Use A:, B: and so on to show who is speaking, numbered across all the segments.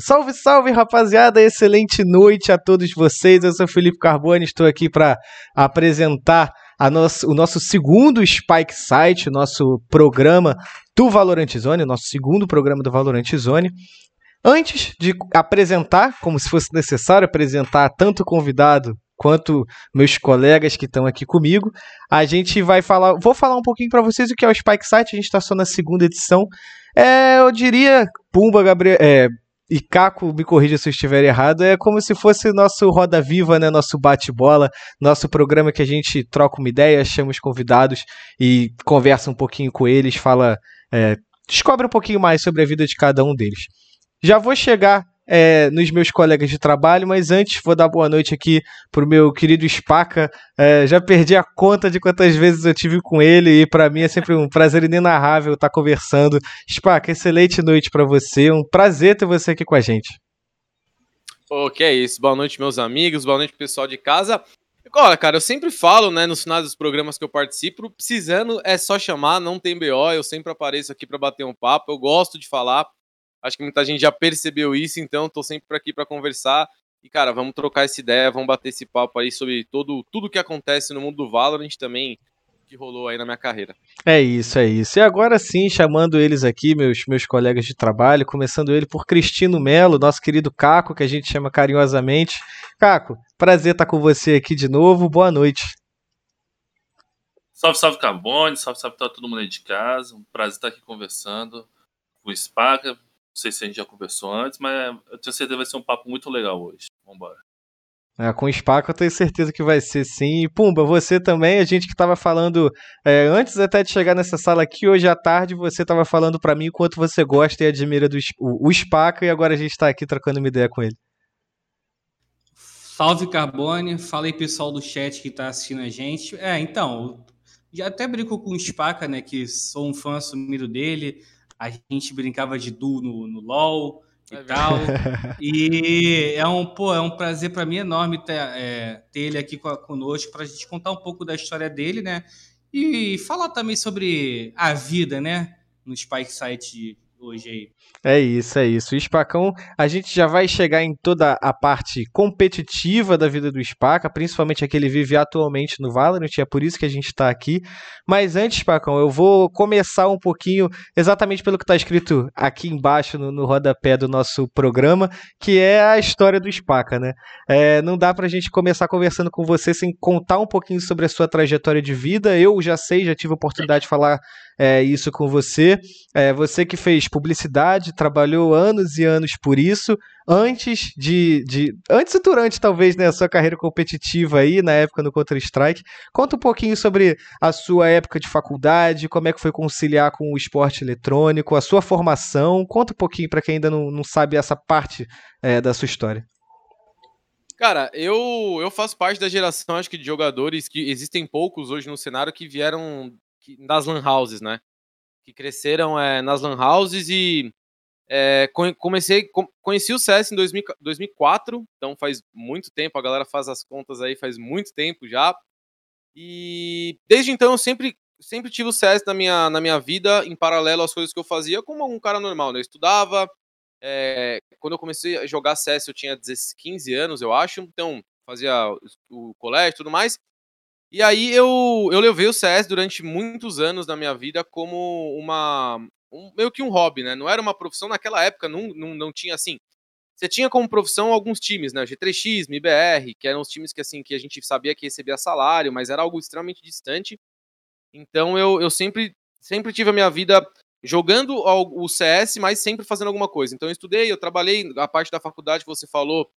A: Salve, salve, rapaziada! Excelente noite a todos vocês. Eu sou Felipe Carbone, estou aqui para apresentar nosso, o nosso segundo Spike Site, o nosso programa do Valorant Zone, o nosso segundo programa do Valorant Zone. Antes de apresentar, como se fosse necessário apresentar tanto o convidado quanto meus colegas que estão aqui comigo, a gente vai falar, vou falar um pouquinho para vocês o que é o Spike Site. A gente está só na segunda edição. É, eu diria, Pumba, Gabriel, é, e Caco, me corrija se eu estiver errado, é como se fosse nosso Roda Viva, né? Nosso bate-bola, nosso programa que a gente troca uma ideia, chama os convidados e conversa um pouquinho com eles, fala. É, descobre um pouquinho mais sobre a vida de cada um deles. Já vou chegar é, nos meus colegas de trabalho, mas antes vou dar boa noite aqui pro meu querido Spaca. É, já perdi a conta de quantas vezes eu tive com ele e para mim é sempre um prazer inenarrável estar conversando. Spaca, excelente noite para você, um prazer ter você aqui com a gente.
B: Que é isso. Boa noite, meus amigos, boa noite, pessoal de casa. Olha, cara, eu sempre falo, né, nos finais dos programas que eu participo, precisando é só chamar, não tem BO, eu sempre apareço aqui para bater um papo, eu gosto de falar. Acho que muita gente já percebeu isso, então tô sempre aqui para conversar. E, cara, vamos trocar essa ideia, vamos bater esse papo aí sobre todo, tudo que acontece no mundo do Valorant também, que rolou aí na minha carreira.
A: É isso, é isso. E agora sim, chamando eles aqui, meus, meus colegas de trabalho, começando ele por Cristino Melo, nosso querido Caco, que a gente chama carinhosamente. Caco, prazer estar com você aqui de novo, boa noite.
C: Salve, salve Carbone, salve, salve tá todo mundo aí de casa. Um prazer estar aqui conversando com o Spaca, sei se a gente já conversou antes, mas eu tenho certeza que vai ser um papo muito legal hoje. Vambora.
A: É, com o Spaco eu tenho certeza que vai ser sim. E Pumba, você também, a gente que estava falando é, antes até de chegar nessa sala aqui, hoje à tarde, você estava falando para mim o quanto você gosta e admira do, o, o Spaco e agora a gente está aqui trocando uma ideia com ele.
D: Salve Carbone, fala aí pessoal do chat que está assistindo a gente. É, então, já até brinco com o Spaca, né, que sou um fã assumido dele, a gente brincava de duo no, no LOL e é tal. E é um, pô, é um prazer para mim enorme ter, é, ter ele aqui conosco para a gente contar um pouco da história dele, né? E falar também sobre a vida, né? No Spike Site hoje aí.
A: É isso, é isso. O Spacão, a gente já vai chegar em toda a parte competitiva da vida do Spaca, principalmente a que ele vive atualmente no Valorant, é por isso que a gente está aqui. Mas antes, Spacão, eu vou começar um pouquinho exatamente pelo que está escrito aqui embaixo no, no rodapé do nosso programa, que é a história do Spaca, né? É, não dá pra gente começar conversando com você sem contar um pouquinho sobre a sua trajetória de vida. Eu já sei, já tive a oportunidade de falar é, isso com você. É, você que fez publicidade, trabalhou anos e anos por isso, antes de. de antes e durante, talvez, né, a sua carreira competitiva aí, na época no Counter-Strike. Conta um pouquinho sobre a sua época de faculdade, como é que foi conciliar com o esporte eletrônico, a sua formação. Conta um pouquinho para quem ainda não, não sabe essa parte é, da sua história.
B: Cara, eu, eu faço parte da geração, acho que, de jogadores que existem poucos hoje no cenário que vieram das lan houses, né? Que cresceram é, nas lan houses e é, comecei, conheci o CS em 2000, 2004, então faz muito tempo, a galera faz as contas aí faz muito tempo já. E desde então eu sempre, sempre tive o CS na minha, na minha vida, em paralelo às coisas que eu fazia, como um cara normal, né? Eu estudava, é, quando eu comecei a jogar CS eu tinha 15 anos, eu acho, então fazia o colégio e tudo mais. E aí eu, eu levei o CS durante muitos anos da minha vida como uma. Um, meio que um hobby, né? Não era uma profissão naquela época, não, não, não tinha assim. Você tinha como profissão alguns times, né? G3X, MBR, que eram os times que assim que a gente sabia que recebia salário, mas era algo extremamente distante. Então eu, eu sempre, sempre tive a minha vida jogando o CS, mas sempre fazendo alguma coisa. Então eu estudei, eu trabalhei, a parte da faculdade que você falou,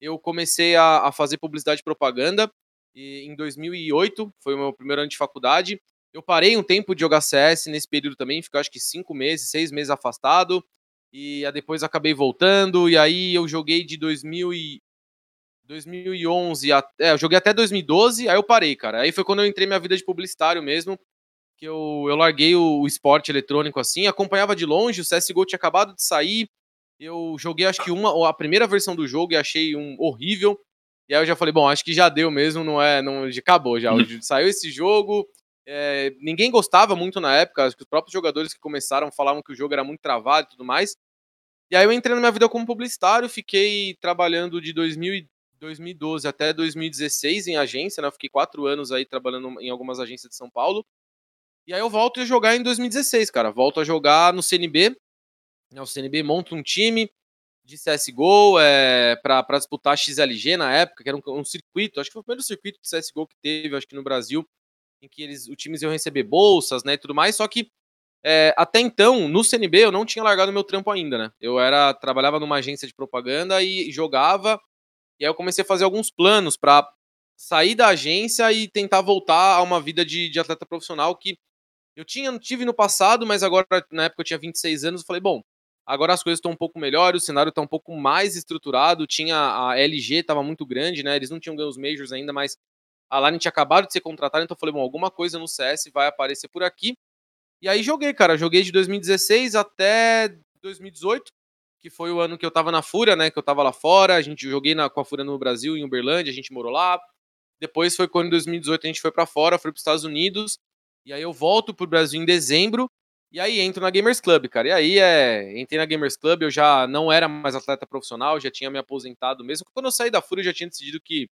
B: eu comecei a, a fazer publicidade e propaganda. E em 2008, foi o meu primeiro ano de faculdade. Eu parei um tempo de jogar CS nesse período também, fiquei acho que cinco meses, seis meses afastado. E depois acabei voltando, e aí eu joguei de 2000 e... 2011, até, eu joguei até 2012, aí eu parei, cara. Aí foi quando eu entrei minha vida de publicitário mesmo, que eu, eu larguei o, o esporte eletrônico assim, acompanhava de longe, o CSGO tinha acabado de sair, eu joguei acho que uma, a primeira versão do jogo e achei um horrível. E aí eu já falei, bom, acho que já deu mesmo, não é, não acabou já. Saiu esse jogo, é, ninguém gostava muito na época, acho que os próprios jogadores que começaram falavam que o jogo era muito travado e tudo mais. E aí eu entrei na minha vida como publicitário, fiquei trabalhando de 2000, 2012 até 2016 em agência, né? Eu fiquei quatro anos aí trabalhando em algumas agências de São Paulo. E aí eu volto a jogar em 2016, cara. Volto a jogar no CNB. Né? O CNB monta um time de CSGO é, para disputar XLG na época, que era um, um, circuito, acho que foi o primeiro circuito de CSGO que teve, acho que no Brasil, em que eles, os times iam receber bolsas, né, e tudo mais, só que é, até então, no CNB, eu não tinha largado meu trampo ainda, né, eu era, trabalhava numa agência de propaganda e jogava, e aí eu comecei a fazer alguns planos para sair da agência e tentar voltar a uma vida de, de atleta profissional que eu tinha, tive no passado, mas agora, na época eu tinha 26 anos, eu falei, bom, Agora as coisas estão um pouco melhores, o cenário está um pouco mais estruturado. Tinha a LG, estava muito grande, né? Eles não tinham ganho os Majors ainda, mas a Line tinha acabado de ser contratada, então eu falei, bom, alguma coisa no CS vai aparecer por aqui. E aí joguei, cara. Joguei de 2016 até 2018, que foi o ano que eu tava na Fúria, né? Que eu tava lá fora. A gente joguei na, com a Fúria no Brasil, em Uberlândia, a gente morou lá. Depois foi quando em 2018 a gente foi para fora, foi para os Estados Unidos. E aí eu volto pro Brasil em dezembro e aí entro na Gamers Club, cara. E aí é, entrei na Gamers Club, eu já não era mais atleta profissional, já tinha me aposentado mesmo. Quando eu saí da Fúria, eu já tinha decidido que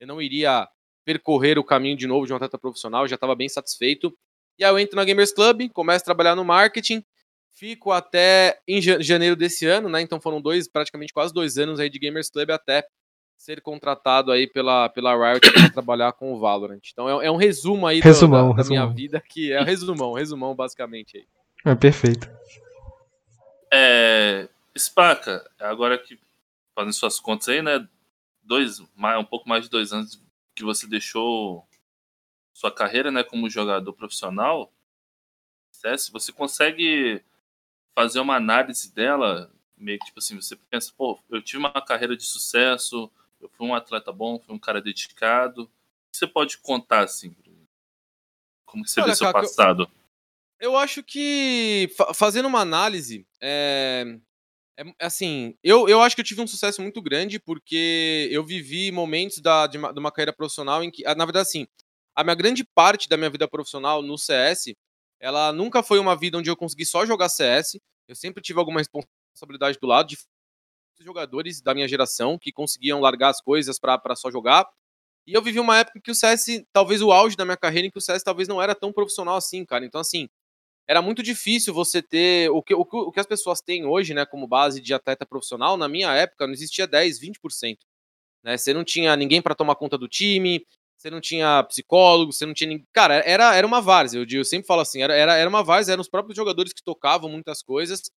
B: eu não iria percorrer o caminho de novo de um atleta profissional, já estava bem satisfeito. E aí eu entro na Gamers Club, começo a trabalhar no marketing, fico até em janeiro desse ano, né? Então foram dois, praticamente quase dois anos aí de Gamers Club até ser contratado aí pela, pela Riot para trabalhar com o Valorant. Então é, é um resumo aí
A: resumão,
B: da, da
A: resumão.
B: minha vida, que é um resumão, resumão basicamente aí.
A: É perfeito.
C: É, Spaca, agora que fazendo suas contas aí, né? Dois, mais, um pouco mais de dois anos que você deixou sua carreira, né, como jogador profissional, CS, você consegue fazer uma análise dela, meio que tipo assim, você pensa, pô, eu tive uma carreira de sucesso, eu fui um atleta bom, fui um cara dedicado. O que você pode contar, assim? Como que você Olha, vê seu passado?
B: Eu, eu, acho que, fazendo uma análise, é, é, assim, eu, eu acho que eu tive um sucesso muito grande porque eu vivi momentos da, de, uma, de uma carreira profissional em que, na verdade, assim, a minha grande parte da minha vida profissional no CS, ela nunca foi uma vida onde eu consegui só jogar CS. Eu sempre tive alguma responsabilidade do lado de jogadores da minha geração que conseguiam largar as coisas para só jogar. E eu vivi uma época em que o CS, talvez o auge da minha carreira, em que o CS talvez não era tão profissional assim, cara. Então, assim, era muito difícil você ter. O que, o, o que as pessoas têm hoje, né, como base de atleta profissional, na minha época não existia 10, 20%. Né? Você não tinha ninguém para tomar conta do time, você não tinha psicólogo, você não tinha. Cara, era, era uma várzea. Eu, eu sempre falo assim, era, era, era uma várzea, eram os próprios jogadores que tocavam muitas coisas.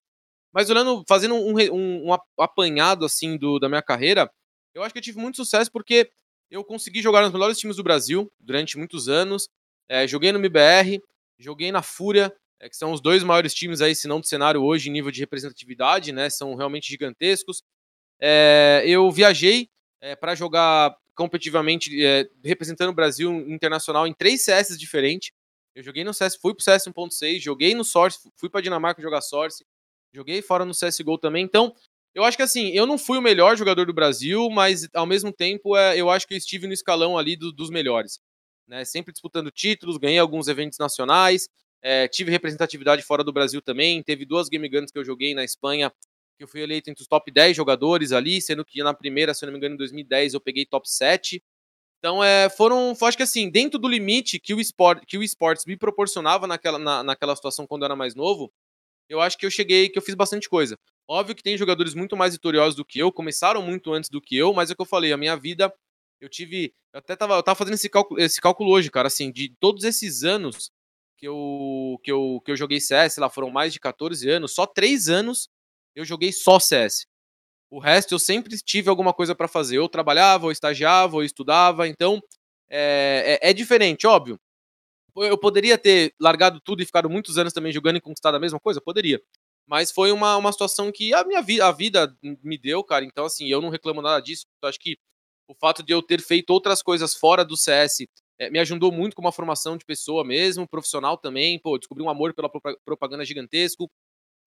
B: Mas olhando, fazendo um, um, um apanhado assim do, da minha carreira, eu acho que eu tive muito sucesso porque eu consegui jogar nos melhores times do Brasil durante muitos anos. É, joguei no MBR, joguei na Fúria, é, que são os dois maiores times aí, se não do cenário hoje, em nível de representatividade, né? São realmente gigantescos. É, eu viajei é, para jogar competitivamente, é, representando o Brasil internacional em três CS diferentes. Eu joguei no CS, fui pro CS 1.6, joguei no Source, fui para Dinamarca jogar Source, Joguei fora no CSGO também. Então, eu acho que assim, eu não fui o melhor jogador do Brasil, mas ao mesmo tempo é, eu acho que eu estive no escalão ali do, dos melhores. Né? Sempre disputando títulos, ganhei alguns eventos nacionais, é, tive representatividade fora do Brasil também. Teve duas Game Guns que eu joguei na Espanha, que eu fui eleito entre os top 10 jogadores ali, sendo que na primeira, se eu não me engano, em 2010 eu peguei top 7. Então, é, foram, acho que assim, dentro do limite que o, esport, que o esportes me proporcionava naquela, na, naquela situação quando eu era mais novo, eu acho que eu cheguei, que eu fiz bastante coisa. Óbvio que tem jogadores muito mais vitoriosos do que eu, começaram muito antes do que eu, mas é o que eu falei, a minha vida, eu tive. Eu até tava, eu tava fazendo esse cálculo, esse cálculo hoje, cara, assim, de todos esses anos que eu, que eu, que eu joguei CS, lá foram mais de 14 anos, só 3 anos eu joguei só CS. O resto eu sempre tive alguma coisa para fazer. Eu trabalhava, ou estagiava, ou estudava, então é, é, é diferente, óbvio. Eu poderia ter largado tudo e ficado muitos anos também jogando e conquistado a mesma coisa? Poderia. Mas foi uma, uma situação que a minha vida, a vida me deu, cara. Então, assim, eu não reclamo nada disso. Eu acho que o fato de eu ter feito outras coisas fora do CS é, me ajudou muito com uma formação de pessoa mesmo, profissional também. Pô, descobri um amor pela propaganda gigantesco.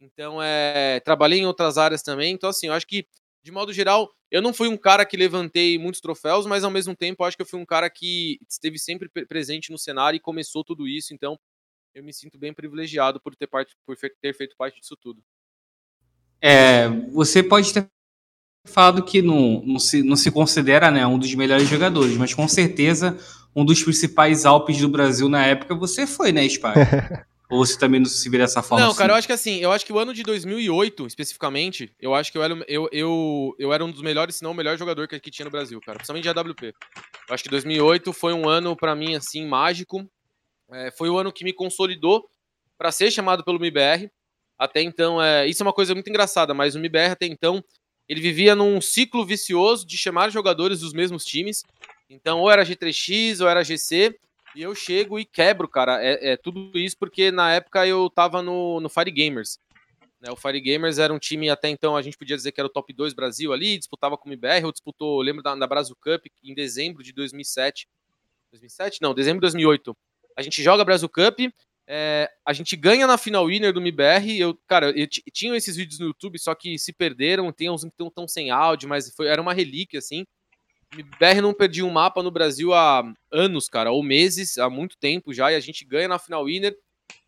B: Então, é, trabalhei em outras áreas também. Então, assim, eu acho que de modo geral, eu não fui um cara que levantei muitos troféus, mas ao mesmo tempo acho que eu fui um cara que esteve sempre presente no cenário e começou tudo isso, então eu me sinto bem privilegiado por ter, parte, por ter feito parte disso tudo.
D: É, você pode ter falado que não, não, se, não se considera né, um dos melhores jogadores, mas com certeza um dos principais Alpes do Brasil na época você foi, né, Spy? Ou você também não se vê dessa forma?
B: Não, assim? cara, eu acho que assim, eu acho que o ano de 2008, especificamente, eu acho que eu era, eu, eu, eu era um dos melhores, se não o melhor jogador que, que tinha no Brasil, cara, principalmente de AWP. Eu acho que 2008 foi um ano, para mim, assim, mágico. É, foi o ano que me consolidou para ser chamado pelo MIBR. Até então, é, isso é uma coisa muito engraçada, mas o MIBR até então, ele vivia num ciclo vicioso de chamar jogadores dos mesmos times. Então, ou era G3X, ou era GC, e eu chego e quebro, cara. É, é, tudo isso porque na época eu tava no, no Fire Gamers. Né? O Fire Gamers era um time, até então, a gente podia dizer que era o top 2 Brasil ali, disputava com o MBR, ou disputou, lembro da, da Brasil Cup em dezembro de 2007. 2007? Não, dezembro de 2008. A gente joga Brasil Cup, é, a gente ganha na final winner do MBR. Eu, cara, eu tinha esses vídeos no YouTube, só que se perderam. Tem uns que estão sem áudio, mas foi, era uma relíquia, assim. BR não perdia um mapa no Brasil há anos, cara, ou meses, há muito tempo já, e a gente ganha na final winner,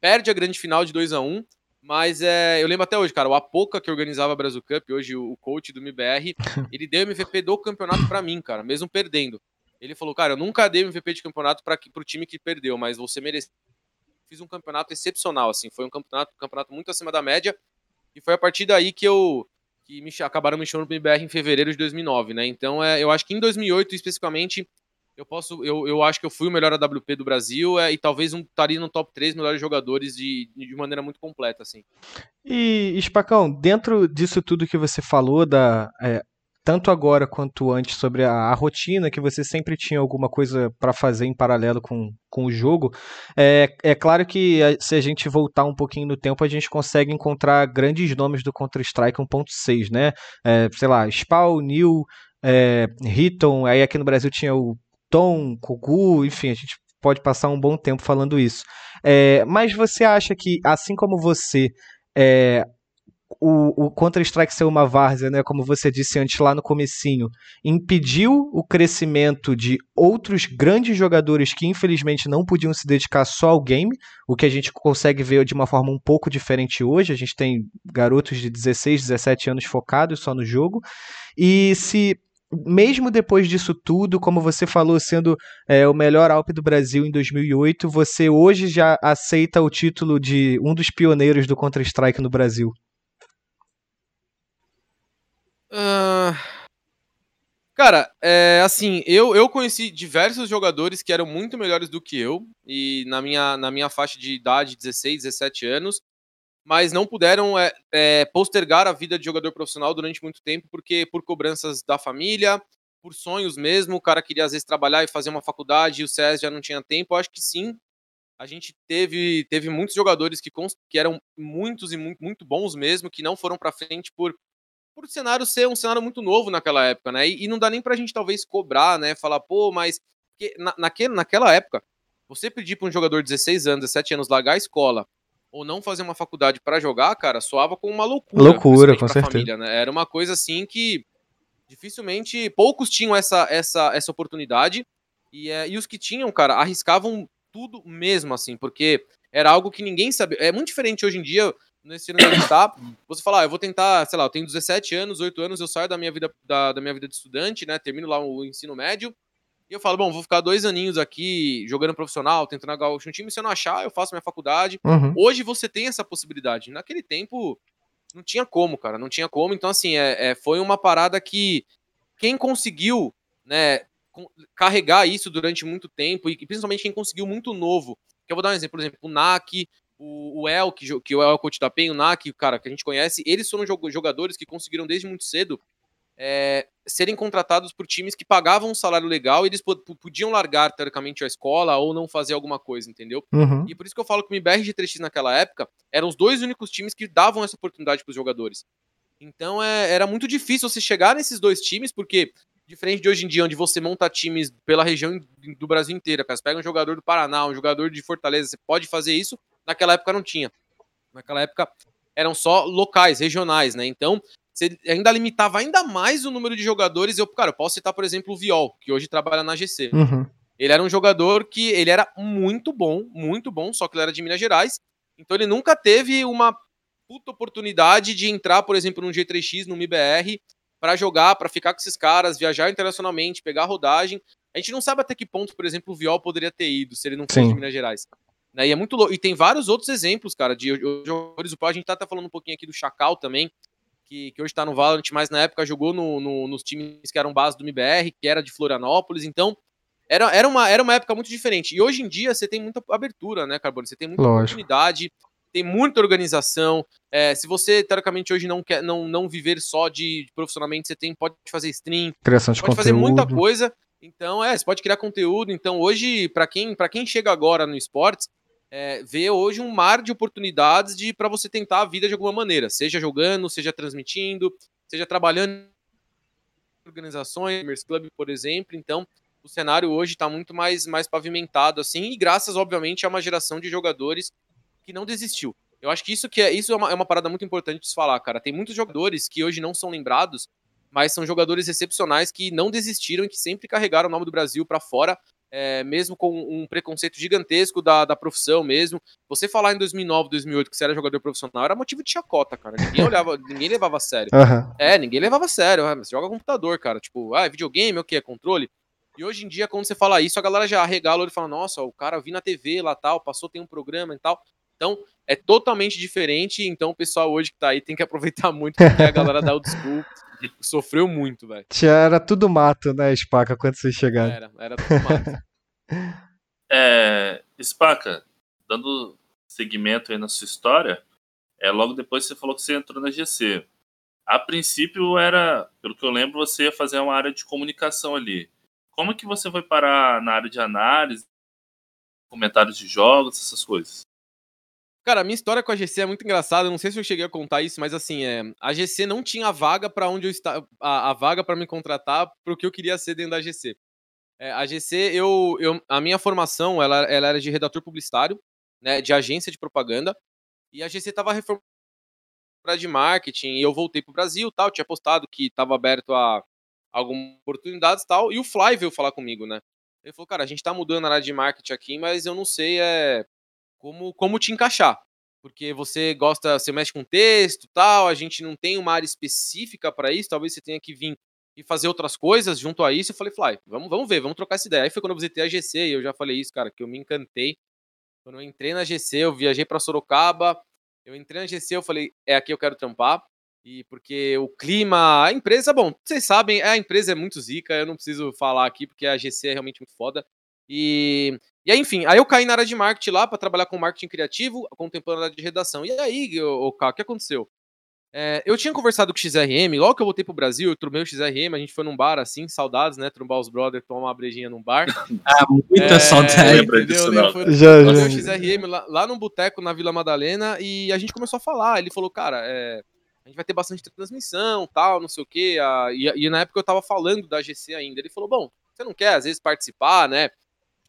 B: perde a grande final de 2 a 1 mas é, eu lembro até hoje, cara, o Apoca que organizava a Brasil Cup, hoje o, coach do MBR, ele deu MVP do campeonato para mim, cara, mesmo perdendo. Ele falou, cara, eu nunca dei MVP de campeonato para pro time que perdeu, mas você mereceu. Fiz um campeonato excepcional, assim, foi um campeonato, um campeonato muito acima da média, e foi a partir daí que eu que me, acabaram me chamando pro MBR em fevereiro de 2009, né? Então, é, eu acho que em 2008, especificamente, eu posso, eu, eu acho que eu fui o melhor AWP do Brasil é, e talvez um, estaria no top 3 melhores jogadores de, de maneira muito completa, assim.
A: E, Espacão, dentro disso tudo que você falou, da, é, tanto agora quanto antes, sobre a, a rotina, que você sempre tinha alguma coisa para fazer em paralelo com, com o jogo. É, é claro que a, se a gente voltar um pouquinho no tempo, a gente consegue encontrar grandes nomes do Counter-Strike 1.6, né? É, sei lá, Spawn, New, é, Hitton, aí aqui no Brasil tinha o Tom, Kugu, enfim, a gente pode passar um bom tempo falando isso. É, mas você acha que, assim como você, é, o, o Counter-Strike ser uma várzea, né, como você disse antes lá no comecinho, impediu o crescimento de outros grandes jogadores que infelizmente não podiam se dedicar só ao game, o que a gente consegue ver de uma forma um pouco diferente hoje. A gente tem garotos de 16, 17 anos focados só no jogo. E se mesmo depois disso tudo, como você falou, sendo é, o melhor Alp do Brasil em 2008, você hoje já aceita o título de um dos pioneiros do Counter-Strike no Brasil?
B: Cara, é, assim, eu, eu conheci diversos jogadores que eram muito melhores do que eu, e na minha, na minha faixa de idade, 16, 17 anos, mas não puderam é, é, postergar a vida de jogador profissional durante muito tempo, porque por cobranças da família, por sonhos mesmo, o cara queria às vezes trabalhar e fazer uma faculdade e o CS já não tinha tempo. Eu acho que sim, a gente teve, teve muitos jogadores que, que eram muitos e muito, muito bons mesmo, que não foram para frente por por o cenário ser um cenário muito novo naquela época, né? E, e, não dá nem pra gente talvez cobrar, né? Falar, pô, mas na, naquele, naquela época, você pedir pra um jogador de 16 anos, 17 anos largar a escola ou não fazer uma faculdade para jogar, cara, soava como uma loucura.
A: Loucura, com certeza. Família,
B: né? Era uma coisa assim que dificilmente poucos tinham essa, essa, essa oportunidade e, é, e os que tinham, cara, arriscavam tudo mesmo, assim, porque era algo que ninguém sabia. É muito diferente hoje em dia a gente tá, você falar, ah, eu vou tentar, sei lá, eu tenho 17 anos, 8 anos, eu saio da minha vida, da, da minha vida de estudante, né, termino lá o ensino médio, e eu falo, bom, vou ficar dois aninhos aqui jogando profissional, tentando agarrar um time, se eu não achar, eu faço minha faculdade. Uhum. Hoje você tem essa possibilidade. Naquele tempo, não tinha como, cara, não tinha como. Então, assim, é, é foi uma parada que quem conseguiu, né, carregar isso durante muito tempo, e principalmente quem conseguiu muito novo, que eu vou dar um exemplo, por exemplo, o NAC, o, o El, que, que o El é coach da PEN, o NAC, cara, que a gente conhece, eles foram jogadores que conseguiram desde muito cedo é, serem contratados por times que pagavam um salário legal e eles podiam largar, teoricamente, a escola ou não fazer alguma coisa, entendeu? Uhum. E por isso que eu falo que o MBR de 3x naquela época eram os dois únicos times que davam essa oportunidade para os jogadores. Então é, era muito difícil você chegar nesses dois times, porque diferente de hoje em dia, onde você monta times pela região do Brasil inteira, cara, você pega um jogador do Paraná, um jogador de Fortaleza, você pode fazer isso, Naquela época não tinha. Naquela época eram só locais, regionais, né? Então, você ainda limitava ainda mais o número de jogadores. Eu, cara, eu posso citar, por exemplo, o Viol, que hoje trabalha na GC. Uhum. Ele era um jogador que ele era muito bom, muito bom, só que ele era de Minas Gerais. Então ele nunca teve uma puta oportunidade de entrar, por exemplo, num G3X, num MIBR, para jogar, para ficar com esses caras, viajar internacionalmente, pegar rodagem. A gente não sabe até que ponto, por exemplo, o Viol poderia ter ido se ele não fosse
A: Sim.
B: de Minas Gerais. Né? E é muito louco. E tem vários outros exemplos, cara, de jogadores. A gente tá até falando um pouquinho aqui do Chacal também, que, que hoje tá no Valorant, mas na época jogou no, no, nos times que eram base do MBR, que era de Florianópolis. Então, era, era, uma, era uma época muito diferente. E hoje em dia você tem muita abertura, né, Carbone? Você tem muita
A: Lógico.
B: oportunidade, tem muita organização. É, se você, teoricamente, hoje não quer não, não viver só de, de profissionalmente, você tem, pode fazer stream,
A: Criação de
B: pode fazer
A: conteúdo.
B: muita coisa. Então, é, você pode criar conteúdo. Então, hoje, para quem, quem chega agora no esportes, é, vê hoje um mar de oportunidades de para você tentar a vida de alguma maneira, seja jogando, seja transmitindo, seja trabalhando em organizações, Gamers Club, por exemplo. Então, o cenário hoje está muito mais, mais pavimentado assim, e graças, obviamente, a uma geração de jogadores que não desistiu. Eu acho que isso que é isso é uma, é uma parada muito importante de se falar, cara. Tem muitos jogadores que hoje não são lembrados, mas são jogadores excepcionais que não desistiram e que sempre carregaram o nome do Brasil para fora, é, mesmo com um preconceito gigantesco da, da profissão mesmo. Você falar em 2009, 2008 que você era jogador profissional era motivo de chacota, cara. Ninguém olhava, ninguém levava a sério.
A: Aham.
B: É, ninguém levava a sério. Ah, mas joga computador, cara. Tipo, ah, é videogame, o que? É controle? E hoje em dia, quando você fala isso, a galera já arregala e fala, nossa, o cara vi na TV lá tal, passou, tem um programa e tal. Então, é totalmente diferente. Então, o pessoal hoje que tá aí tem que aproveitar muito, porque a galera da old school sofreu muito, velho.
A: Era tudo mato, né, Spaca, quando vocês chegaram.
B: Era, era tudo mato.
C: É, Spaca, dando seguimento aí na sua história, é, logo depois você falou que você entrou na GC. A princípio era, pelo que eu lembro, você ia fazer uma área de comunicação ali. Como é que você foi parar na área de análise, comentários de jogos, essas coisas?
B: Cara, a minha história com a GC é muito engraçada. Não sei se eu cheguei a contar isso, mas assim, é, a GC não tinha vaga para onde eu estava, a, vaga para me contratar pro que eu queria ser dentro da GC. É, a GC, eu, eu, a minha formação, ela, ela era de redator publicitário, né, de agência de propaganda, e a GC estava reformada de marketing, e eu voltei pro Brasil, tal, tinha postado que estava aberto a algumas oportunidades, tal, e o Fly veio falar comigo, né? Ele falou, cara, a gente tá mudando a área de marketing aqui, mas eu não sei é, como, como te encaixar. Porque você gosta, você mexe com texto tal, a gente não tem uma área específica para isso, talvez você tenha que vir e fazer outras coisas junto a isso. Eu falei, Fly, vamos, vamos ver, vamos trocar essa ideia. Aí foi quando eu visitei a GC e eu já falei isso, cara, que eu me encantei. Quando eu entrei na GC, eu viajei para Sorocaba, eu entrei na GC, eu falei, é aqui eu quero trampar. E porque o clima, a empresa, bom, vocês sabem, a empresa é muito zica, eu não preciso falar aqui porque a GC é realmente muito foda. E, e aí, enfim, aí eu caí na área de marketing lá para trabalhar com marketing criativo, contemplando a área de redação. E aí, o, o, o que aconteceu? É, eu tinha conversado com o XRM, logo que eu voltei pro Brasil, eu trombei o XRM, a gente foi num bar assim, saudades, né? Trombar os brothers, tomar uma brejinha num bar.
D: Ah, muita
B: É,
D: saudade.
C: Lembra disso, não.
B: foi-
A: Já,
B: Trombei o
A: já.
B: XRM lá, lá num boteco na Vila Madalena e a gente começou a falar. Ele falou, cara, é, a gente vai ter bastante transmissão, tal, não sei o quê. a- e, e na época eu tava falando da GC ainda. Ele falou, bom, você não quer às vezes participar, né?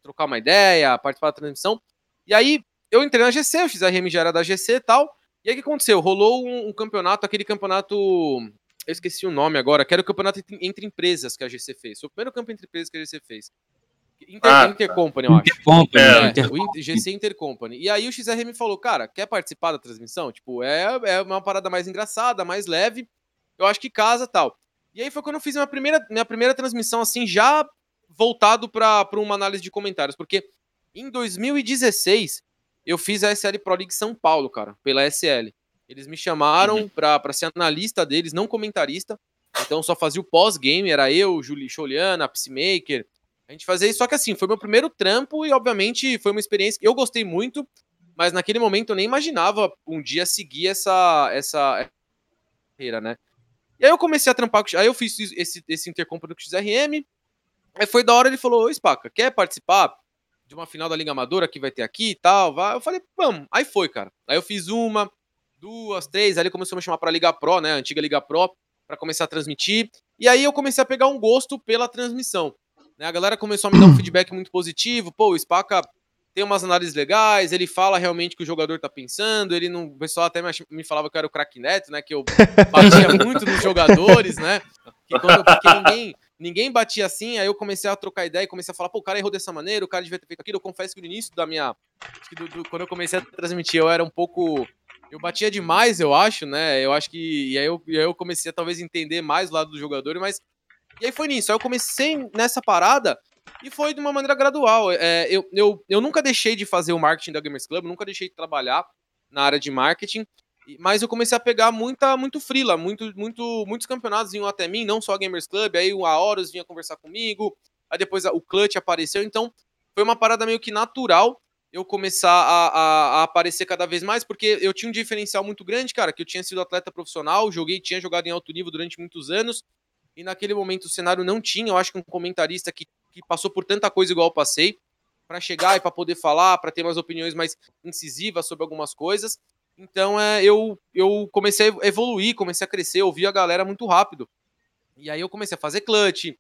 B: Trocar uma ideia, participar da transmissão. E aí eu entrei na GC, o XRM já era da GC e tal. E aí o que aconteceu? Rolou um, um campeonato, aquele campeonato. Eu esqueci o nome agora, que era o campeonato entre, entre empresas que a GC fez. Foi o primeiro campeonato entre empresas que a GC fez. Inter,
C: Ah, tá.
B: Intercompany, eu acho.
D: Intercompany,
C: É,
B: É,
D: Inter-
B: o Inter- GC Intercompany. E aí o XRM falou, cara, quer participar da transmissão? Tipo, é, é uma parada mais engraçada, mais leve. Eu acho que casa tal. E aí foi quando eu fiz minha primeira, minha primeira transmissão, assim, já voltado para uma análise de comentários. Porque em 2016, eu fiz a SL Pro League São Paulo, cara, pela SL. Eles me chamaram pra, pra ser analista deles, não comentarista. Então só fazia o pós-game, era eu, Juli Choliana, Psmaker. A gente fazia isso, só que assim, foi meu primeiro trampo e obviamente foi uma experiência que eu gostei muito, mas naquele momento eu nem imaginava um dia seguir essa essa carreira, né? E aí eu comecei a trampar, aí eu fiz esse, esse intercompany com o XRM, aí foi da hora, ele falou, ô Spaca, quer participar de uma final da Liga Amadora que vai ter aqui e tal? Vai. Eu falei, vamos. Aí foi, cara. Aí eu fiz uma, duas, três, aí ele começou a me chamar pra Liga Pro, né, antiga Liga Pro, pra começar a transmitir, e aí eu comecei a pegar um gosto pela transmissão. Né? A galera começou a me dar um feedback muito positivo. Pô, o Spaca tem umas análises legais, ele fala realmente o que o jogador tá pensando, ele não. O pessoal até me, me falava que eu era o craque neto, né? Que eu batia muito nos jogadores, né? Que quando, porque ninguém, ninguém batia assim, aí eu comecei a trocar ideia e comecei a falar, pô, o cara errou dessa maneira, o cara devia ter feito aquilo. Eu confesso que no início da minha. do- do- quando eu comecei a transmitir, eu era um pouco eu batia demais, eu acho, né? Eu acho que. E aí eu, e aí eu comecei a talvez entender mais o lado do jogador, mas. E aí foi nisso. Aí eu comecei nessa parada e foi de uma maneira gradual. É, eu, eu, eu nunca deixei de fazer o marketing da Gamers Club, nunca deixei de trabalhar na área de marketing. Mas eu comecei a pegar muita, muito frila, muito, muito, muitos campeonatos vinham até mim, não só a Gamers Club, aí o Aorus vinha conversar comigo, aí depois o Clutch apareceu, então foi uma parada meio que natural eu começar a, a, a, aparecer cada vez mais, porque eu tinha um diferencial muito grande, cara, que eu tinha sido atleta profissional, joguei, tinha jogado em alto nível durante muitos anos, e naquele momento o cenário não tinha, eu acho que um comentarista que, que passou por tanta coisa igual eu passei, para chegar e para poder falar, para ter umas opiniões mais incisivas sobre algumas coisas. Então é, eu, eu comecei a evoluir, comecei a crescer, ouvi a galera muito rápido. E aí eu comecei a fazer clutch,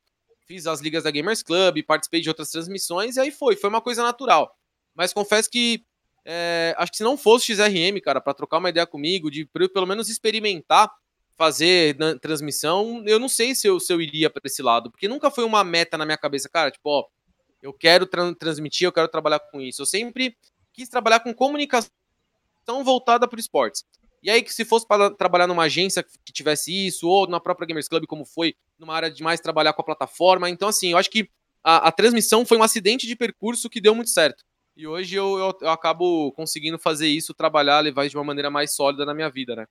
B: fiz as ligas da Gamers Club, participei de outras transmissões, e aí foi, foi uma coisa natural. Mas confesso que é, acho que se não fosse o XRM, cara, para trocar uma ideia comigo, de pelo menos experimentar fazer transmissão, eu não sei se eu, se eu iria para esse lado, porque nunca foi uma meta na minha cabeça, cara, tipo, ó, eu quero tra transmitir, eu quero trabalhar com isso. Eu sempre quis trabalhar com comunicação voltada para esportes. E aí, que se fosse para trabalhar numa agência que tivesse isso, ou na própria Gamers Club, como foi, numa área de mais trabalhar com a plataforma. Então, assim, eu acho que a, a transmissão foi um acidente de percurso que deu muito certo. E hoje eu, eu, eu, acabo conseguindo fazer isso, trabalhar, levar isso de uma maneira mais sólida na minha vida, né?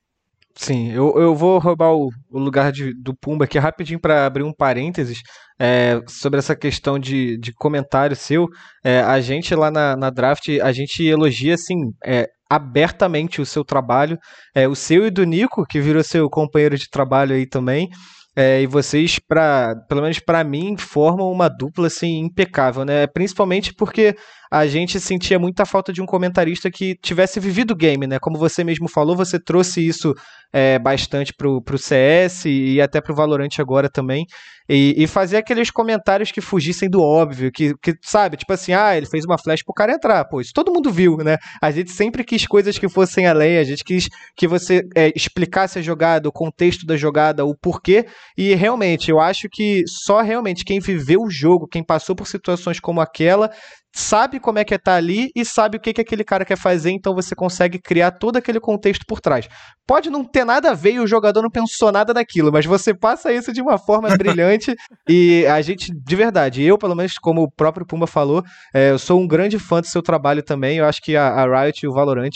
A: Sim, eu, eu vou roubar o, o lugar de, do Pumba aqui rapidinho para abrir um parênteses é, sobre essa questão de, de comentário seu. É, a gente lá na, na draft, a gente elogia assim é, abertamente o seu trabalho, é, o seu e do Nico, que virou seu companheiro de trabalho aí também. É, e vocês, pra, pelo menos para mim, formam uma dupla assim impecável, né? Principalmente porque a gente sentia muita falta de um comentarista que tivesse vivido o game, né? Como você mesmo falou, você trouxe isso é, bastante pro, pro CS e até pro Valorant agora também. E, e fazer aqueles comentários que fugissem do óbvio, que, que, sabe, tipo assim, ah, ele fez uma flash pro cara entrar. Pô, isso todo mundo viu, né? A gente sempre quis coisas que fossem além, a gente quis que você é, explicasse a jogada, o contexto da jogada, o porquê. E realmente, eu acho que só realmente quem viveu o jogo, quem passou por situações como aquela, sabe como é que é estar tá ali e sabe o que, que aquele cara quer fazer, então você consegue criar todo aquele contexto por trás. Pode não ter nada a ver e o jogador não pensou nada daquilo, mas você passa isso de uma forma brilhante e a gente, de verdade, eu, pelo menos, como o próprio Pumba falou, é, eu sou um grande fã do seu trabalho também. Eu acho que a, a Riot e o Valorant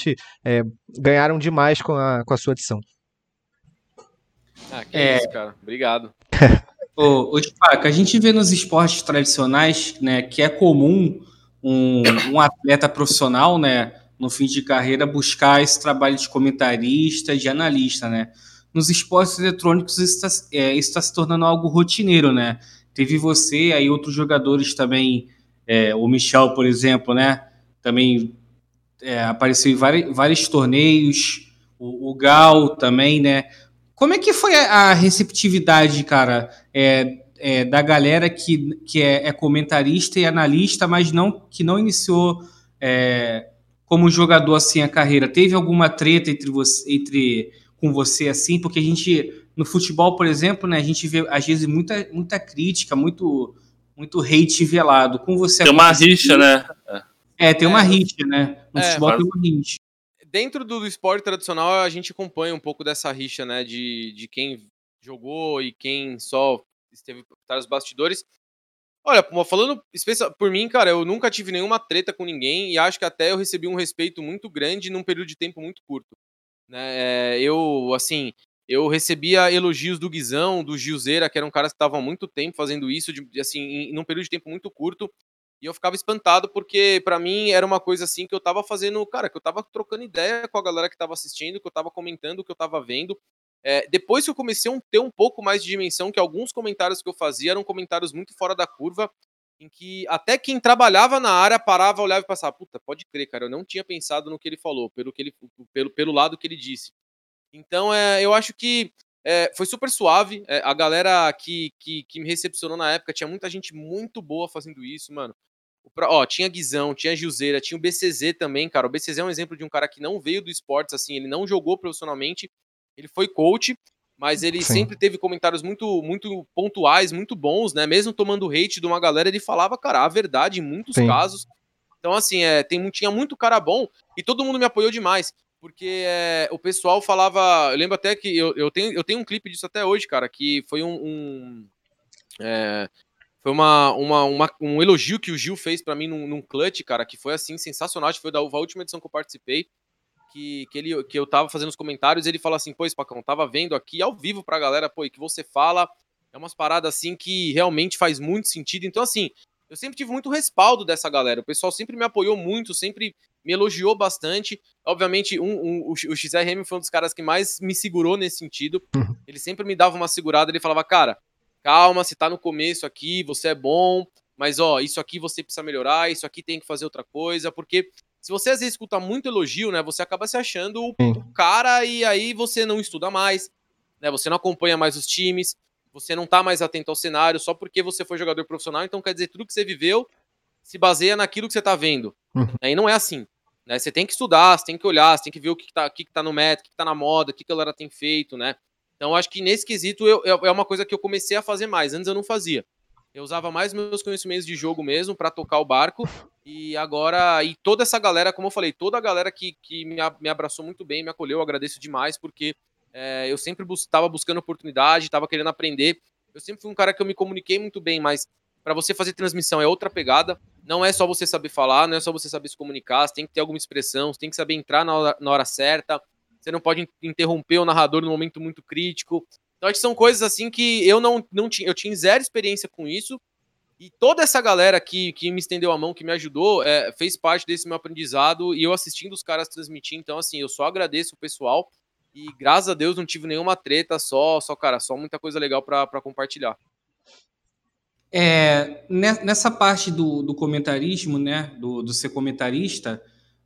A: é, ganharam demais com a, com a sua edição.
B: Ah, que é... isso, cara. Obrigado.
D: Ô, ô Spaca, a gente vê nos esportes tradicionais, né, que é comum um, um, atleta profissional, né, no fim de carreira, buscar esse trabalho de comentarista, de analista, né. Nos esportes eletrônicos isso está é, tá se tornando algo rotineiro, né. Teve você, aí outros jogadores também, é, o Michel, por exemplo, né, também é, apareceu em vários, vários torneios, o, o, Gal também, né. Como é que foi a, receptividade, cara, é, é, da galera que, que é, é, comentarista e analista, mas não que não iniciou é, como jogador assim a carreira. Teve alguma treta entre você, entre com você assim? Porque a gente no futebol, por exemplo, né, a gente vê às vezes muita, muita crítica, muito muito hate velado. Com você
C: tem uma rixa, né?
D: É, tem uma é. rixa, né? No é, futebol tem uma rixa.
B: Dentro do, do esporte tradicional, a gente acompanha um pouco dessa rixa, né? De, de quem jogou e quem só esteve por os bastidores. Olha, falando por mim, cara, eu nunca tive nenhuma treta com ninguém e acho que até eu recebi um respeito muito grande num período de tempo muito curto. Né? Eu, assim, eu recebia elogios do Guizão, do Gilzeira, que eram caras que estavam há muito tempo fazendo isso, de, assim, em, num período de tempo muito curto. E eu ficava espantado porque, para mim, era uma coisa assim que eu tava fazendo, cara, que eu tava trocando ideia com a galera que tava assistindo, que eu tava comentando, que eu tava vendo. É, depois que eu comecei a ter um pouco mais de dimensão, que alguns comentários que eu fazia eram comentários muito fora da curva, em que até quem trabalhava na área parava, olhava e passava, puta, pode crer, cara, eu não tinha pensado no que ele falou, pelo, que ele, pelo, pelo lado que ele disse. Então, é, eu acho que é, foi super suave. É, a galera que, que, que, me recepcionou na época, tinha muita gente muito boa fazendo isso, mano. Ó, tinha Guizão, tinha Gilzeira, tinha o BCZ também, cara. O BCZ é um exemplo de um cara que não veio do esportes, assim, ele não jogou profissionalmente, ele foi coach, mas ele Sim. sempre teve comentários muito, muito pontuais, muito bons, né? Mesmo tomando hate de uma galera, ele falava, cara, a verdade em muitos Sim. casos. Então, assim, é, tem, tinha muito cara bom e todo mundo me apoiou demais. porque é, o pessoal falava. Eu lembro até que eu, eu, tenho, eu tenho um clipe disso até hoje, cara, que foi um. um é, foi uma, uma, uma, um elogio que o Gil fez para mim num, num clutch, cara, que foi assim sensacional. Acho que foi da, da última edição que eu participei. Que, que, ele, que eu tava fazendo os comentários, ele falou assim: Pô, Spacão, tava vendo aqui ao vivo pra galera, pô, e que você fala é umas paradas assim que realmente faz muito sentido. Então, assim, eu sempre tive muito respaldo dessa galera. O pessoal sempre me apoiou muito, sempre me elogiou bastante. Obviamente, um, um, o XRM foi um dos caras que mais me segurou nesse sentido. Uhum. Ele sempre me dava uma segurada, ele falava, cara, calma, você tá no começo aqui, você é bom, mas ó, isso aqui você precisa melhorar, isso aqui tem que fazer outra coisa, porque se você às vezes escuta muito elogio, né, você acaba se achando o, o cara e aí você não estuda mais, né, você não acompanha mais os times, você não tá mais atento ao cenário só porque você foi jogador profissional, então quer dizer, tudo que você viveu se baseia naquilo que você tá vendo. Uhum. E não é assim. Né? Você tem que estudar, você tem que olhar, você tem que ver o que, que, tá, o que, que tá no meta, o que, que tá na moda, o que, que a galera tem feito, né? Então acho que nesse quesito eu, eu, é uma coisa que eu comecei a fazer mais. Antes eu não fazia. Eu usava mais meus conhecimentos de jogo mesmo para tocar o barco. E agora, e toda essa galera, como eu falei, toda a galera que, que me, abraçou muito bem, me acolheu, eu agradeço demais, porque é, eu sempre estava bus buscando oportunidade, estava querendo aprender. Eu sempre fui um cara que eu me comuniquei muito bem, mas para você fazer transmissão é outra pegada. Não é só você saber falar, não é só você saber se comunicar, você tem que ter alguma expressão, você tem que saber entrar na hora, na hora certa, você não pode interromper o narrador no momento muito crítico. Então, acho que são coisas assim que eu não, não tinha, eu tinha zero experiência com isso. E toda essa galera que, que me estendeu a mão, que me ajudou, é, fez parte desse meu aprendizado e eu assistindo os caras transmitir. Então, assim, eu só agradeço o pessoal. E graças a Deus não tive nenhuma treta, só, só cara, só muita coisa legal para compartilhar.
D: É, nessa parte do, do comentarismo, né, do, do ser comentarista,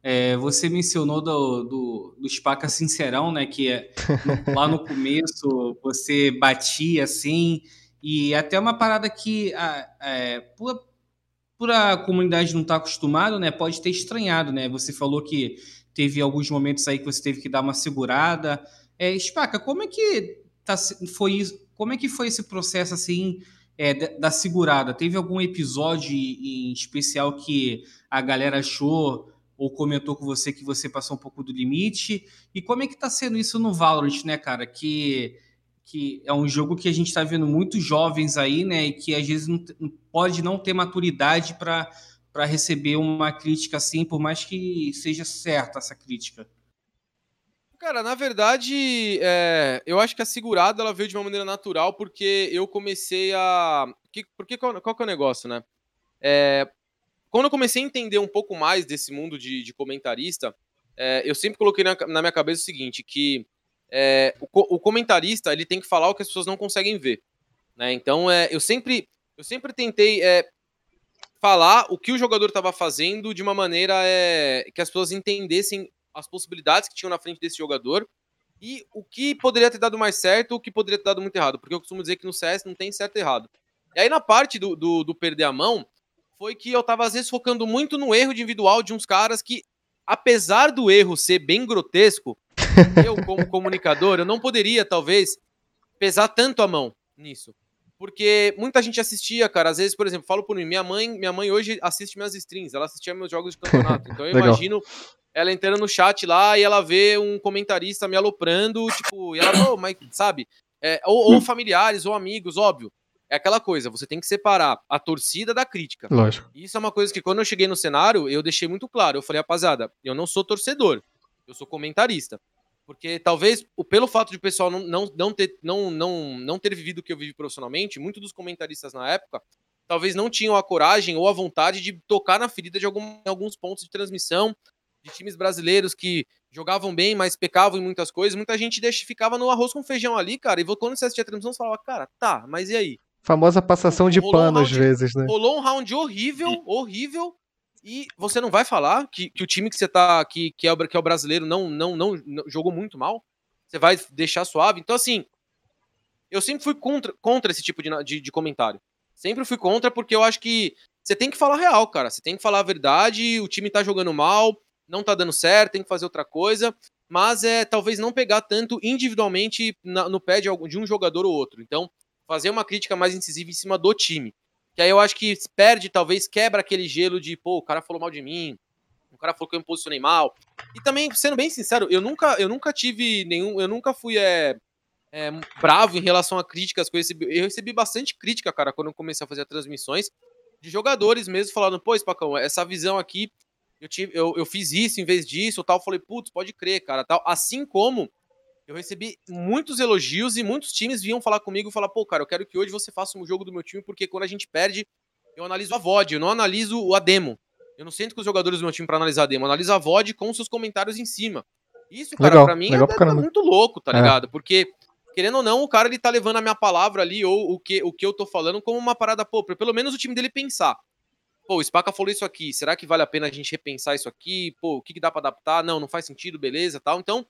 D: é, você mencionou do, do, do Spaca Sincerão, né, que é, lá no começo você batia assim, e até uma parada que a, é, por, por a comunidade não estar tá acostumada, né, pode ter estranhado, né? Você falou que teve alguns momentos aí que você teve que dar uma segurada. É, Spaca, como é que tá, foi como é que foi esse processo assim é, da segurada? Teve algum episódio em especial que a galera achou ou comentou com você que você passou um pouco do limite? E como é que tá sendo isso no Valorant, né, cara? Que, que é um jogo que a gente está vendo muitos jovens aí, né? E que às vezes não, pode não ter maturidade para para receber uma crítica assim, por mais que seja certa essa crítica?
B: Cara, na verdade, é, eu acho que a segurada ela veio de uma maneira natural porque eu comecei a. Que, porque qual, qual que é o negócio, né? É, quando eu comecei a entender um pouco mais desse mundo de, de comentarista, é, eu sempre coloquei na, na, minha cabeça o seguinte: que é, o, o, comentarista ele tem que falar o que as pessoas não conseguem ver. Né? Então, é, eu sempre eu sempre tentei é, falar o que o jogador estava fazendo de uma maneira é, que as pessoas entendessem as possibilidades que tinham na frente desse jogador e o que poderia ter dado mais certo o que poderia ter dado muito errado. Porque eu costumo dizer que no CS não tem certo e errado. E aí, na parte do, do, do perder a mão, foi que eu tava às vezes focando muito no erro individual de uns caras que, apesar do erro ser bem grotesco, eu, como comunicador, eu não poderia, talvez, pesar tanto a mão nisso. Porque muita gente assistia, cara. Às vezes, por exemplo, falo por mim, minha mãe, minha mãe hoje assiste minhas streams, ela assistia meus jogos de campeonato. Então eu imagino ela entrando no chat lá e ela vê um comentarista me aloprando, tipo, e ela, oh, mas sabe? É, ou, ou, familiares, ou amigos, óbvio. É aquela coisa, você tem que separar a torcida da crítica.
A: Lógico.
B: Isso é uma coisa que quando eu cheguei no cenário, eu deixei muito claro. Eu falei, rapaziada, eu não sou torcedor, eu sou comentarista. Porque talvez, pelo fato de o pessoal não, não, não, ter, não, não, não ter vivido o que eu vivi profissionalmente, muitos dos comentaristas na época talvez não tinham a coragem ou a vontade de tocar na ferida de algum, alguns pontos de transmissão de times brasileiros que jogavam bem, mas pecavam em muitas coisas. Muita gente deixa, ficava no arroz com feijão ali, cara. E quando você assistia a transmissão, você falava, cara, tá, mas e aí?
A: Famosa passação de pano um às vezes, né?
B: Rolou um round horrível, horrível. E você não vai falar que, que o time que você tá. Que, que, é, o, que é o brasileiro não, não, não, não jogou muito mal? Você vai deixar suave? Então, assim, eu sempre fui contra, contra esse tipo de, de, de, comentário. Sempre fui contra, porque eu acho que você tem que falar real, cara. Você tem que falar a verdade. O time tá jogando mal, não tá dando certo, tem que fazer outra coisa. Mas é talvez não pegar tanto individualmente na, no pé de, algum, de um jogador ou outro. Então, fazer uma crítica mais incisiva em cima do time. Que aí eu acho que perde, talvez quebra aquele gelo de, pô, o cara falou mal de mim, o cara falou que eu me posicionei mal. E também, sendo bem sincero, eu nunca, eu nunca tive nenhum. Eu nunca fui é, é, bravo em relação a críticas eu recebi. Eu recebi bastante crítica, cara, quando eu comecei a fazer transmissões, de jogadores mesmo falando, pô, Spacão, essa visão aqui, eu, tive, eu, eu fiz isso em vez disso tal. Eu falei, putz, pode crer, cara, tal. Assim como eu recebi muitos elogios e muitos times vinham falar comigo e falar, pô, cara, eu quero que hoje você faça um jogo do meu time, porque quando a gente perde, eu analiso a VOD, eu não analiso a demo. Eu não sento com os jogadores do meu time para analisar a demo, eu analiso a VOD com seus comentários em cima. Isso, cara, legal, pra mim é, é muito louco, tá é. ligado? Porque, querendo ou não, o cara ele tá levando a minha palavra ali, ou o que, o que eu tô falando, como uma parada, pô, pra pelo menos o time dele pensar. Pô, o Spaca falou isso aqui, será que vale a pena a gente repensar isso aqui? Pô, o que, que dá pra adaptar? Não, não faz sentido, beleza, tal. Então,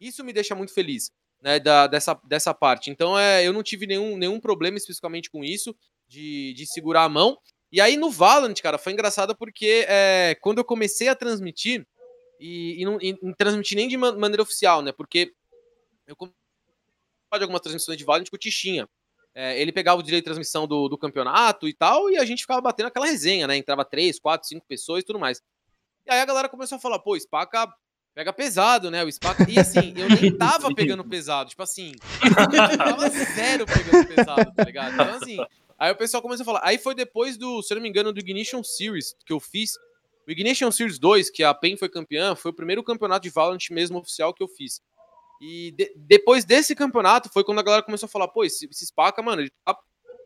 B: isso me deixa muito feliz, né, da, dessa, dessa parte. Então, é, eu não tive nenhum, nenhum problema especificamente com isso, de, de segurar a mão. E aí no Valorant, cara, foi engraçado porque é, quando eu comecei a transmitir, e, e não e, transmitir nem de maneira oficial, né? Porque eu de algumas transmissões de Valorant com o Tichinha. É, ele pegava o direito de transmissão do, do campeonato e tal, e a gente ficava batendo aquela resenha, né? Entrava três, quatro, cinco pessoas e tudo mais. E aí a galera começou a falar, pô, Spaca pega pesado, né? O Spaca. E assim, eu nem tava pegando pesado. Tipo assim, eu tava zero pegando pesado, tá ligado? Então, assim, Aí o pessoal começou a falar. Aí foi depois do, se eu não me engano, do Ignition Series que eu fiz. O Ignition Series 2, que a PEN foi campeã, foi o primeiro campeonato de Valorant mesmo oficial que eu fiz. E de, depois desse campeonato foi quando a galera começou a falar: pô, esse, esse Spaca, mano, ele, tá,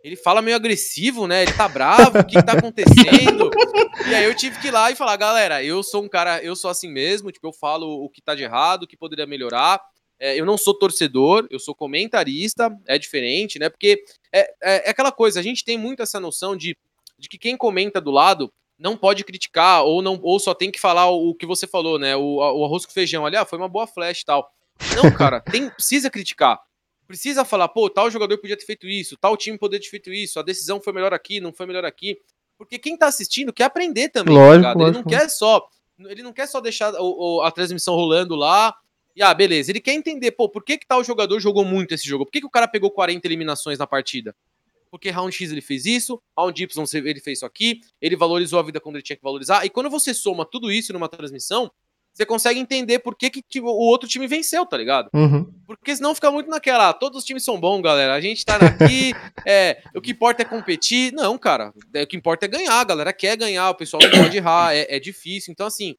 B: ele fala meio agressivo, né? Ele tá bravo, o que, que tá acontecendo? e aí eu tive que ir lá e falar: galera, eu sou um cara, eu sou assim mesmo, tipo, eu falo o que tá de errado, o que poderia melhorar. É, eu não sou torcedor, eu sou comentarista, é diferente, né? Porque é, é, é, aquela coisa, a gente tem muito essa noção de, de que quem comenta do lado não pode criticar, ou não ou só tem que falar o, o que você falou, né? O, o arroz com feijão ali, ah, foi uma boa flash e tal. Não, cara, tem, precisa criticar. Precisa falar, pô, tal jogador podia ter feito isso, tal time poderia ter feito isso, a decisão foi melhor aqui, não foi melhor aqui. Porque quem tá assistindo quer aprender também,
A: lógico, tá lógico.
B: Ele não quer só. Ele não quer só deixar a transmissão rolando lá e ah, beleza, ele quer entender, pô, por que que tal jogador jogou muito esse jogo? Por que, que o cara pegou 40 eliminações na partida? Porque round X ele fez isso, round Y ele fez isso aqui, ele valorizou a vida quando ele tinha que valorizar. E quando você soma tudo isso numa transmissão, você consegue entender por que, que o outro time venceu, tá ligado?
A: Uhum.
B: Porque senão fica muito naquela, ah, todos os times são bons, galera. A gente tá aqui, é, o que importa é competir. Não, cara, é, o que importa é ganhar, a galera quer ganhar, o pessoal não pode errar, é, é difícil. Então, assim,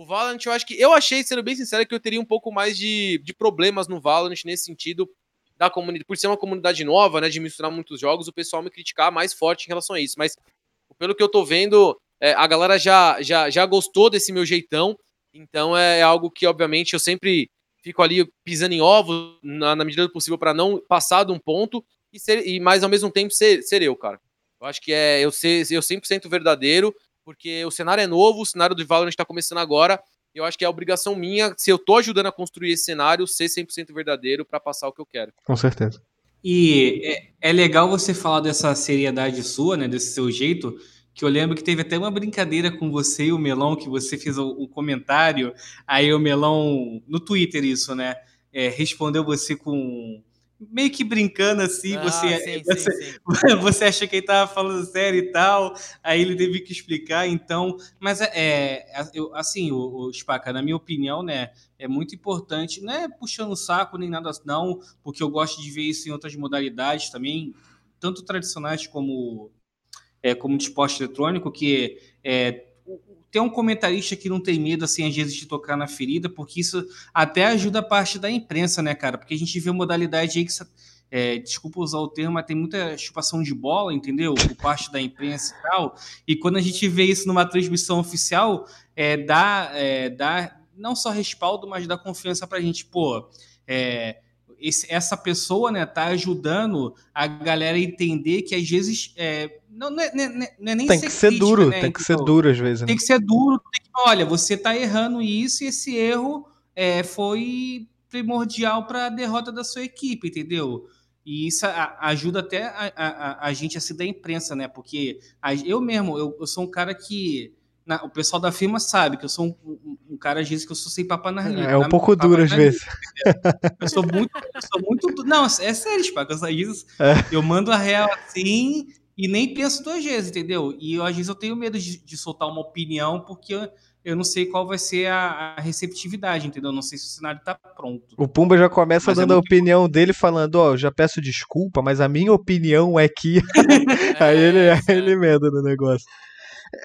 B: o Valorant, eu acho que. Eu achei, sendo bem sincero, que eu teria um pouco mais de, de problemas no Valorant nesse sentido da comunidade. Por ser uma comunidade nova, né? De misturar muitos jogos, o pessoal me criticar mais forte em relação a isso. Mas, pelo que eu tô vendo, é, a galera já, já, já gostou desse meu jeitão. Então é algo que, obviamente, eu sempre fico ali pisando em ovos na, na medida do possível para não passar de um ponto e, ser, e mais ao mesmo tempo ser, ser eu, cara. Eu acho que é eu ser eu 100% verdadeiro porque o cenário é novo, o cenário do Valorant está começando agora. E eu acho que é a obrigação minha, se eu tô ajudando a construir esse cenário, ser 100% verdadeiro para passar o que eu quero.
A: Com certeza.
D: E é, é, legal você falar dessa seriedade sua, né, desse seu jeito, que eu lembro que teve até uma brincadeira com você e o Melão, que você fez o, o comentário, aí o Melão, no Twitter isso, né, é, respondeu você com meio que brincando assim, ah, você, sim, você, sim, sim. você acha que ele tava falando sério e tal, aí ele teve que explicar, então, mas é, é eu, assim, o, o Spaca, na minha opinião, né, é muito importante, não é puxando o saco nem nada não, porque eu gosto de ver isso em outras modalidades também, tanto tradicionais como é, como de esporte eletrônico, que é, ter um comentarista que não tem medo, assim, às vezes, de tocar na ferida, porque isso até ajuda a parte da imprensa, né, cara? Porque a gente vê modalidade aí que. É, desculpa usar o termo, mas tem muita chupação de bola, entendeu? Por parte da imprensa e tal. E quando a gente vê isso numa transmissão oficial, é, dá, é, dá não só respaldo, mas dá confiança pra gente. Pô, é, esse, essa pessoa né, tá ajudando a galera a entender que às vezes é, não, não, é, não, é, não é nem
A: tem que ser crítica, duro, né? tem que ser duro às vezes.
D: Tem né? que ser duro, que, olha, você está errando isso e esse erro é, foi primordial para a derrota da sua equipe, entendeu? E isso ajuda até a, a, a, gente a se dar imprensa, né? Porque eu mesmo, eu, eu sou um cara que na, o pessoal da firma sabe que eu sou um, um, um, cara, vezes, que eu sou sem papo na
A: É um pouco duro, às vezes.
D: Eu sou muito, eu sou muito. Não, é sério, Spaca. Eu, é. eu mando a real assim e nem penso duas vezes, entendeu? E eu, às vezes eu tenho medo de, de soltar uma opinião porque eu, eu não sei qual vai ser a, a receptividade, entendeu? Não sei se o cenário está pronto.
A: O Pumba já começa mas é dando é a opinião dele, falando, ó, oh, já peço desculpa, mas a minha opinião é que... aí ele, é, aí ele emenda no negócio.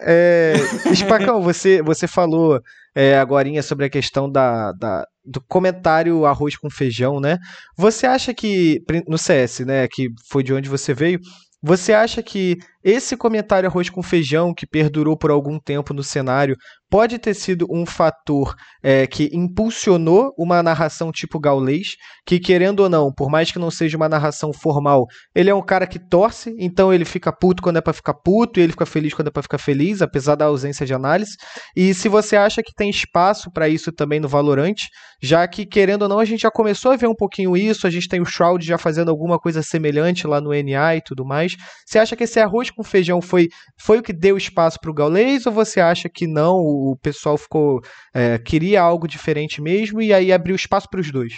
A: É, Spacão, você, você falou é, agora sobre a questão da, da, do comentário arroz com feijão, né? Você acha que, no CS, né, que foi de onde você veio, você acha que esse comentário arroz com feijão, que perdurou por algum tempo no cenário, pode ter sido um fator é, que impulsionou uma narração tipo gaulês, que querendo ou não, por mais que não seja uma narração formal, ele é um cara que torce, então ele fica puto quando é para ficar puto, e ele fica feliz quando é para ficar feliz, apesar da ausência de análise. E se você acha que tem espaço para isso também no Valorant, já que querendo ou não, a gente já começou a ver um pouquinho isso, a gente tem o Shroud já fazendo alguma coisa semelhante lá no NA e tudo mais. Você acha que esse arroz com feijão região foi, foi o que deu espaço para o Gaulês ou você acha que não, o pessoal ficou é, queria algo diferente mesmo e aí abriu espaço para os dois?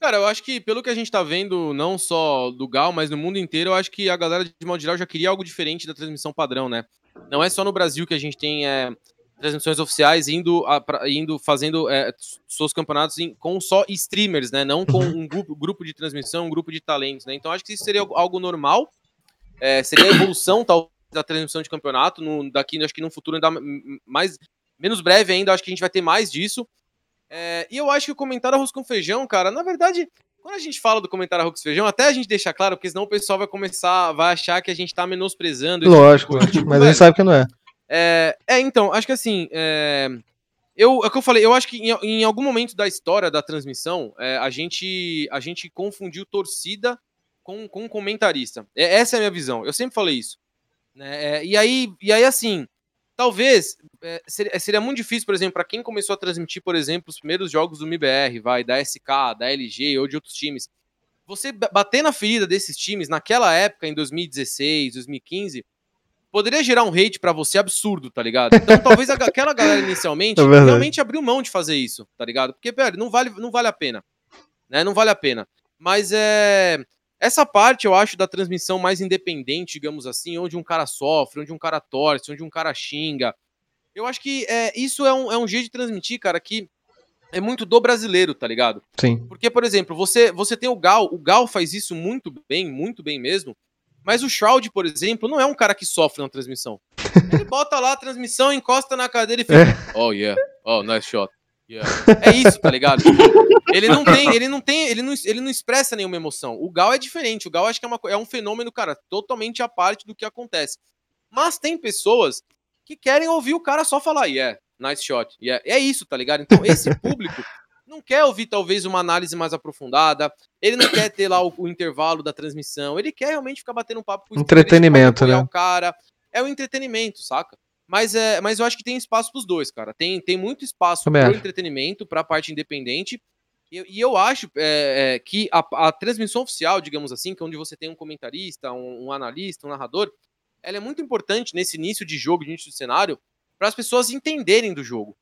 B: Cara, eu acho que pelo que a gente tá vendo, não só do Gal, mas no mundo inteiro, eu acho que a galera de modo geral já queria algo diferente da transmissão padrão, né? Não é só no Brasil que a gente tem é, transmissões oficiais indo, a, pra, indo fazendo é, seus campeonatos em, com só streamers, né? Não com uhum. um grupo, grupo de transmissão, um grupo de talentos, né? Então acho que isso seria algo normal é, seria a evolução talvez da transmissão de campeonato. No, daqui, acho que no futuro ainda mais menos breve ainda, acho que a gente vai ter mais disso. É, e eu acho que o comentário arroz com feijão, cara, na verdade, quando a gente fala do comentário arroz com feijão, até a gente deixar claro, porque senão o pessoal vai começar, vai achar que a gente tá menosprezando.
A: Lógico, tipo, mas velho, a gente sabe que não é.
B: É, é então, acho que assim, é, eu, é o que eu falei, eu acho que em, em algum momento da história da transmissão, é, a, gente, a gente confundiu torcida com, com um comentarista. É, essa é a minha visão. Eu sempre falei isso. Né? É, e, aí, e aí, assim, talvez é, seria, seria, muito difícil, por exemplo, para quem começou a transmitir, por exemplo, os primeiros jogos do MIBR, vai, da SK, da LG ou de outros times. Você bater na ferida desses times naquela época, em 2016, 2015, poderia gerar um hate para você absurdo, tá ligado? Então talvez aquela galera inicialmente é realmente abriu mão de fazer isso, tá ligado? Porque, velho, não vale, não vale a pena. Né? Não vale a pena. Mas é. Essa parte, eu acho, da transmissão mais independente, digamos assim, onde um cara sofre, onde um cara torce, onde um cara xinga. Eu acho que é, isso é um, é um jeito de transmitir, cara, que é muito do brasileiro, tá ligado?
A: Sim.
B: Porque, por exemplo, você, você tem o Gal, o Gal faz isso muito bem, muito bem mesmo, mas o Shroud, por exemplo, não é um cara que sofre na transmissão. Ele bota lá a transmissão, encosta na cadeira e fica, é. oh yeah, oh nice shot. Yeah. É isso, tá ligado? ele não tem, ele não tem, ele não, ele não expressa nenhuma emoção. O Gal é diferente. O Gal acho que é, uma, é um fenômeno, cara, totalmente à parte do que acontece. Mas tem pessoas que querem ouvir o cara só falar, yeah, nice shot. Yeah. É isso, tá ligado? Então, esse público não quer ouvir, talvez, uma análise mais aprofundada. Ele não quer ter lá o, o intervalo da transmissão. Ele quer realmente ficar batendo um papo
A: com o Entretenimento, né?
B: O cara. É o entretenimento, saca? Mas, é, mas eu acho que tem espaço para os dois, cara. Tem, tem muito espaço para o entretenimento, para a parte independente. E, e eu acho é, é, que a, a, transmissão oficial, digamos assim, que é onde você tem um comentarista, um, um analista, um narrador, ela é muito importante nesse início de jogo, de início de cenário, para as pessoas entenderem do jogo.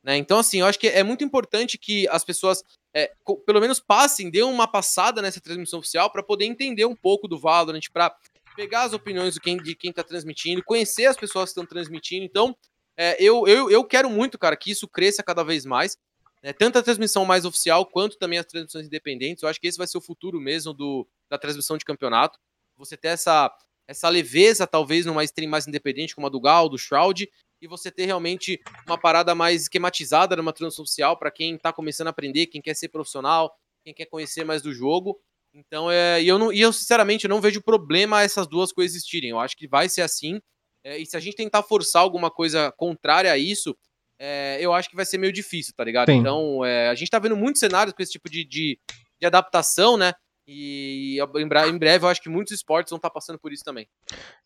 B: Né? Então, assim, eu acho que é muito importante que as pessoas, é, pelo menos, passem, dêem uma passada nessa transmissão oficial para poder entender um pouco do Valorant, para pegar as opiniões de quem está transmitindo, conhecer as pessoas que estão transmitindo. Então, é, eu, eu, eu quero muito, cara, que isso cresça cada vez mais. Né? Tanto a transmissão mais oficial quanto também as transmissões independentes. Eu acho que esse vai ser o futuro mesmo do, da transmissão de campeonato. Você ter essa, essa leveza, talvez, numa stream mais independente, como a do Gal, do Shroud, e você ter realmente uma parada mais esquematizada numa transmissão oficial para quem está começando a aprender, quem quer ser profissional, quem quer conhecer mais do jogo. Então, é, e eu, não, e eu sinceramente não vejo problema essas duas coexistirem. Eu acho que vai ser assim. É, e se a gente tentar forçar alguma coisa contrária a isso, é, eu acho que vai ser meio difícil, tá ligado? Sim. Então, é, a gente tá vendo muitos cenários com esse tipo de, de, de adaptação, né? E em breve eu acho que muitos esportes vão estar tá passando por isso também.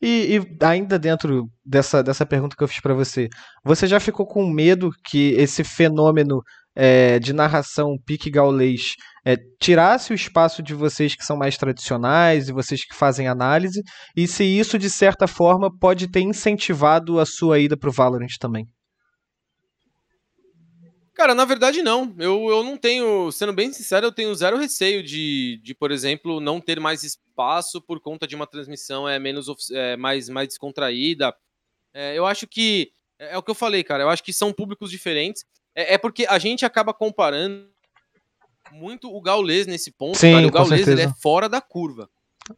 A: E, e, ainda dentro dessa, dessa pergunta que eu fiz para você, você já ficou com medo que esse fenômeno é, de narração pique gaulês é, tirasse o espaço de vocês que são mais tradicionais e vocês que fazem análise, e se isso de certa forma pode ter incentivado a sua ida para o Valorant também?
B: Cara, na verdade não. Eu, eu não tenho, sendo bem sincero, eu tenho zero receio de, de por exemplo, não ter mais espaço por conta de uma transmissão é menos é, mais, mais descontraída. É, eu acho que É, é, o que eu falei, cara. Eu acho que são públicos diferentes. É, é porque a gente acaba comparando muito o gaulês nesse ponto.
A: Sim,
B: cara. O
A: gaulês
B: é fora da curva.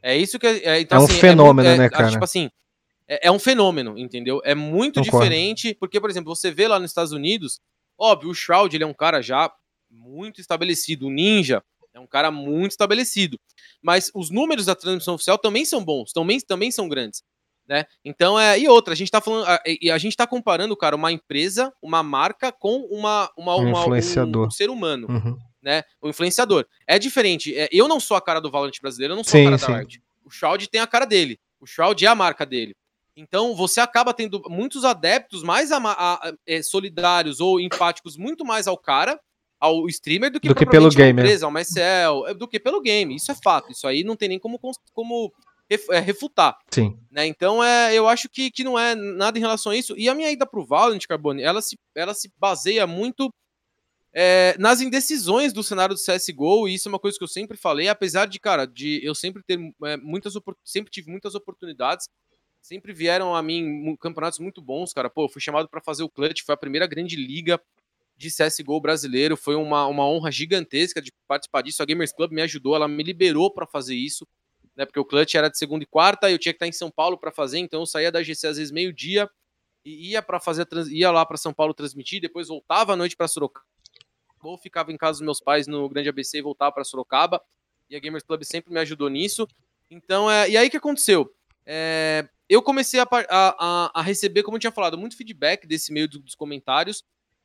B: É isso que é, então,
A: é um
B: assim,
A: fenômeno,
B: é,
A: né, cara?
B: Tipo assim, é, é, um fenômeno, entendeu? É muito Concordo. diferente, porque, por exemplo, você vê lá nos Estados Unidos, óbvio, o Shroud ele é um cara já muito estabelecido. O Ninja é um cara muito estabelecido. Mas os números da transmissão oficial também são bons, também, também são grandes. Né? Então é. E outra, a gente tá falando. A, e a gente tá comparando, cara, uma empresa, uma marca com uma, uma,
A: um
B: uma
A: influenciador.
B: Um, um, ser humano.
A: Uhum.
B: Né? O influenciador. É diferente. É, eu não sou a cara do Valorant brasileiro, eu não sou
A: sim,
B: a cara
A: sim.
B: da arte. O Shroud tem a cara dele. O Shroud é a marca dele. Então você acaba tendo muitos adeptos mais a, a, é, solidários ou empáticos muito mais ao cara, ao streamer, do que,
A: do que pelo game.
B: Empresa, ao Marcel, do que pelo game. Isso é fato. Isso aí não tem nem como, como é, refutar.
A: Sim.
B: Né? Então, é, eu acho que, que não é nada em relação a isso. E a minha ida pro Valorant, Carbone, ela se, ela se baseia muito é, nas indecisões do cenário do CSGO, e isso é uma coisa que eu sempre falei, apesar de, cara, de eu sempre ter é, muitas sempre tive muitas oportunidades, sempre vieram a mim campeonatos muito bons, cara. Pô, eu fui chamado para fazer o Clutch, foi a primeira grande liga de CSGO brasileiro, foi uma, uma honra gigantesca de participar disso. A Gamers Club me ajudou, ela me liberou para fazer isso né? Porque o clutch era de segunda e quarta, eu tinha que estar em São Paulo para fazer, então eu saía da GC às vezes meio-dia e ia para fazer ia lá para São Paulo transmitir, depois voltava à noite para Sorocaba, ou ficava em casa dos meus pais no Grande ABC e voltava para Sorocaba. E a Gamers Club sempre me ajudou nisso. Então, é, e aí o que aconteceu? É, eu comecei a, a, a, receber, como eu tinha falado, muito feedback desse meio dos comentários.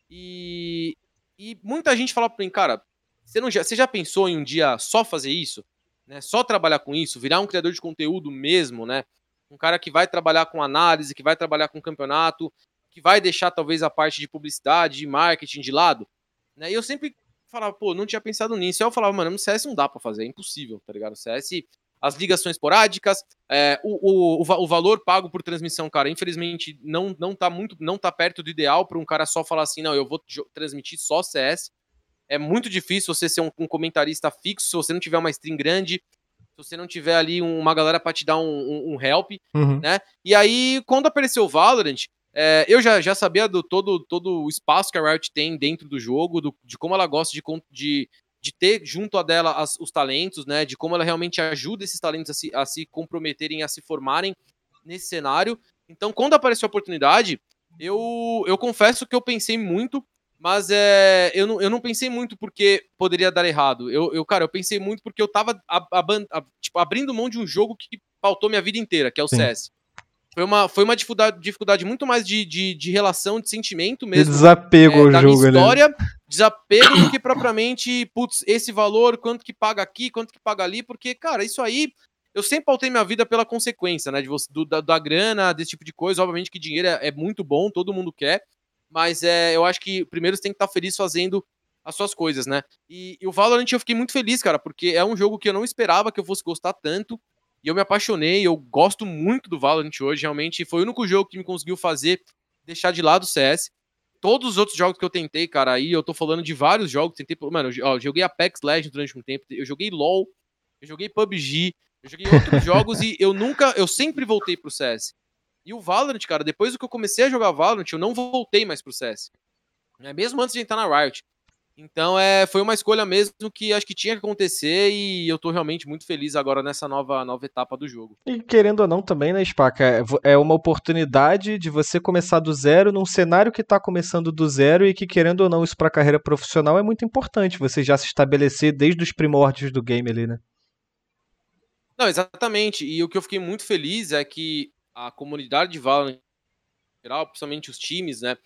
B: E, e muita gente falava para mim, cara, você, não já, você já pensou em um dia só fazer isso? Né, só trabalhar com isso, virar um criador de conteúdo mesmo, né? Um cara que vai trabalhar com análise, que vai trabalhar com campeonato, que vai deixar talvez a parte de publicidade, de marketing de lado. Né? E eu sempre falava, pô, não tinha pensado nisso. Aí eu falava, mano, no CS não dá para fazer, é impossível, tá ligado? O CS, as ligações esporádicas, é, o, o, o, valor pago por transmissão, cara, infelizmente não, não tá muito, não tá perto do ideal para um cara só falar assim, não, eu vou transmitir só CS. É muito difícil você ser um, um, comentarista fixo se você não tiver uma stream grande, se você não tiver ali uma galera para te dar um, um, um help,
A: uhum.
B: né? E aí, quando apareceu o Valorant, é, eu já, já sabia do todo, todo o espaço que a Riot tem dentro do jogo, do, de como ela gosta de, de, de ter junto a dela as, os talentos, né? De como ela realmente ajuda esses talentos a se, a se comprometerem, a se formarem nesse cenário. Então, quando apareceu a oportunidade, eu, eu confesso que eu pensei muito mas é, eu, não, eu não pensei muito porque poderia dar errado. Eu, eu cara, eu pensei muito porque eu tava a, a, a, tipo, abrindo mão de um jogo que pautou minha vida inteira, que é o Sim. CS. Foi uma, foi uma dificuldade, dificuldade muito mais de, de, de relação, de sentimento mesmo.
A: De desapego
B: é,
A: ao
B: da
A: jogo,
B: minha história, né? desapego do que propriamente, putz, esse valor, quanto que paga aqui, quanto que paga ali, porque, cara, isso aí eu sempre pautei minha vida pela consequência, né? De você, do, da, da, grana, desse tipo de coisa. Obviamente que dinheiro é, é, muito bom, todo mundo quer mas é, eu acho que primeiro você tem que estar feliz fazendo as suas coisas, né? E, e, o Valorant eu fiquei muito feliz, cara, porque é um jogo que eu não esperava que eu fosse gostar tanto. E eu me apaixonei, eu gosto muito do Valorant hoje, realmente foi o único jogo que me conseguiu fazer deixar de lado o CS. Todos os outros jogos que eu tentei, cara, aí eu tô falando de vários jogos, tentei, mano, ó, eu joguei Apex Legends durante um tempo, eu joguei LoL, eu joguei PUBG, eu joguei outros jogos e eu nunca, eu sempre voltei pro CS. E o Valorant, cara, depois do que eu comecei a jogar Valorant, eu não voltei mais pro CS. Né? Mesmo antes de entrar na Riot. Então é, foi uma escolha mesmo que acho que tinha que acontecer e eu tô realmente muito feliz agora nessa nova, nova etapa do jogo.
A: E querendo ou não também, né, Spaca, é, é uma oportunidade de você começar do zero num cenário que tá começando do zero e que querendo ou não isso pra carreira profissional é muito importante, você já se estabelecer desde os primórdios do game ali, né?
B: Não, exatamente. E o que eu fiquei muito feliz é que a comunidade de Valorant, em geral, principalmente os times, né?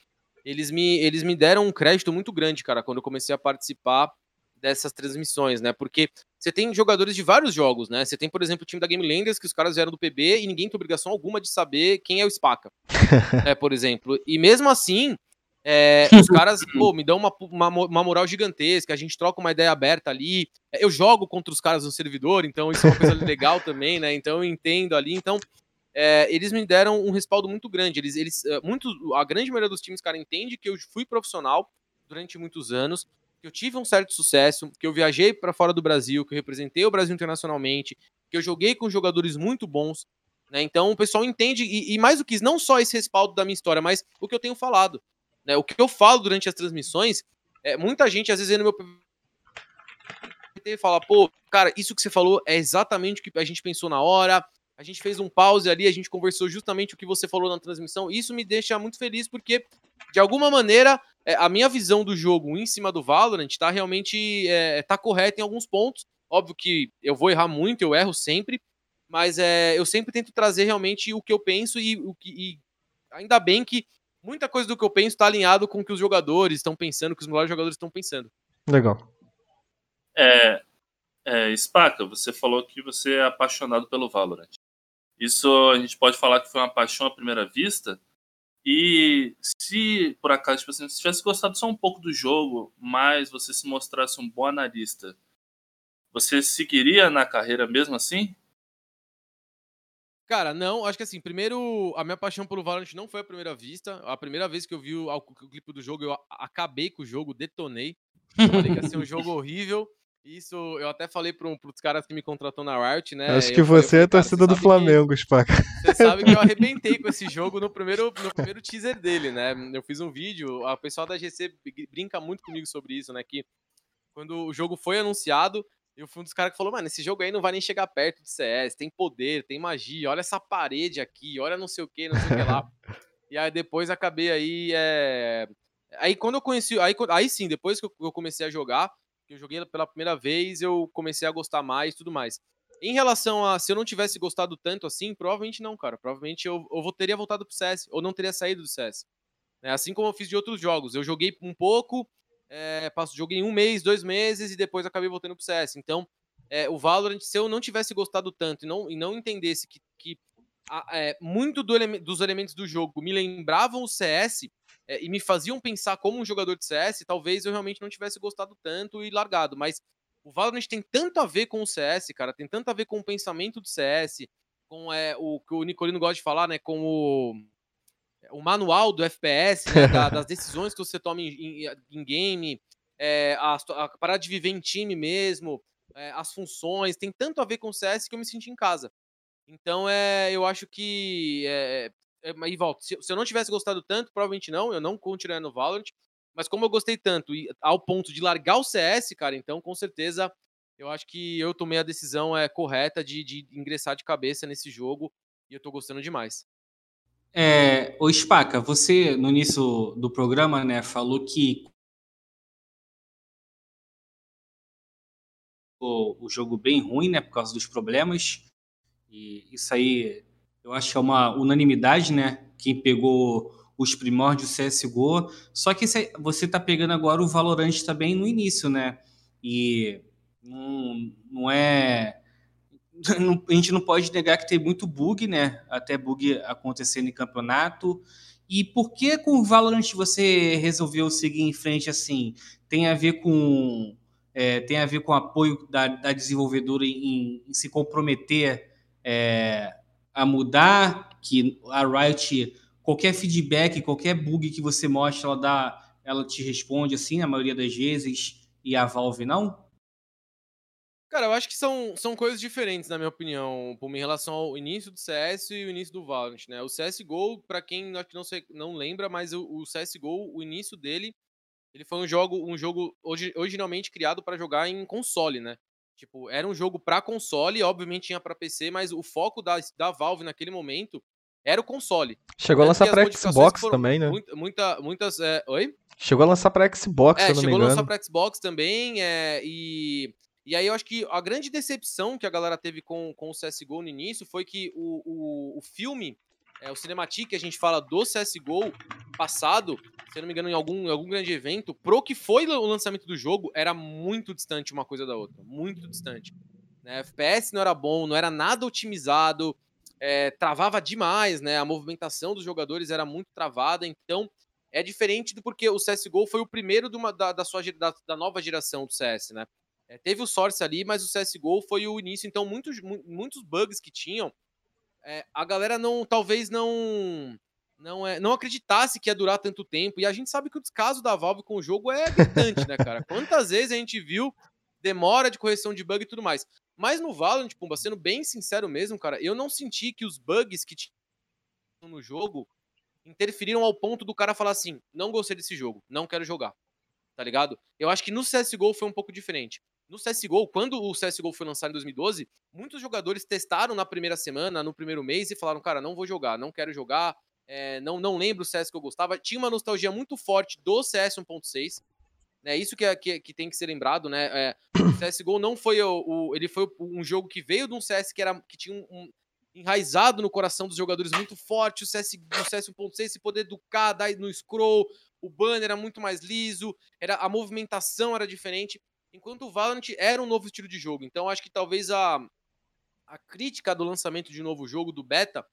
B: Eles me, eles me deram um crédito muito grande, cara, quando eu comecei a participar dessas transmissões, né? Porque você tem jogadores de vários jogos, né? Você tem, por exemplo, o time da Game Landers, que os caras vieram do PB e ninguém tem obrigação alguma de saber quem é o Spaca, né, por exemplo. E mesmo assim, é, os caras, pô, me dão uma, uma, uma, moral gigantesca, a gente troca uma ideia aberta ali. Eu jogo contra os caras no servidor, então isso é uma coisa legal também, né? Então eu entendo ali. Então, é, eles me deram um respaldo muito grande. Eles, eles, eh, muito, a grande maioria dos times, cara, entende que eu fui profissional durante muitos anos, que eu tive um certo sucesso, que eu viajei para fora do Brasil, que eu representei o Brasil internacionalmente, que eu joguei com jogadores muito bons. Né? Então o pessoal entende, e, e, mais do que isso, não só esse respaldo da minha história, mas o que eu tenho falado. Né? O que eu falo durante as transmissões, é, muita gente às vezes no meu fala, pô, cara, isso que você falou é exatamente o que a gente pensou na hora. A gente fez um pause ali, a gente conversou justamente o que você falou na transmissão. Isso me deixa muito feliz porque, de alguma maneira, é, a minha visão do jogo em cima do Valorant tá realmente é, tá correta em alguns pontos. Óbvio que eu vou errar muito, eu erro sempre, mas é, eu sempre tento trazer realmente o que eu penso e o que e ainda bem que muita coisa do que eu penso está alinhado com o que os jogadores estão pensando, que os melhores jogadores estão pensando.
A: Legal.
C: É, é, Spaca, você falou que você é apaixonado pelo Valorant. Isso a gente pode falar que foi uma paixão à primeira vista. E se por acaso tipo assim, você tivesse gostado só um pouco do jogo, mas você se mostrasse um bom analista, você seguiria na carreira mesmo assim?
B: Cara, não, acho que assim, primeiro, a minha paixão pelo Valorant não foi a primeira vista. A primeira vez que eu vi o, o, o clipe do jogo, eu acabei com o jogo, detonei. Falei que ia ser um jogo horrível. Isso eu até falei para um, os caras que me contratou na Riot, né?
A: Acho que você falei, é torcida do Flamengo, Spaca.
B: Você sabe que eu arrebentei com esse jogo no primeiro, no primeiro teaser dele, né? Eu fiz um vídeo, o pessoal da GC brinca muito comigo sobre isso, né? Que quando o jogo foi anunciado, eu fui um dos caras que falou, mano, esse jogo aí não vai nem chegar perto do CS, tem poder, tem magia, olha essa parede aqui, olha não sei o que, não sei o que lá. e aí depois acabei aí. É... Aí quando eu conheci. Aí, aí sim, depois que eu comecei a jogar, que eu joguei pela primeira vez, eu comecei a gostar mais e tudo mais. Em relação a se eu não tivesse gostado tanto assim, provavelmente não, cara. Provavelmente eu, eu teria voltado pro CS, ou não teria saído do CS. É, assim como eu fiz de outros jogos. Eu joguei um pouco, é, passo, joguei um mês, dois meses e depois acabei voltando pro CS. Então, é, o Valorant, se eu não tivesse gostado tanto e não, e não entendesse que, que a, é, muito do dos elementos do jogo me lembravam o CS é, e me faziam pensar como um jogador de CS, talvez eu realmente não tivesse gostado tanto e largado. Mas o Valorant tem tanto a ver com o CS, cara, tem tanto a ver com o pensamento do CS, com é, o que o Nicolino gosta de falar, né? Com o o manual do FPS, né, da, das decisões que você toma em, em, em game, é, a, a parar de viver em time mesmo, é, as funções, tem tanto a ver com o CS que eu me senti em casa. Então, é, eu acho que. É, e volto, se, se, eu não tivesse gostado tanto, provavelmente não, eu não continuaria no Valorant. Mas como eu gostei tanto, e ao ponto de largar o CS, cara, então com certeza eu acho que eu tomei a decisão é, correta de, de ingressar de cabeça nesse jogo e eu tô gostando demais.
D: É, o Spaca, você no início do programa, né, falou que o, o jogo bem ruim, né, por causa dos problemas. E isso aí, eu acho que é uma unanimidade, né? Quem pegou os primórdios CS:GO. Só que você está pegando agora o Valorant também no início, né? E não, não é a gente não pode negar que tem muito bug, né? Até bug acontecendo em campeonato. E por que com o Valorant você resolveu seguir em frente assim? Tem a ver com é, tem a ver com o apoio da, da desenvolvedora em, em, se comprometer é, a mudar, que a Riot, qualquer feedback, qualquer bug que você mostra, ela dá, ela te responde assim, na maioria das vezes, e a Valve não?
B: Cara, eu acho que são, são coisas diferentes, na minha opinião, em relação ao início do CS e o início do Valorant, né? O CSGO, para quem não, não lembra, mas o, o CSGO, o início dele, ele foi um jogo, um jogo originalmente criado para jogar em console, né? Tipo, era um jogo para console, obviamente tinha para PC, mas o foco da, da Valve naquele momento era o console.
A: Chegou a lançar para Xbox também, né?
B: Muita, muita muitas, é... oi?
A: Chegou a lançar para Xbox, é, se eu não me engano.
B: Chegou a lançar para Xbox também, é, e e aí eu acho que a grande decepção que a galera teve com, com o CSGO no início foi que o, o, o filme, é, o Cinematic, a gente fala do CSGO passado, se não me engano, em algum, em algum grande evento, pro que foi o lançamento do jogo, era muito distante uma coisa da outra. Muito distante. Né? FPS não era bom, não era nada otimizado, é, travava demais, né? A movimentação dos jogadores era muito travada, então é diferente do porque o CSGO foi o primeiro uma, da, da, sua, da, da nova geração do CS, né? É, teve o Source ali, mas o CSGO foi o início, então muitos, muitos bugs que tinham, é, a galera não, talvez não não, é, não acreditasse que ia durar tanto tempo, e a gente sabe que o descaso da Valve com o jogo é gritante, né, cara? Quantas vezes a gente viu demora de correção de bug e tudo mais. Mas no Valorant, Pumba, sendo bem sincero mesmo, cara, eu não senti que os bugs que tinham no jogo interferiram ao ponto do cara falar assim: não gostei desse jogo, não quero jogar. Tá ligado? Eu acho que no CSGO foi um pouco diferente. No CSGO, quando o CSGO foi lançado em 2012, muitos jogadores testaram na primeira semana, no primeiro mês, e falaram: cara, não vou jogar, não quero jogar, é, não, não lembro o CS que eu gostava. Tinha uma nostalgia muito forte do CS 1.6. É isso que, é, que, que, tem que ser lembrado, né? É, o CSGO não foi o, o, Ele foi um jogo que veio de um CS que, era, que tinha um, um enraizado no coração dos jogadores muito forte. O CS, o CS 1.6, esse poder K, dar no scroll, o banner era muito mais liso, era a movimentação era diferente. Enquanto o Valorant era um novo estilo de jogo. Então acho que talvez a, a crítica do lançamento de um novo jogo, do beta,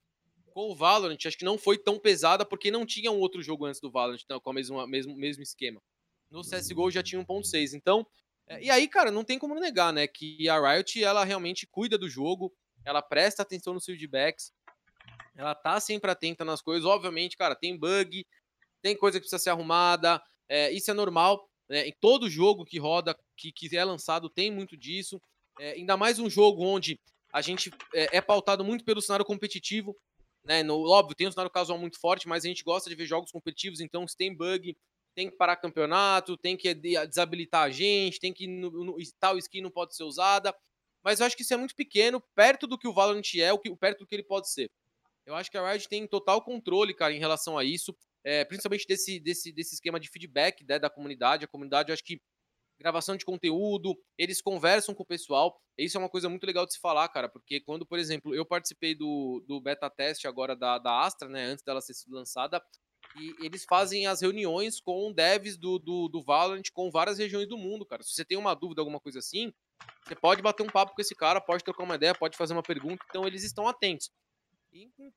B: com o Valorant, acho que não foi tão pesada, porque não tinha um outro jogo antes do Valorant então, com o mesmo, mesmo, mesmo esquema. No CSGO já tinha 1.6. Então, é, e aí, cara, não tem como negar, né, que a Riot, ela realmente cuida do jogo, ela presta atenção nos feedbacks, ela tá sempre atenta nas coisas. Obviamente, cara, tem bug, tem coisa que precisa ser arrumada, é, isso é normal. Né? Em todo jogo que roda, que, que é lançado, tem muito disso. É, ainda mais um jogo onde a gente é, é, pautado muito pelo cenário competitivo. Né? No, óbvio, tem um cenário casual muito forte, mas a gente gosta de ver jogos competitivos, então se tem bug, tem que parar campeonato, tem que desabilitar a gente, tem que no, no, tal skin não pode ser usada. Mas eu acho que isso é muito pequeno, perto do que o Valorant é, o que, perto do que ele pode ser. Eu acho que a Riot tem total controle, cara, em relação a isso, é, principalmente desse, desse, desse esquema de feedback né, da comunidade. A comunidade, eu acho que gravação de conteúdo, eles conversam com o pessoal. Isso é uma coisa muito legal de se falar, cara, porque quando, por exemplo, eu participei do, do beta teste agora da, da Astra, né, antes dela sido lançada, e eles fazem as reuniões com devs do, do, do Valorant com várias regiões do mundo, cara. Se você tem uma dúvida, alguma coisa assim, você pode bater um papo com esse cara, pode trocar uma ideia, pode fazer uma pergunta, então eles estão atentos.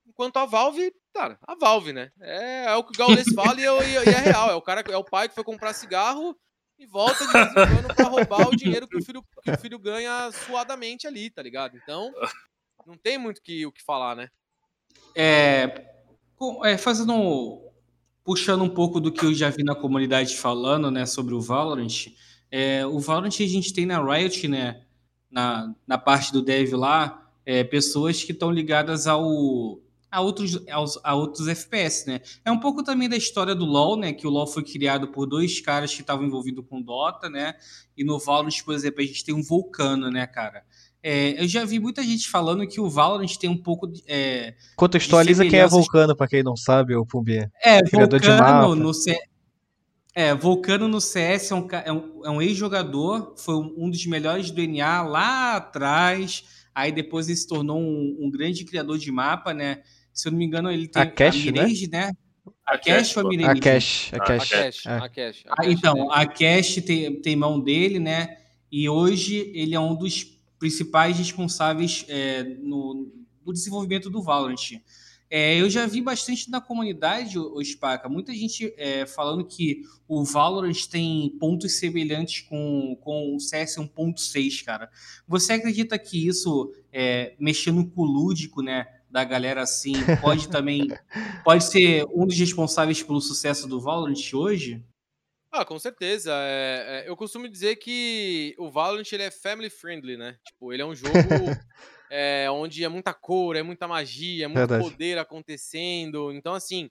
B: Enquanto a Valve, cara, a Valve, né? É, é o que o Gaules fala e, e, e, é real. É o cara, é o pai que foi comprar cigarro e volta de vez em quando pra roubar o dinheiro que o filho, que o filho ganha suadamente ali, tá ligado? Então, não tem muito que, o que falar, né?
D: É, é, fazendo. Puxando um pouco do que eu já vi na comunidade falando, né, sobre o Valorant. É, o Valorant a gente tem na Riot, né, na, na parte do dev lá, é, pessoas que estão ligadas ao, a, outros, aos, a outros FPS, né? É um pouco também da história do LoL, né? Que o LoL foi criado por dois caras que estavam envolvidos com Dota, né? E no Valorant, por exemplo, a gente tem um Vulcano, né, cara? É, eu já vi muita gente falando que o Valorant tem um pouco de. É,
A: Contextualiza de quem é Vulcano, para quem não sabe, o Pumbi.
D: É, Vulcano no C... É, Vulcano no CS é um, é um, é um ex-jogador, foi um dos melhores do NA lá atrás Aí depois ele se tornou um, um grande criador de mapa, né? Se eu não me engano, ele tem
A: a, Cash, a
D: Mirage, né? né? A, Cash ou a
A: Mirage? A Cash. A Cash. A Cash.
B: A Cash.
D: Ah, então, a Cash tem, tem mão dele, né? E hoje ele é um dos principais responsáveis é, no, no desenvolvimento do Valorant. É, eu já vi bastante na comunidade, o Spaca, muita gente é, falando que o Valorant tem pontos semelhantes com, com o CS 1.6, cara. Você acredita que isso, é, mexendo com o lúdico, né, da galera assim, pode também pode ser um dos responsáveis pelo sucesso do Valorant hoje?
B: Ah, com certeza. É, é, eu costumo dizer que o Valorant ele é family friendly, né? Tipo, ele é um jogo é, onde é muita cor, é muita magia, é muito Verdade. poder acontecendo. Então, assim,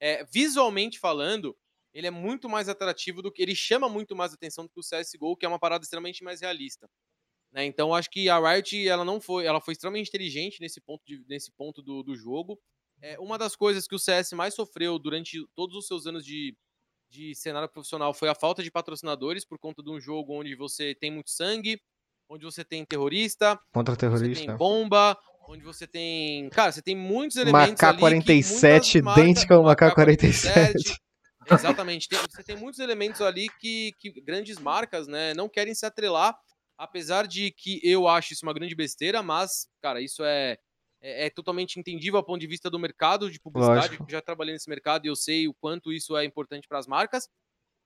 B: é, visualmente falando, ele é muito mais atrativo do que. Ele chama muito mais atenção do que o CSGO, que é uma parada extremamente mais realista. Né? Então, acho que a Riot ela não foi. Ela foi extremamente inteligente nesse ponto, de, nesse ponto do, do jogo. É, uma das coisas que o CS mais sofreu durante todos os seus anos de, de cenário profissional foi a falta de patrocinadores por conta de um jogo onde você tem muito sangue, onde você tem terrorista,
A: contra-terrorista,
B: tem bomba, onde você tem, cara, você tem muitos elementos
A: MK47 idêntico ao MK47.
B: Exatamente, tem, você tem muitos elementos ali que, que grandes marcas, né, não querem se atrelar, apesar de que eu acho isso uma grande besteira, mas, cara, isso é é, é totalmente entendível ao ponto de vista do mercado de publicidade, Lógico. já trabalhei nesse mercado e eu sei o quanto isso é importante para as marcas.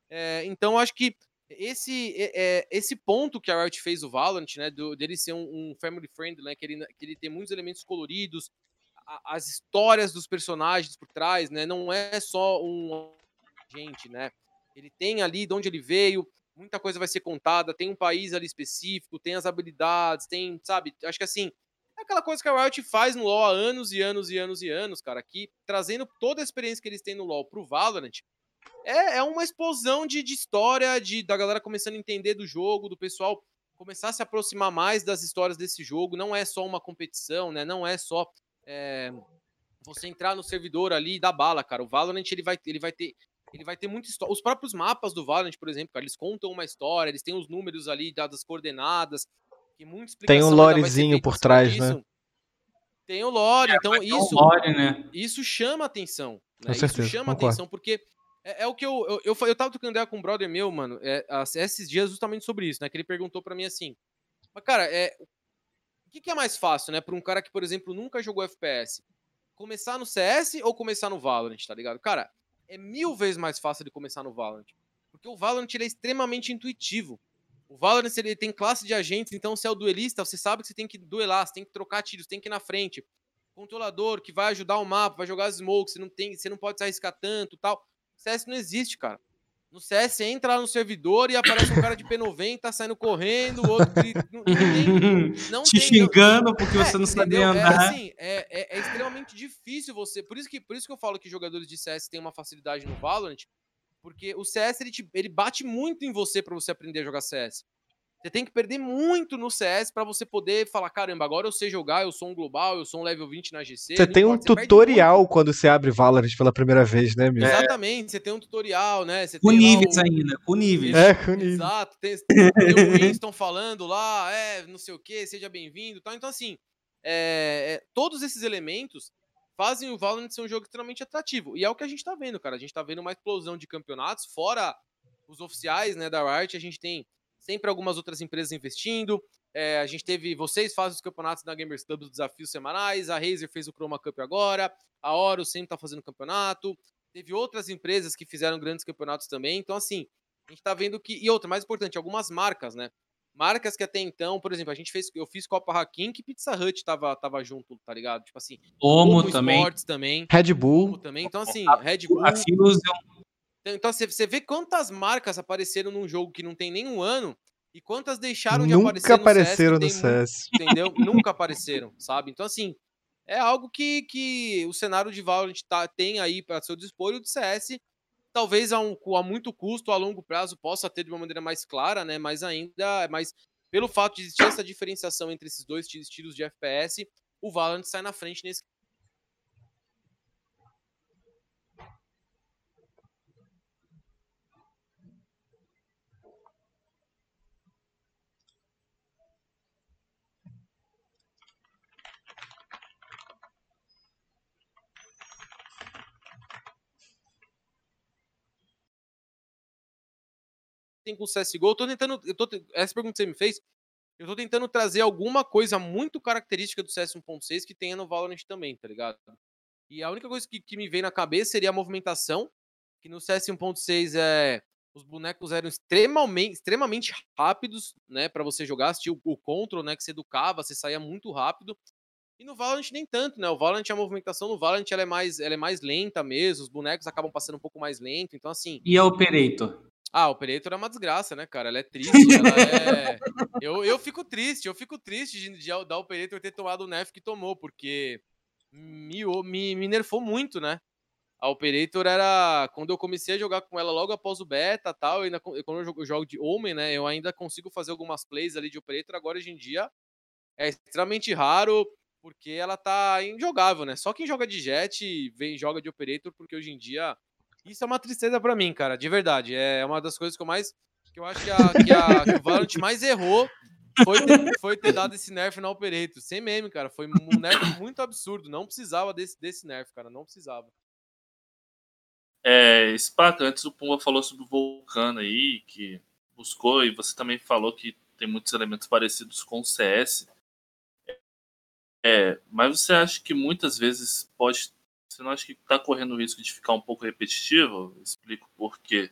B: É, então, acho que esse é, esse ponto que a Riot fez o Valorant, né, do, dele ser um, um, family friend, né, que ele, que ele tem muitos elementos coloridos, a, as histórias dos personagens por trás, né, não é só um gente, né, ele tem ali de onde ele veio, muita coisa vai ser contada, tem um país ali específico, tem as habilidades, tem, sabe, acho que assim, é aquela coisa que a Riot faz no LoL há anos e anos e anos e anos, cara, aqui trazendo toda a experiência que eles têm no LoL pro Valorant, é, é uma explosão de, de história, de, da galera começando a entender do jogo, do pessoal começar a se aproximar mais das histórias desse jogo, não é só uma competição, né, não é só... É, você entrar no servidor ali e dar bala, cara. O Valorant ele vai, ele vai ter ele vai ter muita história. Os próprios mapas do Valorant, por exemplo, cara, eles contam uma história, eles têm os números ali dadas coordenadas, que muita
A: Tem um lorezinho por trás, né?
B: Tem o lore, é, então isso, lore, né? isso chama atenção. Né?
A: certeza,
B: isso chama
A: concordo.
B: atenção, porque é, é, o que eu, eu, eu, eu tava trocando ideia com um brother meu, mano, é, esses dias justamente sobre isso, né? Que ele perguntou para mim assim, mas cara, é, o que, que é mais fácil, né? Pra um cara que, por exemplo, nunca jogou FPS, começar no CS ou começar no Valorant, tá ligado? Cara, é mil vezes mais fácil de começar no Valorant. Porque o Valorant ele é extremamente intuitivo. O Valorant ele tem classe de agentes, então se é o duelista, você sabe que você tem que duelar, você tem que trocar tiros, tem que ir na frente. Controlador que vai ajudar o mapa, vai jogar as smokes, você não tem, você não pode se arriscar tanto, tal. CS não existe, cara. No CS você entra lá no servidor e aparece um cara de P90 saindo correndo, o outro que não, tem,
D: não te tem, xingando não, porque é, você não sabia andar.
B: É, assim, é, é, é, extremamente difícil você. Por isso, que, por isso que eu falo que jogadores de CS têm uma facilidade no Valorant, porque o CS ele, te, ele bate muito em você para você aprender a jogar CS. Você tem que perder muito no CS para você poder falar, caramba, agora eu sei jogar, eu sou um global, eu sou um level 20 na GC.
A: Você tem um tutorial quando você abre Valorant pela primeira vez, né,
B: meu? Exatamente, você tem um tutorial, né? Você
D: com níveis o... ainda, com níveis.
A: É, com níveis.
B: Exato, tem, tem o Winston falando lá, é, não sei o que, seja bem-vindo tal. Então, assim, é, é, todos esses elementos fazem o Valorant ser um jogo extremamente atrativo. E é o que a gente tá vendo, cara. A gente tá vendo uma explosão de campeonatos, fora os oficiais, né, da Riot, a gente tem sempre algumas outras empresas investindo. É, a gente teve, vocês fazem os campeonatos da Gamers Club, os desafios semanais, a Razer fez o Chroma Cup agora, a Oro sempre está fazendo campeonato, teve outras empresas que fizeram grandes campeonatos também, então assim, a gente está vendo que, e outra, mais importante, algumas marcas, né, marcas que até então, por exemplo, a gente fez, eu fiz Copa Hakim que Pizza Hut tava, tava junto, tá ligado? Tipo assim,
D: Omo também.
B: Sports também.
A: Red Bull.
B: Omo também, então assim, Red Bull.
D: A Fusion.
B: Então você vê quantas marcas apareceram num jogo que não tem nenhum ano e quantas deixaram de
A: Nunca
B: aparecer no
A: apareceram
B: CS,
A: no CS.
B: Entendeu? Nunca apareceram, sabe? Então, assim, é algo que, que o cenário de Valorant tá, tem aí para seu dispor e o de CS, talvez a, um, a muito custo, a longo prazo, possa ter de uma maneira mais clara, né? Mas ainda, mas pelo fato de existir essa diferenciação entre esses dois estilos de FPS, o Valorant sai na frente nesse tem com o CSGO. Eu tô tentando. Eu tô, essa pergunta que você me fez, eu tô tentando trazer alguma coisa muito característica do CS 1.6 que tenha no Valorant também, tá ligado? E a única coisa que, que me vem na cabeça seria a movimentação, que no CS 1.6 é. Os bonecos eram extremamente, extremamente rápidos, né, para você jogar. Tinha o, o control, né, que você educava, você saía muito rápido. E no Valorant nem tanto, né? O Valorant, a movimentação no Valorant ela é mais, ela é mais lenta mesmo, os bonecos acabam passando um pouco mais lento, então assim.
D: E a Operator?
B: Ah, o Operator é uma desgraça, né, cara? Ela é triste, ela é... eu, eu fico triste, eu fico triste de, de da Operator ter tomado o nerf que tomou, porque me, me, me nerfou muito, né? A Operator era. Quando eu comecei a jogar com ela logo após o beta tal, ainda, quando eu jogo, jogo de Omen, né? Eu ainda consigo fazer algumas plays ali de Operator. Agora, hoje em dia, é extremamente raro, porque ela tá injogável, né? Só quem joga de Jet vem joga de Operator, porque hoje em dia isso é uma tristeza para mim, cara, de verdade. É uma das coisas que eu mais. que eu acho que, a, que, a, que o Valorant mais errou foi ter, foi ter dado esse nerf na Operator. Sem meme, cara. Foi um nerf muito absurdo. Não precisava desse, desse nerf, cara. Não precisava.
C: É, Spaca, antes o Pumba falou sobre o Vulcano aí, que buscou, e você também falou que tem muitos elementos parecidos com o CS. É, mas você acha que muitas vezes pode você não acha que está correndo o risco de ficar um pouco repetitivo? Explico por quê.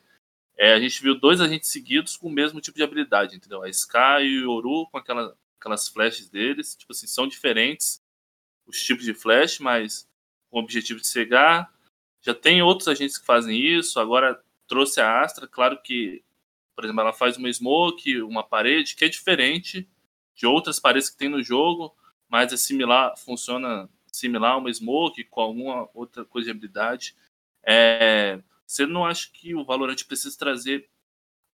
C: É, a gente viu dois agentes seguidos com o mesmo tipo de habilidade, entendeu? A Sky e o Yoru com aquela, aquelas flashes deles, tipo assim, são diferentes os tipos de flash, mas com o objetivo de cegar. Já tem outros agentes que fazem isso, agora trouxe a Astra, claro que por exemplo, ela faz uma smoke, uma parede, que é diferente de outras paredes que tem no jogo, mas é similar, funciona similar a uma smoke com alguma outra coisa de habilidade. É, você não acha que o Valorant precisa trazer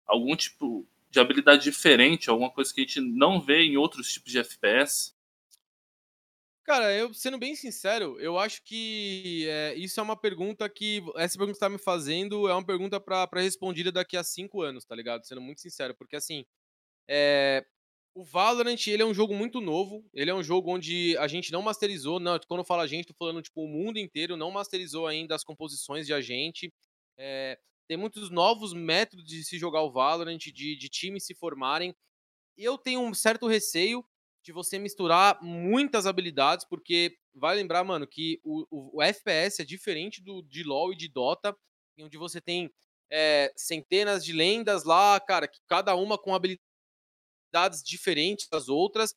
C: algum tipo de habilidade diferente, alguma coisa que a gente não vê em outros tipos de FPS?
B: Cara, eu sendo bem sincero, eu acho que é, isso é uma pergunta que. Essa pergunta que você tá me fazendo é uma pergunta pra respondida daqui a cinco anos, tá ligado? Sendo muito sincero, porque assim. É, o Valorant, ele é um jogo muito novo. Ele é um jogo onde a gente não masterizou. Não, quando eu falo a gente, tô falando, tipo, o mundo inteiro não masterizou ainda as composições de agente. É, tem muitos novos métodos de se jogar o Valorant, de, de times se formarem. Eu tenho um certo receio de você misturar muitas habilidades, porque vai lembrar, mano, que o, o, o FPS é diferente do de LoL e de Dota, onde você tem é, centenas de lendas lá, cara, que cada uma com habilidades diferentes das outras.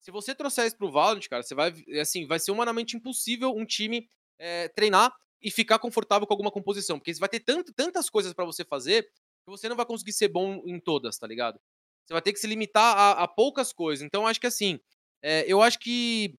B: Se você trouxer isso pro Valorant, cara, você vai, assim, vai ser humanamente impossível um time é, treinar e ficar confortável com alguma composição, porque você vai ter tanto, tantas coisas para você fazer que você não vai conseguir ser bom em todas, tá ligado? Você vai ter que se limitar a, a poucas coisas. Então, acho que assim, é, eu acho que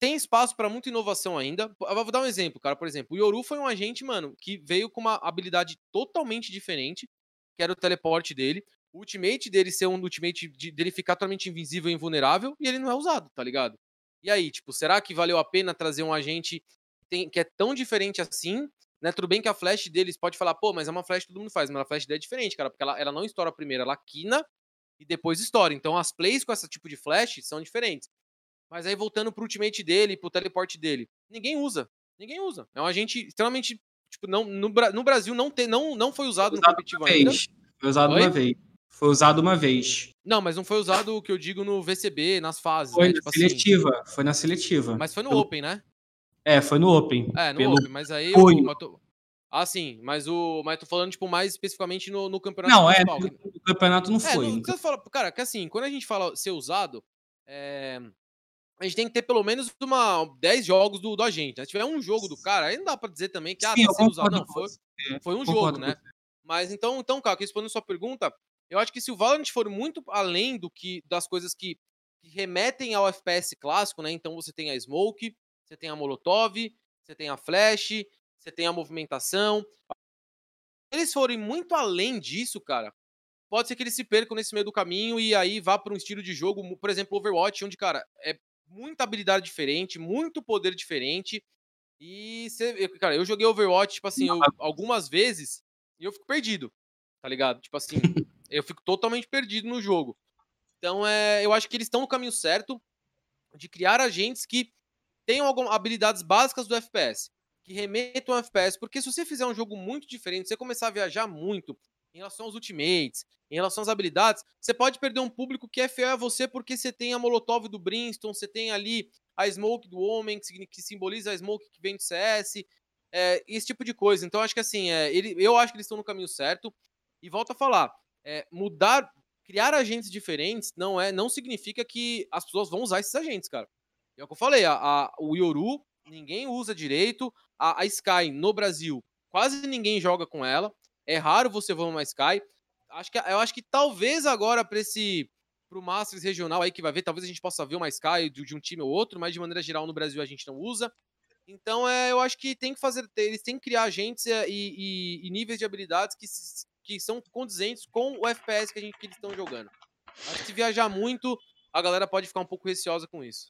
B: tem espaço para muita inovação ainda. Eu vou dar um exemplo, cara. Por exemplo, o Yoru foi um agente, mano, que veio com uma habilidade totalmente diferente, que era o teleporte dele. O ultimate dele ser um ultimate de, dele ficar totalmente invisível e invulnerável, e ele não é usado, tá ligado? E aí, tipo, será que valeu a pena trazer um agente que, tem, que é tão diferente assim? Né? Tudo bem que a flash deles pode falar, pô, mas é uma flash que todo mundo faz, mas a flash dele é diferente, cara, porque ela, ela não estoura primeiro, ela quina e depois história. Então as plays com esse tipo de flash são diferentes. Mas aí voltando pro ultimate dele, pro teleporte dele, ninguém usa. Ninguém usa. É um agente extremamente. Tipo, não, no, no Brasil não, tem, não, não foi usado, foi usado no competitivo ainda.
D: Foi usado Oi? uma vez. Foi usado uma vez.
B: Não, mas não foi usado o que eu digo no VCB, nas fases.
D: Foi
B: né?
D: na tipo assim. seletiva. Assim. Foi na seletiva.
B: Mas foi no Pelo... Open, né?
D: É, foi no Open.
B: É, no Pelo... Open, mas aí. Foi. Eu, ah, sim, mas o. Mas tô falando, tipo, mais especificamente no, no campeonato
D: não, é, principal. É, no campeonato não é, foi. Não,
B: fala, cara, que assim, quando a gente fala ser usado, é, a gente tem que ter pelo menos uma 10 jogos do, do agente. Né? Se tiver um jogo do cara, aí não dá pra dizer também que ah, sim, tá sendo usado. Não, foi, foi um jogo, né? Mas então, então, cara, respondendo a sua pergunta, eu acho que se o Valorant for muito além do que das coisas que, que remetem ao FPS clássico, né? Então você tem a Smoke, você tem a Molotov, você tem a Flash, você tem a movimentação. Se eles forem muito além disso, cara, pode ser que eles se percam nesse meio do caminho e aí vá para um estilo de jogo, por exemplo, Overwatch, onde, cara, é muita habilidade diferente, muito poder diferente. E, você, cara, eu joguei Overwatch, tipo assim, eu, algumas vezes e eu fico perdido, tá ligado? Tipo assim, eu fico totalmente perdido no jogo. Então, é, eu acho que eles estão no caminho certo de criar agentes que tenham algumas habilidades básicas do FPS que remetam ao FPS, porque se você fizer um jogo muito diferente, você começar a viajar muito em relação aos ultimates, em relação às habilidades, você pode perder um público que é fiel a você porque você tem a Molotov do Brimstone, você tem ali a Smoke do Homem, que, que simboliza a Smoke que vem do CS, é, esse tipo de coisa. Então, acho que assim, é, ele, eu acho que eles estão no caminho certo. E volto a falar, é, mudar, criar agentes diferentes não é, não significa que as pessoas vão usar esses agentes, cara. É o que eu falei, a, a, o Yoru ninguém usa direito. A, a, Sky no Brasil, quase ninguém joga com ela. É raro você ver uma Sky. Acho que, eu acho que talvez agora para esse pro Masters regional aí que vai ver, talvez a gente possa ver uma Sky de, de, um time ou outro, mas de maneira geral no Brasil a gente não usa. Então é, eu acho que tem que fazer, eles têm que criar agentes e, e, e níveis de habilidades que, que são condizentes com o FPS que, a gente, que eles estão jogando. Se viajar muito, a galera pode ficar um pouco receosa com isso.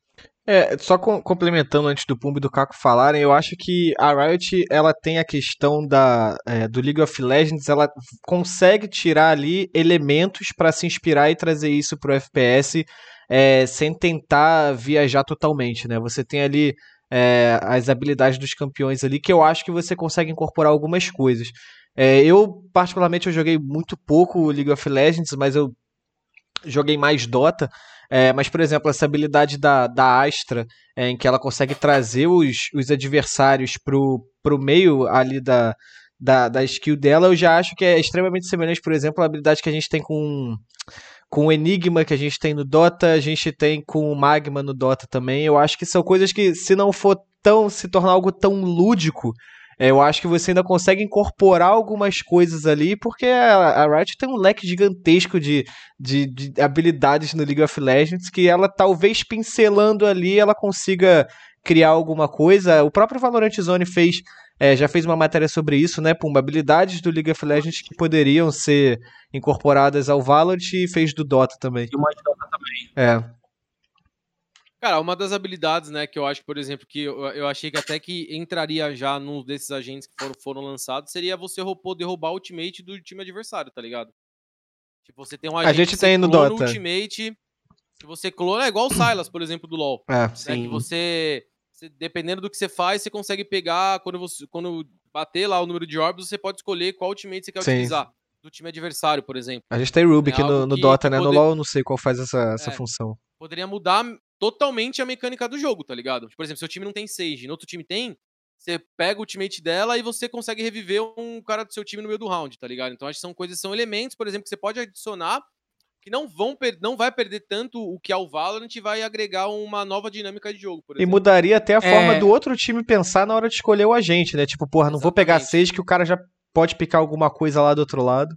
A: É, só com, complementando antes do Pumbo e do Caco falarem, eu acho que a Riot ela tem a questão da, é, do League of Legends, ela consegue tirar ali elementos para se inspirar e trazer isso pro FPS é, sem tentar viajar totalmente, né? Você tem ali é, as habilidades dos campeões ali que eu acho que você consegue incorporar algumas coisas. É, eu, particularmente, eu joguei muito pouco League of Legends, mas eu joguei mais Dota. É, mas, por exemplo, essa habilidade da, da Astra, é, em que ela consegue trazer os, os adversários pro, pro meio ali da, da, da skill dela, eu já acho que é extremamente semelhante, por exemplo, à habilidade que a gente tem com, com o Enigma, que a gente tem no Dota, a gente tem com o Magma no Dota também. Eu acho que são coisas que, se não for tão se tornar algo tão lúdico, eu acho que você ainda consegue incorporar algumas coisas ali, porque a, a Riot tem um leque gigantesco de, de, de, habilidades no League of Legends que ela talvez pincelando ali ela consiga criar alguma coisa. O próprio Valorant Zone fez, é, já fez uma matéria sobre isso, né? Pumba, habilidades do League of Legends que poderiam ser incorporadas ao Valorant e fez do Dota também.
D: E uma de Dota também.
A: É.
B: Cara, uma das habilidades, né, que eu acho, por exemplo, que eu, eu achei que até que entraria já num desses agentes que foram, foram lançados, seria você poder roubar o ultimate do time adversário, tá ligado? Tipo, você tem um agente
A: A gente tem no Dota.
B: ultimate que você clona, é igual o Silas, por exemplo, do LoL.
A: É,
B: né, sim. Que você, você, dependendo do que você faz, você consegue pegar, quando você quando bater lá o número de orbs, você pode escolher qual ultimate você quer sim. utilizar. Do time adversário, por exemplo.
A: A gente tem Rubik é no, no que, Dota, né? Poder... No LoL eu não sei qual faz essa, essa é, função.
B: Poderia mudar totalmente a mecânica do jogo, tá ligado? Por exemplo, seu time não tem Sage, no outro time tem, você pega o ultimate dela e você consegue reviver um cara do seu time no meio do round, tá ligado? Então acho que são coisas, são elementos, por exemplo, que você pode adicionar que não vão não vai perder tanto o que é o Valorant e vai agregar uma nova dinâmica de jogo,
A: E mudaria até a forma é... do outro time pensar na hora de escolher o agente, né? Tipo, porra, não Exatamente. vou pegar Sage que o cara já pode picar alguma coisa lá do outro lado.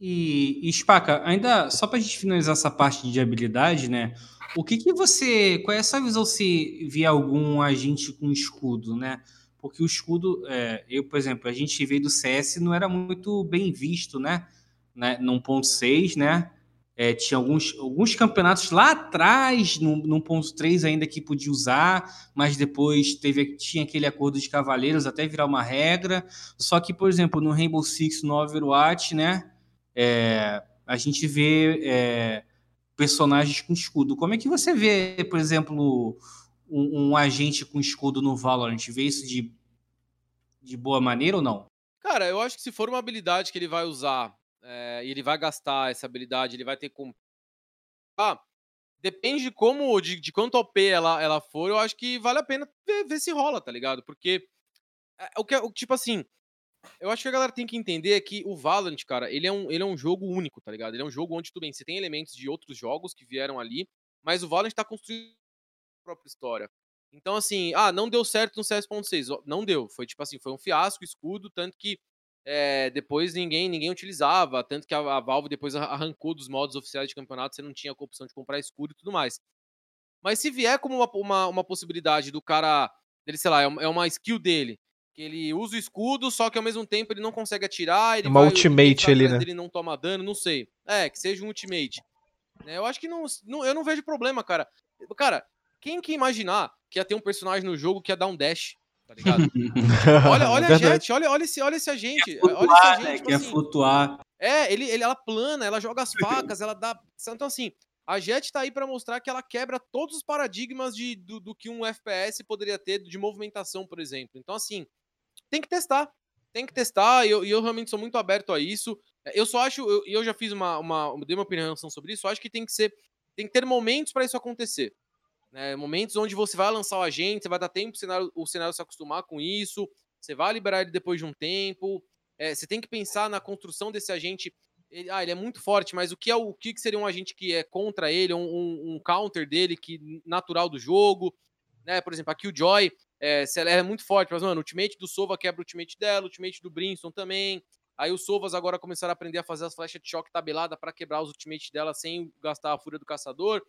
D: E, e Spaca, ainda só para a gente finalizar essa parte de habilidade, né? O que que você, qual é essa visão se vier algum agente com escudo, né? Porque o escudo, é, eu, por exemplo, a gente veio do CS não era muito bem visto, né? né? Num ponto 6, né? É, tinha alguns, alguns campeonatos lá atrás, no, no ponto 3 ainda que podia usar, mas depois teve, tinha aquele acordo de cavaleiros até virar uma regra. Só que, por exemplo, no Rainbow Six, no Overwatch, né? É, a gente vê é, personagens com escudo. Como é que você vê, por exemplo, um, um, agente com escudo no Valorant? Vê isso de, de boa maneira ou não?
B: Cara, eu acho que se for uma habilidade que ele vai usar é, e ele vai gastar essa habilidade, ele vai ter como. Ah, depende de como, de, de quanto OP ela, ela for, eu acho que vale a pena ver, ver se rola, tá ligado? Porque. É, o que, é, tipo assim, eu acho que a galera tem que entender que o Valorant, cara, ele é, um, ele é um jogo único, tá ligado? Ele é um jogo onde, tudo bem, você tem elementos de outros jogos que vieram ali, mas o Valorant tá construindo a própria história. Então, assim, ah, não deu certo no CS.6. Não deu. Foi tipo assim, foi um fiasco, escudo, tanto que é, depois ninguém ninguém utilizava, tanto que a, a, Valve depois arrancou dos modos oficiais de campeonato, você não tinha a opção de comprar escudo e tudo mais. Mas se vier como uma, uma, uma possibilidade do cara, dele, sei lá, é uma é skill dele, que ele usa o escudo, só que ao mesmo tempo ele não consegue atirar. Ele
A: uma vai, ultimate ali, né?
B: Ele não toma dano, não sei. É, que seja um ultimate. É, eu acho que não, não, eu não vejo problema, cara. Cara, quem que imaginar que ia ter um personagem no jogo que ia dar um dash? Tá ligado? olha, olha a Jet, olha, olha, esse, olha esse agente.
D: Flutuar,
B: olha esse
D: agente. Né? Tipo Quer assim, flutuar.
B: É, ele, ele, ela plana, ela joga as facas, ela dá. Então, assim, a Jet tá aí para mostrar que ela quebra todos os paradigmas de, do, do, que um FPS poderia ter de movimentação, por exemplo. Então, assim, tem que testar. Tem que testar, e eu, eu, realmente sou muito aberto a isso. Eu só acho, eu, eu já fiz uma, uma. Dei uma opinião sobre isso, eu acho que tem que ser. Tem que ter momentos para isso acontecer. Né? Momentos onde você vai lançar o agente, você vai dar tempo o cenário, o cenário se acostumar com isso, você vai liberar ele depois de um tempo. É, você tem que pensar na construção desse agente. Ele, ah, ele é muito forte, mas o que é o que seria um agente que é contra ele, um, um, um counter dele que natural do jogo, né? Por exemplo, aqui o Joy, é, ela é muito forte, mas, mano, o ultimate do Sova quebra o ultimate dela, o ultimate do Brimstone também. Aí os Sovas agora começaram a aprender a fazer as flechas de choque tabelada para quebrar os ultimates dela sem gastar a fúria do caçador.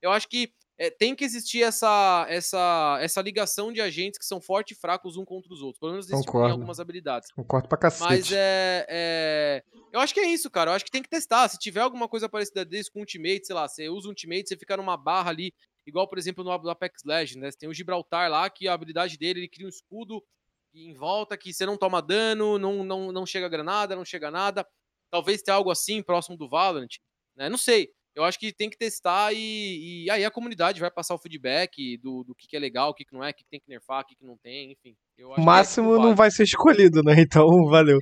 B: Eu acho que é, tem que existir essa, essa, essa ligação de agentes que são fortes e fracos um contra os outros. Pelo menos existem algumas habilidades.
A: Concordo pra cacete.
B: Mas é, é, Eu acho que é isso, cara. Eu acho que tem que testar. Se tiver alguma coisa parecida desse com ultimate, sei lá, você usa um ultimate, você fica numa barra ali Igual, por exemplo, no Apex Legends, né? Você tem o Gibraltar lá, que a habilidade dele, ele cria um escudo em volta que você não toma dano, não, não, não chega granada, não chega nada. Talvez tenha algo assim próximo do Valorant, né? Não sei. Eu acho que tem que testar e, e aí a comunidade vai passar o feedback do, do que, que é legal, o que, que não é, o que, que tem que nerfar, o que, que não tem, enfim.
A: o é máximo é não vai ser escolhido, né? Então, valeu.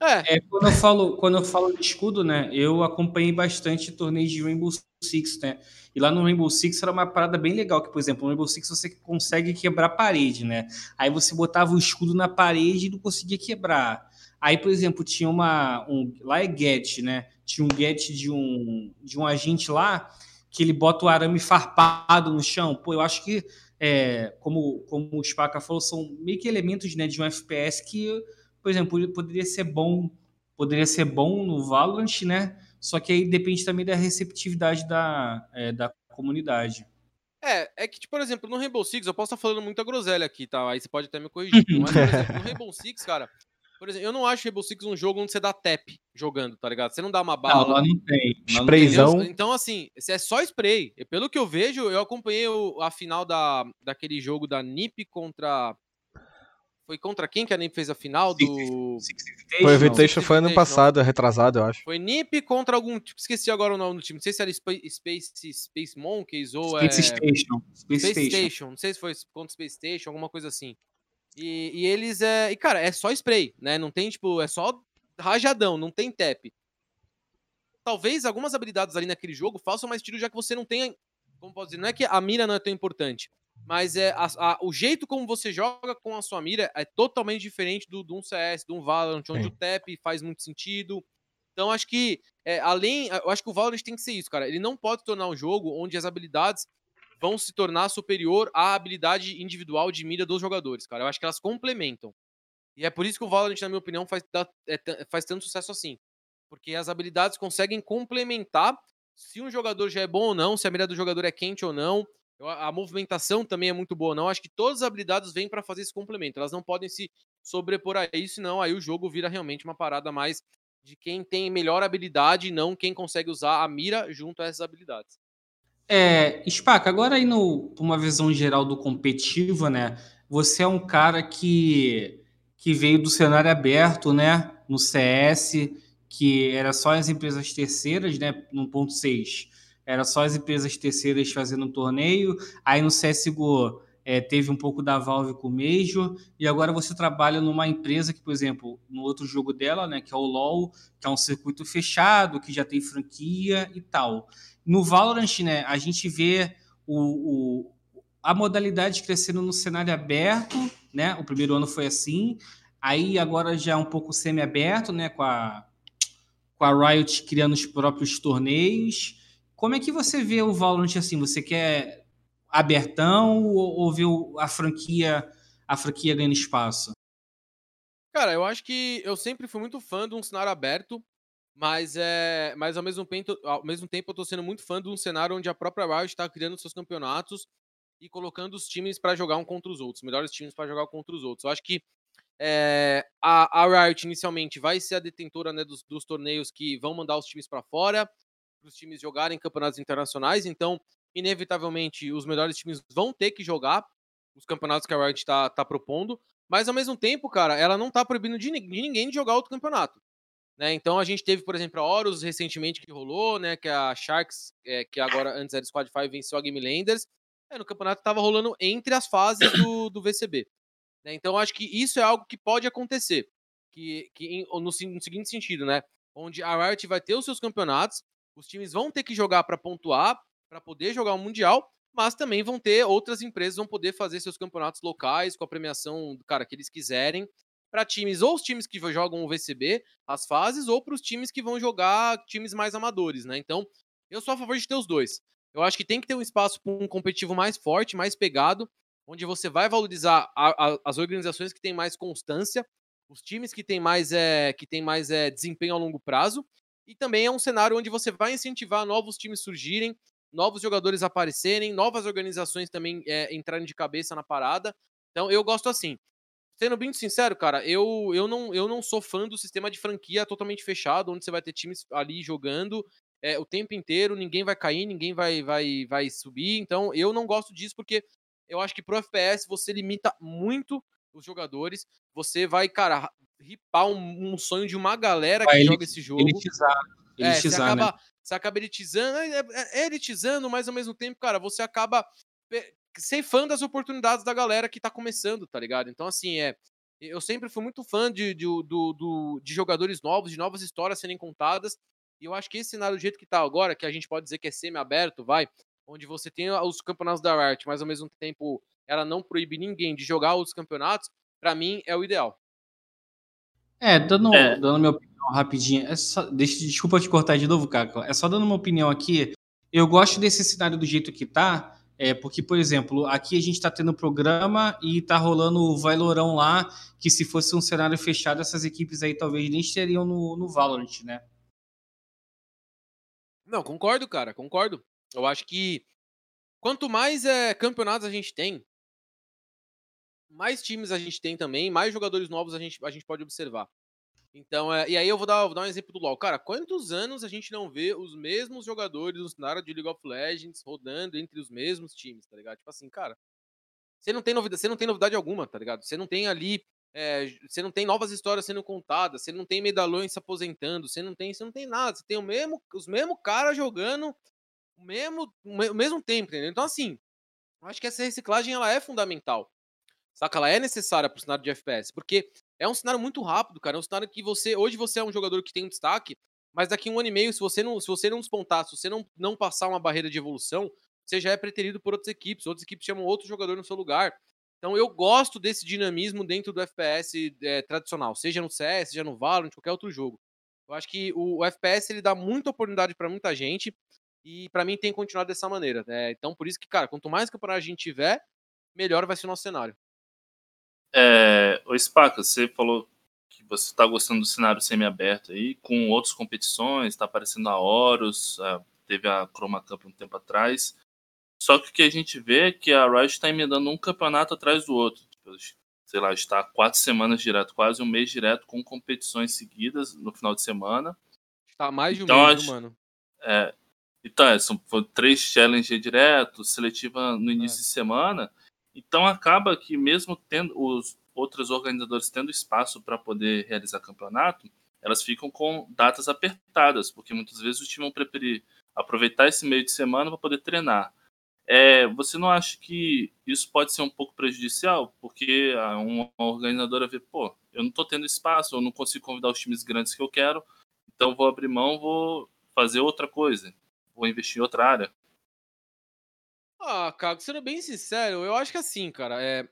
D: É. é. quando, eu falo, quando eu falo de escudo, né? Eu acompanhei bastante torneios de Rainbow Six, né? E lá no Rainbow Six era uma parada bem legal, que, por exemplo, no Rainbow Six você consegue quebrar a parede, né? Aí você botava o escudo na parede e não conseguia quebrar. Aí, por exemplo, tinha uma. Um, lá é get, né? Tinha um get de um, de um agente lá que ele bota o arame farpado no chão. Pô, eu acho que é, como, como o Spaca falou, são meio que elementos né, de um FPS que, por exemplo, poderia ser bom, poderia ser bom no Valorant, né? Só que aí depende também da receptividade da, é, da comunidade.
B: É, é que, tipo, por exemplo, no Rainbow Six, eu posso estar falando muita groselha aqui, tá? Aí você pode até me corrigir. mas, por exemplo, no Rainbow Six, cara, por exemplo, eu não acho Rainbow Six um jogo onde você dá tap jogando, tá ligado? Você não dá uma bala.
D: Não, lá não tem.
A: Sprayzão.
B: Então, assim, é só spray. Pelo que eu vejo, eu acompanhei a final da, daquele jogo da NiP contra foi contra quem que a NiP fez a final do.
A: Foi o Invitation foi ano passado, retrasado, eu acho.
B: Foi NiP contra algum. Tipo, esqueci agora o nome do time. Não sei se era Space, Space Monkeys ou.
D: Space
B: é...
D: Station.
B: Space, Space Station. Station. Não sei se foi contra Space Station, alguma coisa assim. E, e eles é. E, cara, é só spray, né? Não tem, tipo, é só rajadão, não tem tap. Talvez algumas habilidades ali naquele jogo façam mais tiro, já que você não tem. Como pode dizer? Não é que a mira não é tão importante mas é a, a, o jeito como você joga com a sua mira é totalmente diferente do, de um CS, de um Valorant, onde Sim. o tap faz muito sentido. Então, acho que, é, além. Eu acho que o Valorant tem que ser isso, cara. Ele não pode tornar um jogo onde as habilidades vão se tornar superior à habilidade individual de mira dos jogadores, cara. Eu acho que elas complementam. E é por isso que o Valorant, na minha opinião, faz, é, faz tanto sucesso assim. Porque as habilidades conseguem complementar se um jogador já é bom ou não, se a mira do jogador é quente ou não, a movimentação também é muito boa, não. Acho que todas as habilidades vêm para fazer esse complemento. Elas não podem se sobrepor a isso, senão aí o jogo vira realmente uma parada mais de quem tem melhor habilidade e não quem consegue usar a mira junto a essas habilidades.
D: É, Spaca, agora aí no, uma visão geral do competitivo, né? Você é um cara que, que veio do cenário aberto, né? No CS, que era só as empresas terceiras, né? No ponto 6 era só as empresas terceiras fazendo um torneio. Aí no CSGO é, teve um pouco da Valve com o Major, e agora você trabalha numa empresa que, por exemplo, no outro jogo dela, né, que é o LoL, que é um circuito fechado, que já tem franquia e tal. No Valorant, né, a gente vê o, o, a modalidade crescendo no cenário aberto, né, o primeiro ano foi assim, aí agora já é um pouco semi-aberto, né, com a, com a Riot criando os próprios torneios, como é que você vê o Valorant assim? Você quer abertão ou, ou a franquia a franquia ganhando espaço?
B: Cara, eu acho que eu sempre fui muito fã de um cenário aberto, mas é, mas ao mesmo tempo, ao mesmo tempo eu tô sendo muito fã de um cenário onde a própria Riot está criando seus campeonatos e colocando os times para jogar um contra os outros, melhores times para jogar contra os outros. Eu acho que é, a, a Riot inicialmente vai ser a detentora né, dos, dos torneios que vão mandar os times para fora para os times jogarem campeonatos internacionais, então, inevitavelmente, os melhores times vão ter que jogar os campeonatos que a Riot está tá propondo, mas ao mesmo tempo, cara, ela não está proibindo de, de, ninguém de jogar outro campeonato. Né? Então a gente teve, por exemplo, a Horus recentemente que rolou, né? Que a Sharks, é, que agora antes era Squad 5, venceu a Game Landers. É, no campeonato estava rolando entre as fases do, do VCB. Né? Então acho que isso é algo que pode acontecer. Que, que no, no seguinte sentido, né? Onde a Riot vai ter os seus campeonatos, os times vão ter que jogar para pontuar, para poder jogar o Mundial, mas também vão ter outras empresas vão poder fazer seus campeonatos locais com a premiação, cara, que eles quiserem, para times ou os times que jogam o VCB, as fases, ou para os times que vão jogar times mais amadores, né? Então, eu sou a favor de ter os dois. Eu acho que tem que ter um espaço para um competitivo mais forte, mais pegado, onde você vai valorizar a, a, as organizações que têm mais constância, os times que têm mais, é, que têm mais é, desempenho a longo prazo, e também é um cenário onde você vai incentivar novos times surgirem, novos jogadores aparecerem, novas organizações também é, entrarem de cabeça na parada. Então eu gosto assim. Sendo bem sincero, cara, eu, eu, não, eu não sou fã do sistema de franquia totalmente fechado, onde você vai ter times ali jogando é, o tempo inteiro, ninguém vai cair, ninguém vai, vai, vai subir. Então eu não gosto disso porque eu acho que pro FPS você limita muito os jogadores. Você vai, cara, ripar um, um sonho de uma galera que joga esse jogo.
D: Elitizar.
B: elitizar é, você, acaba, né? Você acaba elitizando, é, é, é, elitizando, mas ao mesmo tempo, cara, você acaba ceifando as oportunidades da galera que tá começando, tá ligado? Então, assim, é. Eu sempre fui muito fã de, de, do, do, de jogadores novos, de novas histórias serem contadas. E eu acho que esse cenário do jeito que tá agora, que a gente pode dizer que é semi-aberto, vai, onde você tem os campeonatos da Riot, mas ao mesmo tempo ela não proíbe ninguém de jogar os campeonatos, para mim é o ideal.
D: É, dando, é. dando minha opinião rapidinho. É só, deixa, desculpa te cortar de novo, Caco. É só dando uma opinião aqui. Eu gosto desse cenário do jeito que tá, É, porque, por exemplo, aqui a gente está tendo programa e está rolando o Valorão lá, que se fosse um cenário fechado, essas equipes aí talvez nem estariam no, no Valorant, né?
B: Não, concordo, cara, concordo. Eu acho que quanto mais é, campeonatos a gente tem, mais times a gente tem também, mais jogadores novos a gente, a gente pode observar. Então, é, e aí eu vou dar, vou dar um exemplo do LoL. Cara, quantos anos a gente não vê os mesmos jogadores no cenário de League of Legends rodando entre os mesmos times, tá ligado? Tipo assim, cara, você não tem novidade, você não tem novidade alguma, tá ligado? Você não tem ali, é, você não tem novas histórias sendo contadas, você não tem medalhões se aposentando, você não tem, você não tem nada, você tem o mesmo, os mesmos caras jogando o mesmo, o mesmo tempo, entendeu? Então assim, acho que essa reciclagem ela é fundamental. Saca? Ela é necessária pro cenário de FPS, porque é um cenário muito rápido, cara. É um cenário que você. Hoje você é um jogador que tem um destaque, mas daqui um ano e meio, se você não, se você não despontar, se você não, não passar uma barreira de evolução, você já é preterido por outras equipes. Outras equipes chamam outro jogador no seu lugar. Então eu gosto desse dinamismo dentro do FPS é, tradicional, seja no CS, seja no Valorant, qualquer outro jogo. Eu acho que o, o FPS ele dá muita oportunidade para muita gente e para mim tem continuado dessa maneira. Né? Então por isso que, cara, quanto mais campeonato a gente tiver, melhor vai ser o nosso cenário.
C: É, o Spaca, você falou que você está gostando do cenário semi-aberto aí, com outras competições, está aparecendo a Horus, teve a Chroma Cup um tempo atrás. Só que o que a gente vê é que a Riot está emendando um campeonato atrás do outro. Tipo, sei lá, está quatro semanas direto, quase um mês direto, com competições seguidas no final de semana.
B: Está mais de um então, mês, acho, mano.
C: É, então, é, são, foram três challenges direto, seletiva no início é. de semana. Então acaba que mesmo tendo os outros organizadores tendo espaço para poder realizar campeonato, elas ficam com datas apertadas, porque muitas vezes o time vão preferir aproveitar esse meio de semana para poder treinar. É, você não acha que isso pode ser um pouco prejudicial? Porque uma organizadora vê, pô, eu não estou tendo espaço, eu não consigo convidar os times grandes que eu quero, então vou abrir mão, vou fazer outra coisa, vou investir em outra área.
B: Ah, cara, sendo bem sincero, eu acho que assim, cara, é,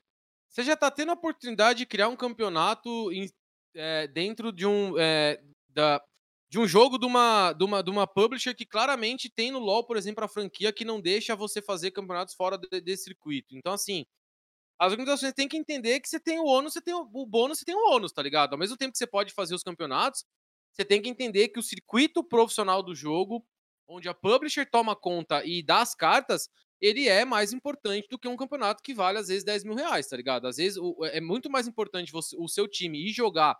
B: você já tá tendo a oportunidade de criar um campeonato em, é, dentro de um, é, da, de um jogo de uma, de, uma, de uma publisher que claramente tem no LoL, por exemplo, a franquia que não deixa você fazer campeonatos fora de, desse circuito. Então, assim, as organizações têm que entender que você tem o ônus, você tem o, o bônus, você tem o ônus, tá ligado? Ao mesmo tempo que você pode fazer os campeonatos, você tem que entender que o circuito profissional do jogo, onde a publisher toma conta e dá as cartas, ele é mais importante do que um campeonato que vale, às vezes, 10 mil reais, tá ligado? Às vezes o, é muito mais importante você, o seu time ir jogar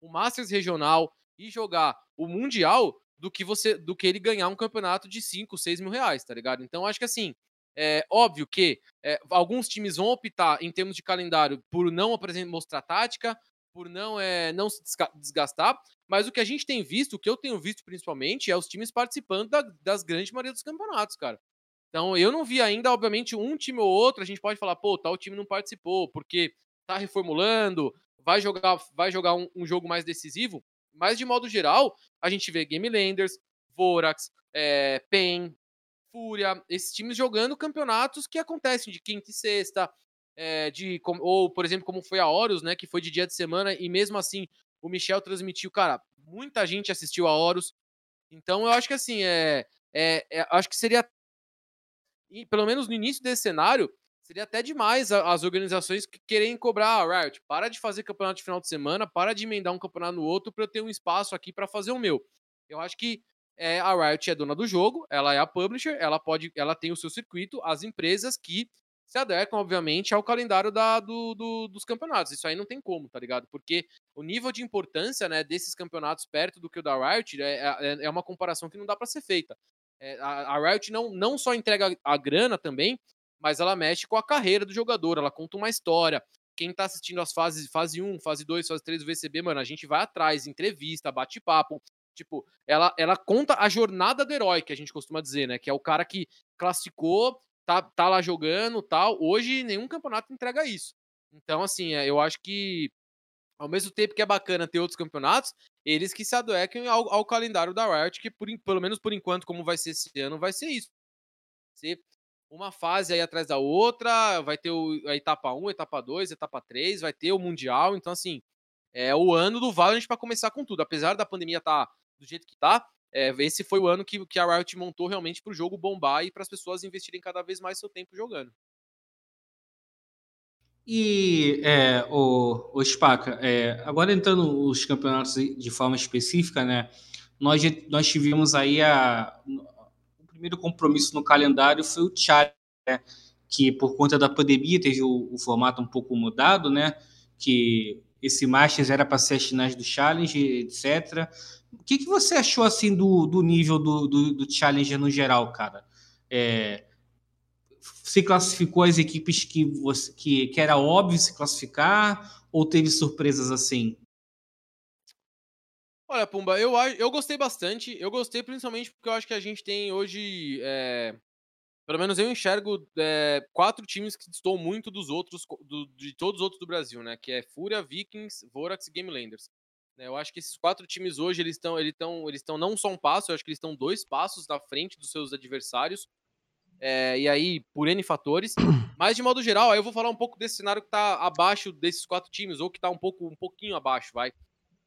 B: o Masters regional e jogar o Mundial do que você do que ele ganhar um campeonato de 5, 6 mil reais, tá ligado? Então, acho que assim, é óbvio que é, alguns times vão optar, em termos de calendário, por não mostrar tática, por não, é, não se desgastar, mas o que a gente tem visto, o que eu tenho visto principalmente, é os times participando da, das grandes maioria dos campeonatos, cara. Então, eu não vi ainda, obviamente, um time ou outro, a gente pode falar, pô, tal time não participou, porque tá reformulando, vai jogar, vai jogar um, um jogo mais decisivo, mas de modo geral, a gente vê Game Landers, Vorax, é, PEN, Fúria, esses times jogando campeonatos que acontecem de quinta e sexta, é, de, ou, por exemplo, como foi a Horus, né, que foi de dia de semana, e mesmo assim o Michel transmitiu, cara, muita gente assistiu a Horus. Então eu acho que assim, é, é, é acho que seria e pelo menos no início desse cenário, seria até demais as organizações que querem cobrar, ah, Riot, para de fazer campeonato de final de semana, para de emendar um campeonato no outro para eu ter um espaço aqui para fazer o meu. Eu acho que é, a Riot é dona do jogo, ela é a publisher, ela pode, ela tem o seu circuito, as empresas que se adequam, obviamente, ao calendário da, do, do, dos campeonatos. Isso aí não tem como, tá ligado? Porque o nível de importância né, desses campeonatos perto do que o da Riot é, é, é uma comparação que não dá para ser feita. É, a, a Riot não, não só entrega a grana também, mas ela mexe com a carreira do jogador, ela conta uma história. Quem tá assistindo as fases, fase 1, fase 2, fase 3 do VCB, mano, a gente vai atrás, entrevista, bate-papo. Tipo, ela, ela conta a jornada do herói, que a gente costuma dizer, né? Que é o cara que classificou, tá, tá lá jogando tal. Hoje, nenhum campeonato entrega isso. Então, assim, é, eu acho que ao mesmo tempo que é bacana ter outros campeonatos, eles que se adequem ao, ao calendário da Riot, que por, pelo menos por enquanto, como vai ser esse ano, vai ser isso. Ser uma fase aí atrás da outra, vai ter o, a etapa 1, etapa 2, etapa 3, vai ter o Mundial, então assim, é o ano do Valorant para começar com tudo. Apesar da pandemia estar tá do jeito que tá, é, esse foi o ano que, que a Riot montou realmente para o jogo bombar e para as pessoas investirem cada vez mais seu tempo jogando.
D: E é, o, o Spaca, é, agora entrando nos campeonatos de forma específica, né? Nós, nós tivemos aí a, o primeiro compromisso no calendário foi o Challenge, né, que por conta da pandemia teve o, o, formato um pouco mudado, né? Que esse Masters era para ser as finais do Challenge, etc. O que, que você achou assim do, do nível do, do, do Challenger no geral, cara? É, se classificou as equipes que, você, que, que era óbvio se classificar ou teve surpresas assim?
B: Olha, Pumba, eu, eu gostei bastante. Eu gostei principalmente porque eu acho que a gente tem hoje. É, pelo menos eu enxergo é, quatro times que estão muito dos outros, do, de todos os outros do Brasil, né? Que é Fúria, Vikings, Vorax e Game Landers. Né, eu acho que esses quatro times hoje, eles estão eles estão eles estão não só um passo, eu acho que eles estão dois passos na frente dos seus adversários. É, e aí, por N fatores. Mas, de modo geral, aí eu vou falar um pouco desse cenário que tá abaixo desses quatro times, ou que tá um pouco um pouquinho abaixo, vai.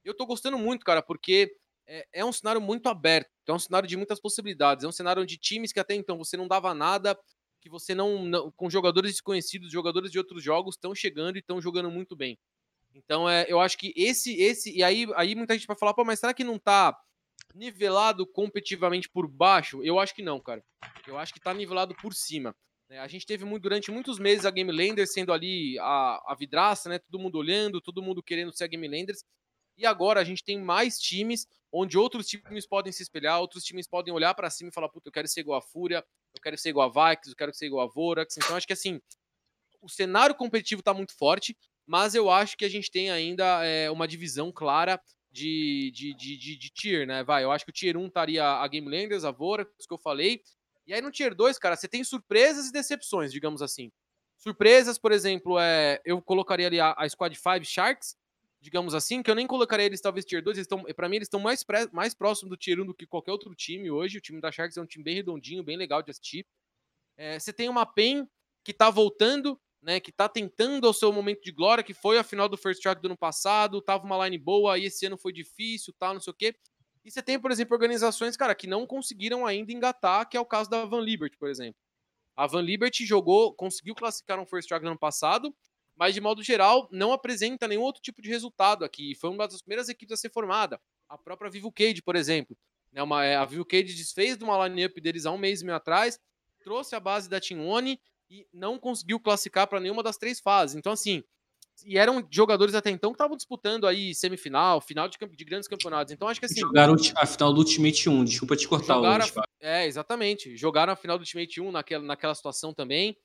B: Eu tô gostando muito, cara, porque é, é um cenário muito aberto, é um cenário de muitas possibilidades, é um cenário onde times que até então você não dava nada, que você não, não com jogadores desconhecidos, jogadores de outros jogos estão chegando e estão jogando muito bem. Então, é, eu acho que esse, esse, e aí, aí muita gente vai falar, pô, mas será que não tá nivelado competitivamente por baixo? Eu acho que não, cara. Eu acho que tá nivelado por cima. Né? A gente teve muito, durante muitos meses a Game Landers sendo ali a, a vidraça, né? Todo mundo olhando, todo mundo querendo ser a Game Landers. E agora a gente tem mais times onde outros times podem se espelhar, outros times podem olhar para cima e falar, puta, eu quero ser igual a Fúria, eu quero ser igual a Vikings, eu quero ser igual a Vorax. Então acho que assim, o cenário competitivo tá muito forte, mas eu acho que a gente tem ainda é, uma divisão clara de, de, de, de, de tier, né? Vai, eu acho que o tier 1 estaria a Game Landers, a Vorax, que eu falei, e aí no Tier 2, cara, você tem surpresas e decepções, digamos assim. Surpresas, por exemplo, é, eu colocaria ali a, a Squad 5 Sharks, digamos assim, que eu nem colocaria eles talvez Tier 2, eles estão, para mim eles estão mais, mais próximos do Tier 1 do que qualquer outro time hoje. O time da Sharks é um time bem redondinho, bem legal de assistir. É, você tem uma PEN que tá voltando, né, que tá tentando ao seu momento de glória, que foi a final do First Track do ano passado, tava uma line boa, e esse ano foi difícil, tal, não sei o quê. E você tem, por exemplo, organizações, cara, que não conseguiram ainda engatar, que é o caso da Van Liberty, por exemplo. A Van Liberty jogou, conseguiu classificar um First Track no ano passado, mas de modo geral não apresenta nenhum outro tipo de resultado aqui. Foi uma das primeiras equipes a ser formada. A própria Vivo Cage, por exemplo. Né, uma, é, a Vivo Cage desfez de uma line-up deles há um mês e meio atrás, trouxe a base da Team One e não conseguiu classificar para nenhuma das três fases. Então, assim, e eram jogadores até então que estavam disputando aí semifinal, final de, de, grandes campeonatos. Então acho que assim.
D: Jogaram a final do Ultimate 1, desculpa te cortar
B: jogaram hoje. A, é, exatamente. Jogaram a final do Ultimate 1 naquela, naquela situação também.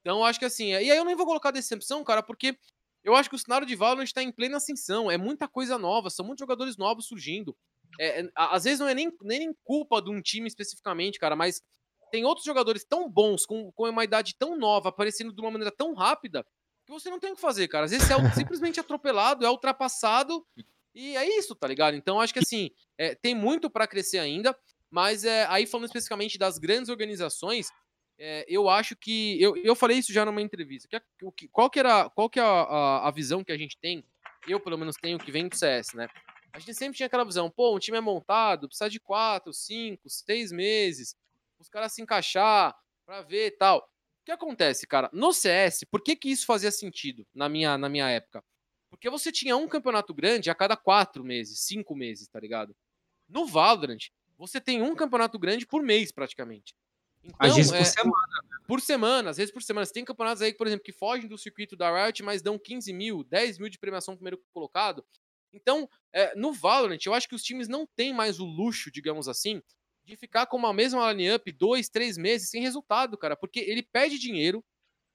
B: Então acho que assim. E aí eu nem vou colocar decepção, cara, porque eu acho que o cenário de Valorant está em plena ascensão. É muita coisa nova, são muitos jogadores novos surgindo. É, é, às vezes não é nem, nem culpa de um time especificamente, cara, mas tem outros jogadores tão bons, com, com uma idade tão nova, aparecendo de uma maneira tão rápida, que você não tem o que fazer, cara. Às vezes é simplesmente atropelado, é ultrapassado, e é isso, tá ligado? Então acho que assim, é, tem muito para crescer ainda, mas é, aí falando especificamente das grandes organizações, é, eu acho que. Eu, eu falei isso já numa entrevista. Que, qual que era qual que é a, a, a, visão que a gente tem? Eu, pelo menos, tenho que vem do CS, né? A gente sempre tinha aquela visão, pô, um time é montado, precisa de quatro, cinco, seis meses, os caras se encaixar pra ver e tal. O que acontece, cara? No CS, por que, que isso fazia sentido na minha, na minha época? Porque você tinha um campeonato grande a cada quatro meses, cinco meses, tá ligado? No Valorant, você tem um campeonato grande por mês, praticamente.
D: Então, às vezes é, por semana.
B: Né? Por semana, às vezes por semana. Você tem campeonatos aí, por exemplo, que fogem do circuito da Riot, mas dão 15 mil, 10 mil de premiação primeiro colocado. Então, é, no Valorant, eu acho que os times não têm mais o luxo, digamos assim, de ficar com uma mesma line-up dois, três meses sem resultado, cara, porque ele perde dinheiro,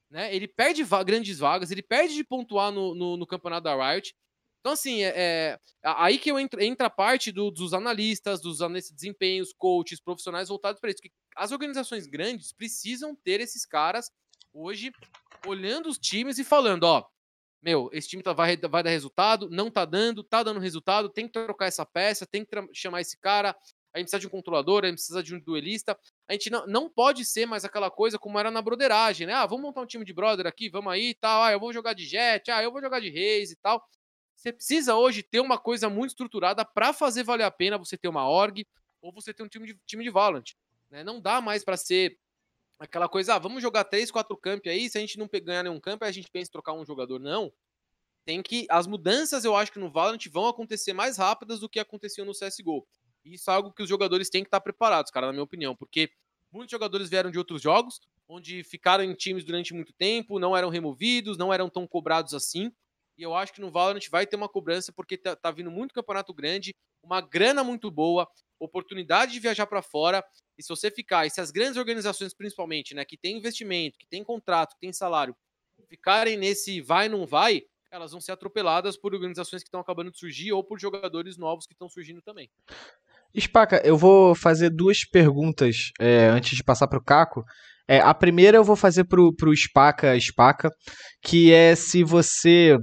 B: né? Ele perde va grandes vagas, ele perde de pontuar no, no, no campeonato da Riot. Então, assim, é, é aí que eu entro, entra a parte do, dos analistas, dos analistas de desempenhos, coaches, profissionais voltados para isso. Que as organizações grandes precisam ter esses caras hoje olhando os times e falando, ó, meu, esse time tá, vai, vai dar resultado, não tá dando, tá dando resultado, tem que trocar essa peça, tem que chamar esse cara, a gente precisa de um controlador, a gente precisa de um duelista. A gente não, não pode ser mais aquela coisa como era na broderagem, né? Ah, vamos montar um time de brother aqui, vamos aí e tal. Ah, eu vou jogar de jet, ah, eu vou jogar de reis e tal. Você precisa hoje ter uma coisa muito estruturada para fazer valer a pena você ter uma org, ou você tem um time de, time de Valorant. Né? Não dá mais para ser aquela coisa, ah, vamos jogar três, quatro camp aí, se a gente não ganhar nenhum camp, a gente pensa em trocar um jogador. Não. Tem que. As mudanças, eu acho que no Valorant vão acontecer mais rápidas do que aconteciam no CSGO. Isso é algo que os jogadores têm que estar preparados, cara, na minha opinião, porque muitos jogadores vieram de outros jogos, onde ficaram em times durante muito tempo, não eram removidos, não eram tão cobrados assim. E eu acho que no Valorant vai ter uma cobrança, porque tá, tá vindo muito campeonato grande, uma grana muito boa, oportunidade de viajar para fora. E se você ficar, e se as grandes organizações, principalmente, né, que tem investimento, que tem contrato, que tem salário, ficarem nesse vai não vai, elas vão ser atropeladas por organizações que estão acabando de surgir ou por jogadores novos que estão surgindo também.
A: Spaca, eu vou fazer duas perguntas é, antes de passar para o Caco. É, a primeira eu vou fazer para o Spaca, Spaca, que é se você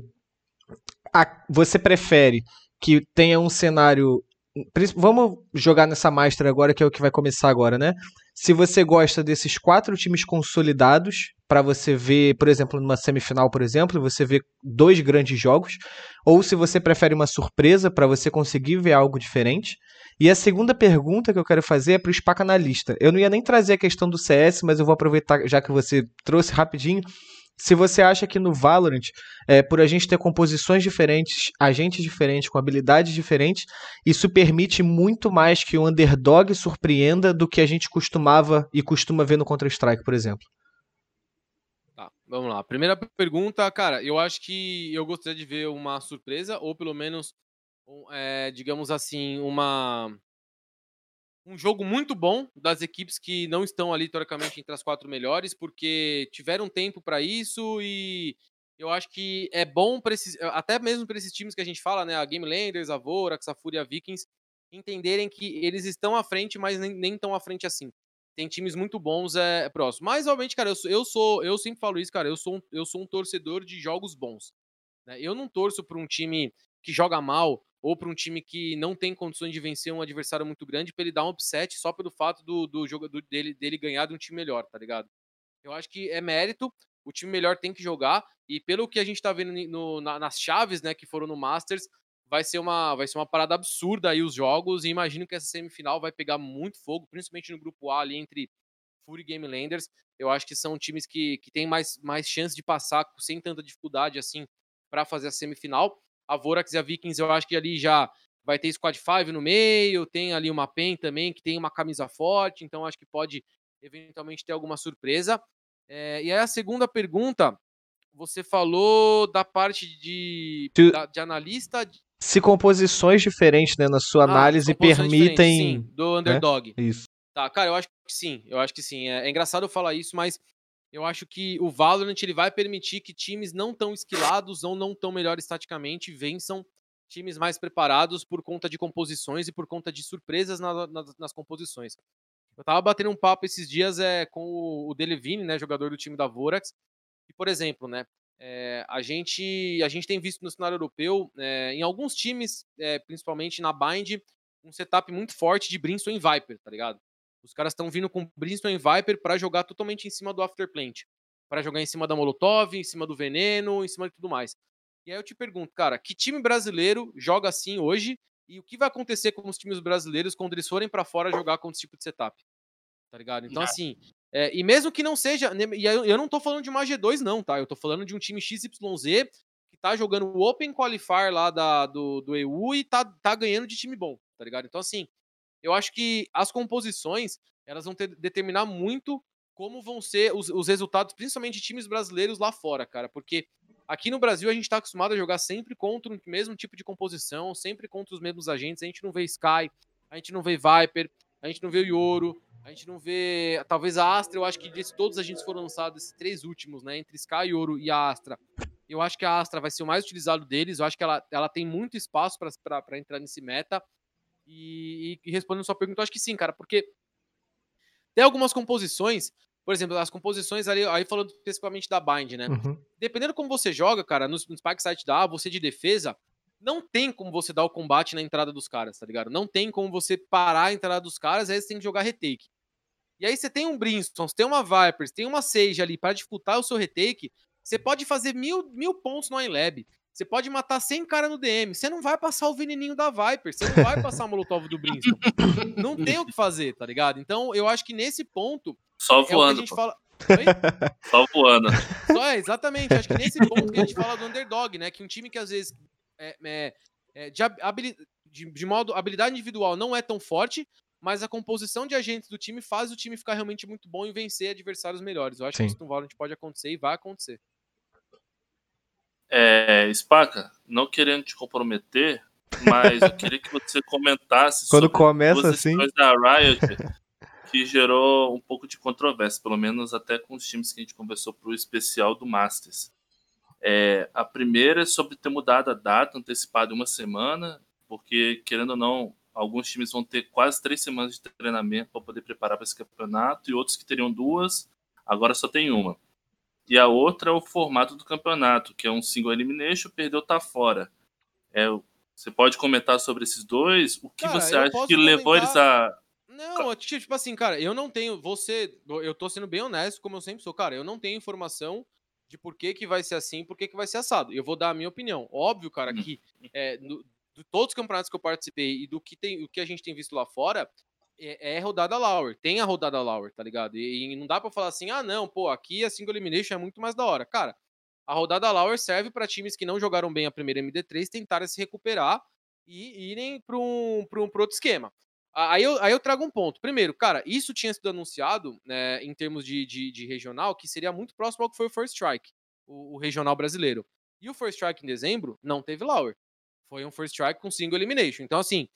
A: a, você prefere que tenha um cenário Vamos jogar nessa Master agora, que é o que vai começar agora, né? Se você gosta desses quatro times consolidados, para você ver, por exemplo, numa semifinal, por exemplo, você vê dois grandes jogos, ou se você prefere uma surpresa para você conseguir ver algo diferente. E a segunda pergunta que eu quero fazer é para o SPAC analista. Eu não ia nem trazer a questão do CS, mas eu vou aproveitar, já que você trouxe rapidinho, se você acha que no Valorant, é, por a gente ter composições diferentes, agentes diferentes, com habilidades diferentes, isso permite muito mais que o underdog surpreenda do que a gente costumava e costuma ver no Counter-Strike, por exemplo.
B: Tá, vamos lá. Primeira pergunta, cara, eu acho que eu gostaria de ver uma surpresa, ou pelo menos, é, digamos assim, uma um jogo muito bom das equipes que não estão ali, teoricamente, entre as quatro melhores, porque tiveram tempo para isso e eu acho que é bom esses, até mesmo para esses times que a gente fala, né, a Game Landers, a Vorax, a Fúria Vikings, entenderem que eles estão à frente, mas nem, nem tão à frente assim. Tem times muito bons é, próximo. Mas, obviamente, cara, eu sou, eu sou, eu sempre falo isso, cara, eu sou um, eu sou um torcedor de jogos bons. Né? Eu não torço para um time que joga mal ou para um time que não tem condições de vencer um adversário muito grande para ele dar um upset só pelo fato do, do jogo dele, dele ganhar de um time melhor, tá ligado? Eu acho que é mérito, o time melhor tem que jogar, e pelo que a gente tá vendo no, na, nas chaves, né, que foram no Masters, vai ser uma vai ser uma parada absurda aí os jogos, e imagino que essa semifinal vai pegar muito fogo, principalmente no grupo A ali entre Fury Game Landers. Eu acho que são times que, que têm mais, mais chance de passar sem tanta dificuldade assim para fazer a semifinal. A Vorax e a Vikings, eu acho que ali já vai ter Squad 5 no meio, tem ali uma PEN também, que tem uma camisa forte, então acho que pode eventualmente ter alguma surpresa. É, e aí a segunda pergunta, você falou da parte de, da, de analista.
A: Se composições diferentes né, na sua ah, análise permitem.
B: Sim, do né? underdog.
A: Né? Isso.
B: Tá, cara, eu acho que sim, eu acho que sim. É, é engraçado eu falar isso, mas eu acho que o Valorant ele vai permitir que times não tão esquilados ou não tão melhores taticamente vençam times mais preparados por conta de composições e por conta de surpresas na, na, nas composições. Eu tava batendo um papo esses dias é, com o, o Delevine, né, jogador do time da Vorax, e, por exemplo, né, é, a, gente, a gente tem visto no cenário europeu, é, em alguns times, é, principalmente na Bind, um setup muito forte de Brimstone e Viper, tá ligado? Os caras estão vindo com Brimstone e Viper para jogar totalmente em cima do Afterplant. para jogar em cima da Molotov, em cima do Veneno, em cima de tudo mais. E aí eu te pergunto, cara, que time brasileiro joga assim hoje e o que vai acontecer com os times brasileiros quando eles forem para fora jogar com esse tipo de setup? Tá ligado? Então, assim, é, e mesmo que não seja. E eu não tô falando de uma G2, não, tá? Eu tô falando de um time XYZ que tá jogando o Open Qualifier lá da, do, do EU e tá, tá ganhando de time bom, tá ligado? Então, assim, eu acho que as composições elas vão ter, determinar muito como vão ser os, os resultados, principalmente de times brasileiros lá fora, cara, porque aqui no Brasil a gente está acostumado a jogar sempre contra o mesmo tipo de composição, sempre contra os mesmos agentes, a gente não vê Sky, a gente não vê Viper, a gente não vê Yoro, a gente não vê. Talvez a Astra, eu acho que de todos os agentes foram lançados, esses três últimos, né? Entre Sky, Yoro e a Astra. Eu acho que a Astra vai ser o mais utilizado deles. Eu acho que ela, ela tem muito espaço para entrar nesse meta. E, e, respondendo sua pergunta, eu acho que sim, cara, porque tem algumas composições, por exemplo, as composições ali, aí falando especificamente da Bind, né? Uhum. Dependendo como você joga, cara, no, no Spike Site da A, você de defesa, não tem como você dar o combate na entrada dos caras, tá ligado? Não tem como você parar a entrada dos caras, aí você tem que jogar retake. E aí você tem um Brimstone, você tem uma Vipers, tem uma Sage ali para dificultar o seu retake, você pode fazer mil, mil pontos no iLab. Você pode matar 100 cara no DM, você não vai passar o veneninho da Viper, você não vai passar o Molotov do Brimstone. não tem o que fazer, tá ligado? Então, eu acho que nesse ponto.
C: Só
B: é
C: voando.
B: a gente
C: pô.
B: fala. Oi?
C: Só voando.
B: Só é, exatamente. Acho que nesse ponto que a gente fala do underdog, né? Que um time que às vezes é, é, é, de, habili- de, de modo habilidade individual não é tão forte, mas a composição de agentes do time faz o time ficar realmente muito bom e vencer adversários melhores. Eu acho
A: Sim.
B: que isso no Valorant pode acontecer e vai acontecer.
C: É, Spaca, não querendo te comprometer, mas eu queria que você comentasse
A: Quando
C: sobre
A: começa
C: duas
A: assim.
C: da Riot que gerou um pouco de controvérsia, pelo menos até com os times que a gente conversou para o especial do Masters. É, a primeira é sobre ter mudado a data, antecipada uma semana, porque, querendo ou não, alguns times vão ter quase três semanas de treinamento para poder preparar para esse campeonato, e outros que teriam duas, agora só tem uma. E a outra é o formato do campeonato, que é um single elimination, perdeu, tá fora. É, você pode comentar sobre esses dois? O que
B: Cara,
C: você acha que levou eles a.
B: Não, tipo assim, cara, eu não tenho. Você. Eu tô sendo bem honesto, como eu sempre sou. Cara, eu não tenho informação de por que, que vai ser assim por que, que vai ser assado. Eu vou dar a minha opinião. Óbvio, cara,
C: Hum.
B: que é, no- de todos os campeonatos que eu participei e do que, tem, o que a gente tem visto lá fora, é, é rodada Lauer. Tem a rodada Lauer, tá ligado? E, e não dá pra falar assim, ah, não, pô, aqui a single elimination é muito mais da hora. Cara, a rodada Lauer serve pra times que não jogaram bem a primeira MD3 tentarem se recuperar e irem pra um, pra um, pra outro esquema. Aí eu, aí eu trago um ponto. Primeiro, cara, isso tinha sido anunciado né, em termos de, de, de regional, que seria muito próximo ao que foi o First Strike, o, o regional brasileiro. E o First Strike em dezembro não teve Lauer. Foi um First Strike com single elimination. Então, assim,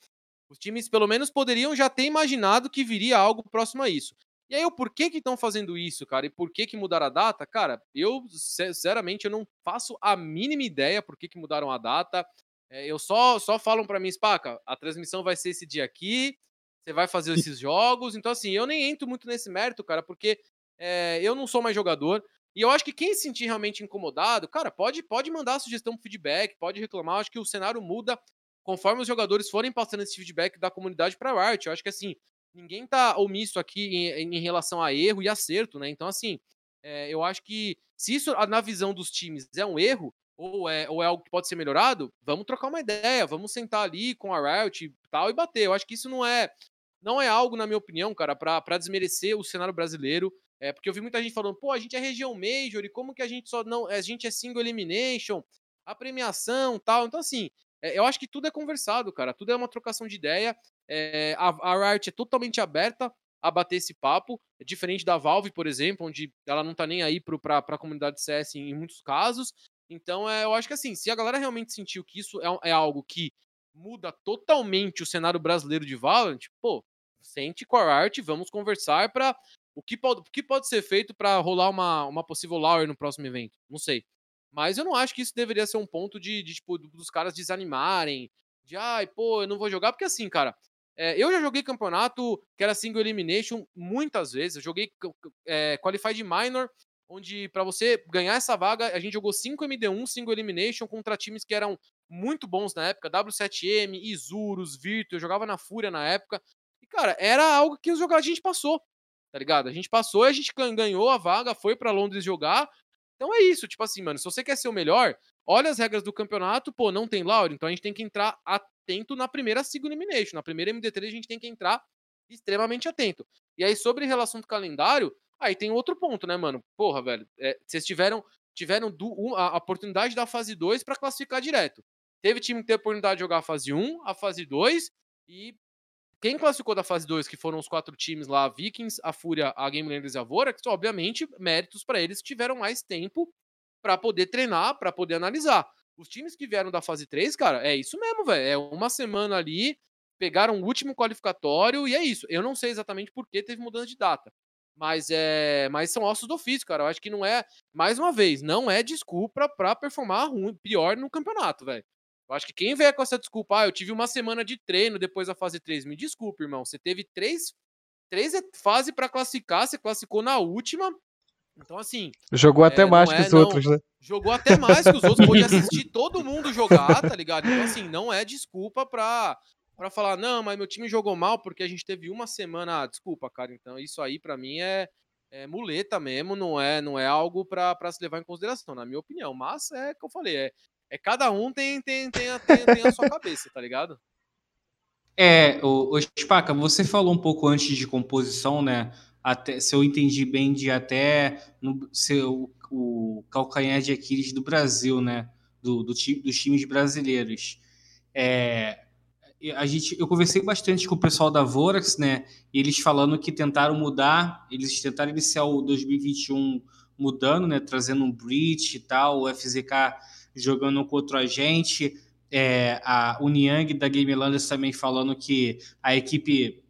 B: os times pelo menos poderiam já ter imaginado que viria algo próximo a isso. E aí, o porquê que estão fazendo isso, cara? E por que que mudaram a data? Cara, eu, sinceramente, eu não faço a mínima ideia por que que mudaram a data. É, eu só, só falam pra mim, Spaca, a transmissão vai ser esse dia aqui, você vai fazer esses jogos. Então, assim, eu nem entro muito nesse mérito, cara, porque é, eu não sou mais jogador. E eu acho que quem se sentir realmente incomodado, cara, pode, pode mandar sugestão pro feedback, pode reclamar. Eu acho que o cenário muda conforme os jogadores forem passando esse feedback da comunidade pra Riot. Eu acho que, assim, ninguém tá omisso aqui em, em relação a erro e acerto, né? Então, assim, é, eu acho que se isso, na visão dos times, é um erro, ou é, ou é algo que pode ser melhorado, vamos trocar uma ideia, vamos sentar ali com a Riot e tal e bater. Eu acho que isso não é não é algo, na minha opinião, cara, pra desmerecer o cenário brasileiro. É, porque eu vi muita gente falando, pô, a gente é região Major, e como que a gente só não. A gente é single elimination, a premiação tal. Então, assim, é, eu acho que tudo é conversado, cara. Tudo é uma trocação de ideia. É, a, a Riot é totalmente aberta a bater esse papo, é diferente da Valve, por exemplo, onde ela não tá nem aí pra, pra comunidade CS em, em muitos casos. Então, é, eu acho que assim, se a galera realmente sentiu que isso é, é algo que muda totalmente o cenário brasileiro de Valorant, pô, sente com a Riot, vamos conversar para o que pode, o que pode ser feito para rolar uma, uma possível Lauer no próximo evento. Não sei. Mas eu não acho que isso deveria ser um ponto de, de tipo, dos caras desanimarem, de ai, pô, eu não vou jogar, porque assim, cara, é, eu já joguei campeonato que era single elimination muitas vezes. Eu joguei é, Qualified Minor, onde para você ganhar essa vaga, a gente jogou 5 MD1, single elimination, contra times que eram muito bons na época, W7M, Isurus, Virtu, eu jogava na Fúria na época. E, cara, era algo que os jogadores a gente passou, tá ligado? A gente passou e a gente ganhou a vaga, foi para Londres jogar. Então é isso, tipo assim, mano, se você quer ser o melhor, olha as regras do campeonato, pô, não tem Lauro, então a gente tem que entrar atento na primeira single elimination. Na primeira MD3 a gente tem que entrar extremamente atento. E aí, sobre relação do calendário, aí tem outro ponto, né, mano? Porra, velho, é, vocês tiveram, tiveram do, um, a, a oportunidade da fase 2 para classificar direto. Teve time que teve a oportunidade de jogar a fase 1, a fase 2, e quem classificou da fase 2, que foram os quatro times lá, a Vikings, a Fúria, a Game Landers e a Vorax, obviamente, méritos para eles que tiveram mais tempo para poder treinar, para poder analisar. Os times que vieram da fase 3, cara, é isso mesmo, velho. É uma semana ali, pegaram o último qualificatório e é isso. Eu não sei exatamente por que teve mudança de data. Mas é, mas são ossos do ofício, cara. Eu acho que não é, mais uma vez, não é desculpa para performar ruim, pior no campeonato, velho. Eu acho que quem vier com essa desculpa, ah, eu tive uma semana de treino depois da fase 3, me desculpe, irmão. Você teve três, três fases para classificar, você classificou na última. Então, assim.
A: Jogou até
B: é,
A: mais
B: não
A: que
B: é,
A: os
B: não-
A: outros, né?
B: Jogou até mais que os outros, pôde assistir todo mundo jogar, tá ligado? Então, assim, não é desculpa pra, pra falar, não, mas meu time jogou mal porque a gente teve uma semana. Ah, desculpa, cara. Então, isso aí pra mim é, é muleta mesmo, não é, não é algo pra, pra se levar em consideração, na minha opinião. Mas é o que eu falei, é, é cada um tem, tem, tem, a, tem, tem a sua cabeça, tá ligado?
D: É, o, o Spaca, você falou um pouco antes de composição, né? Até, se eu entendi bem, de até no, seu, o calcanhar de Aquiles do Brasil, né? Do, do, dos times brasileiros. É, a gente, eu conversei bastante com o pessoal da Vorax, né? E eles falando que tentaram mudar, eles tentaram iniciar o 2021 mudando, né? Trazendo um Breach e tal, o FZK jogando contra a gente. É, a Uniang da Game Landers também falando que a equipe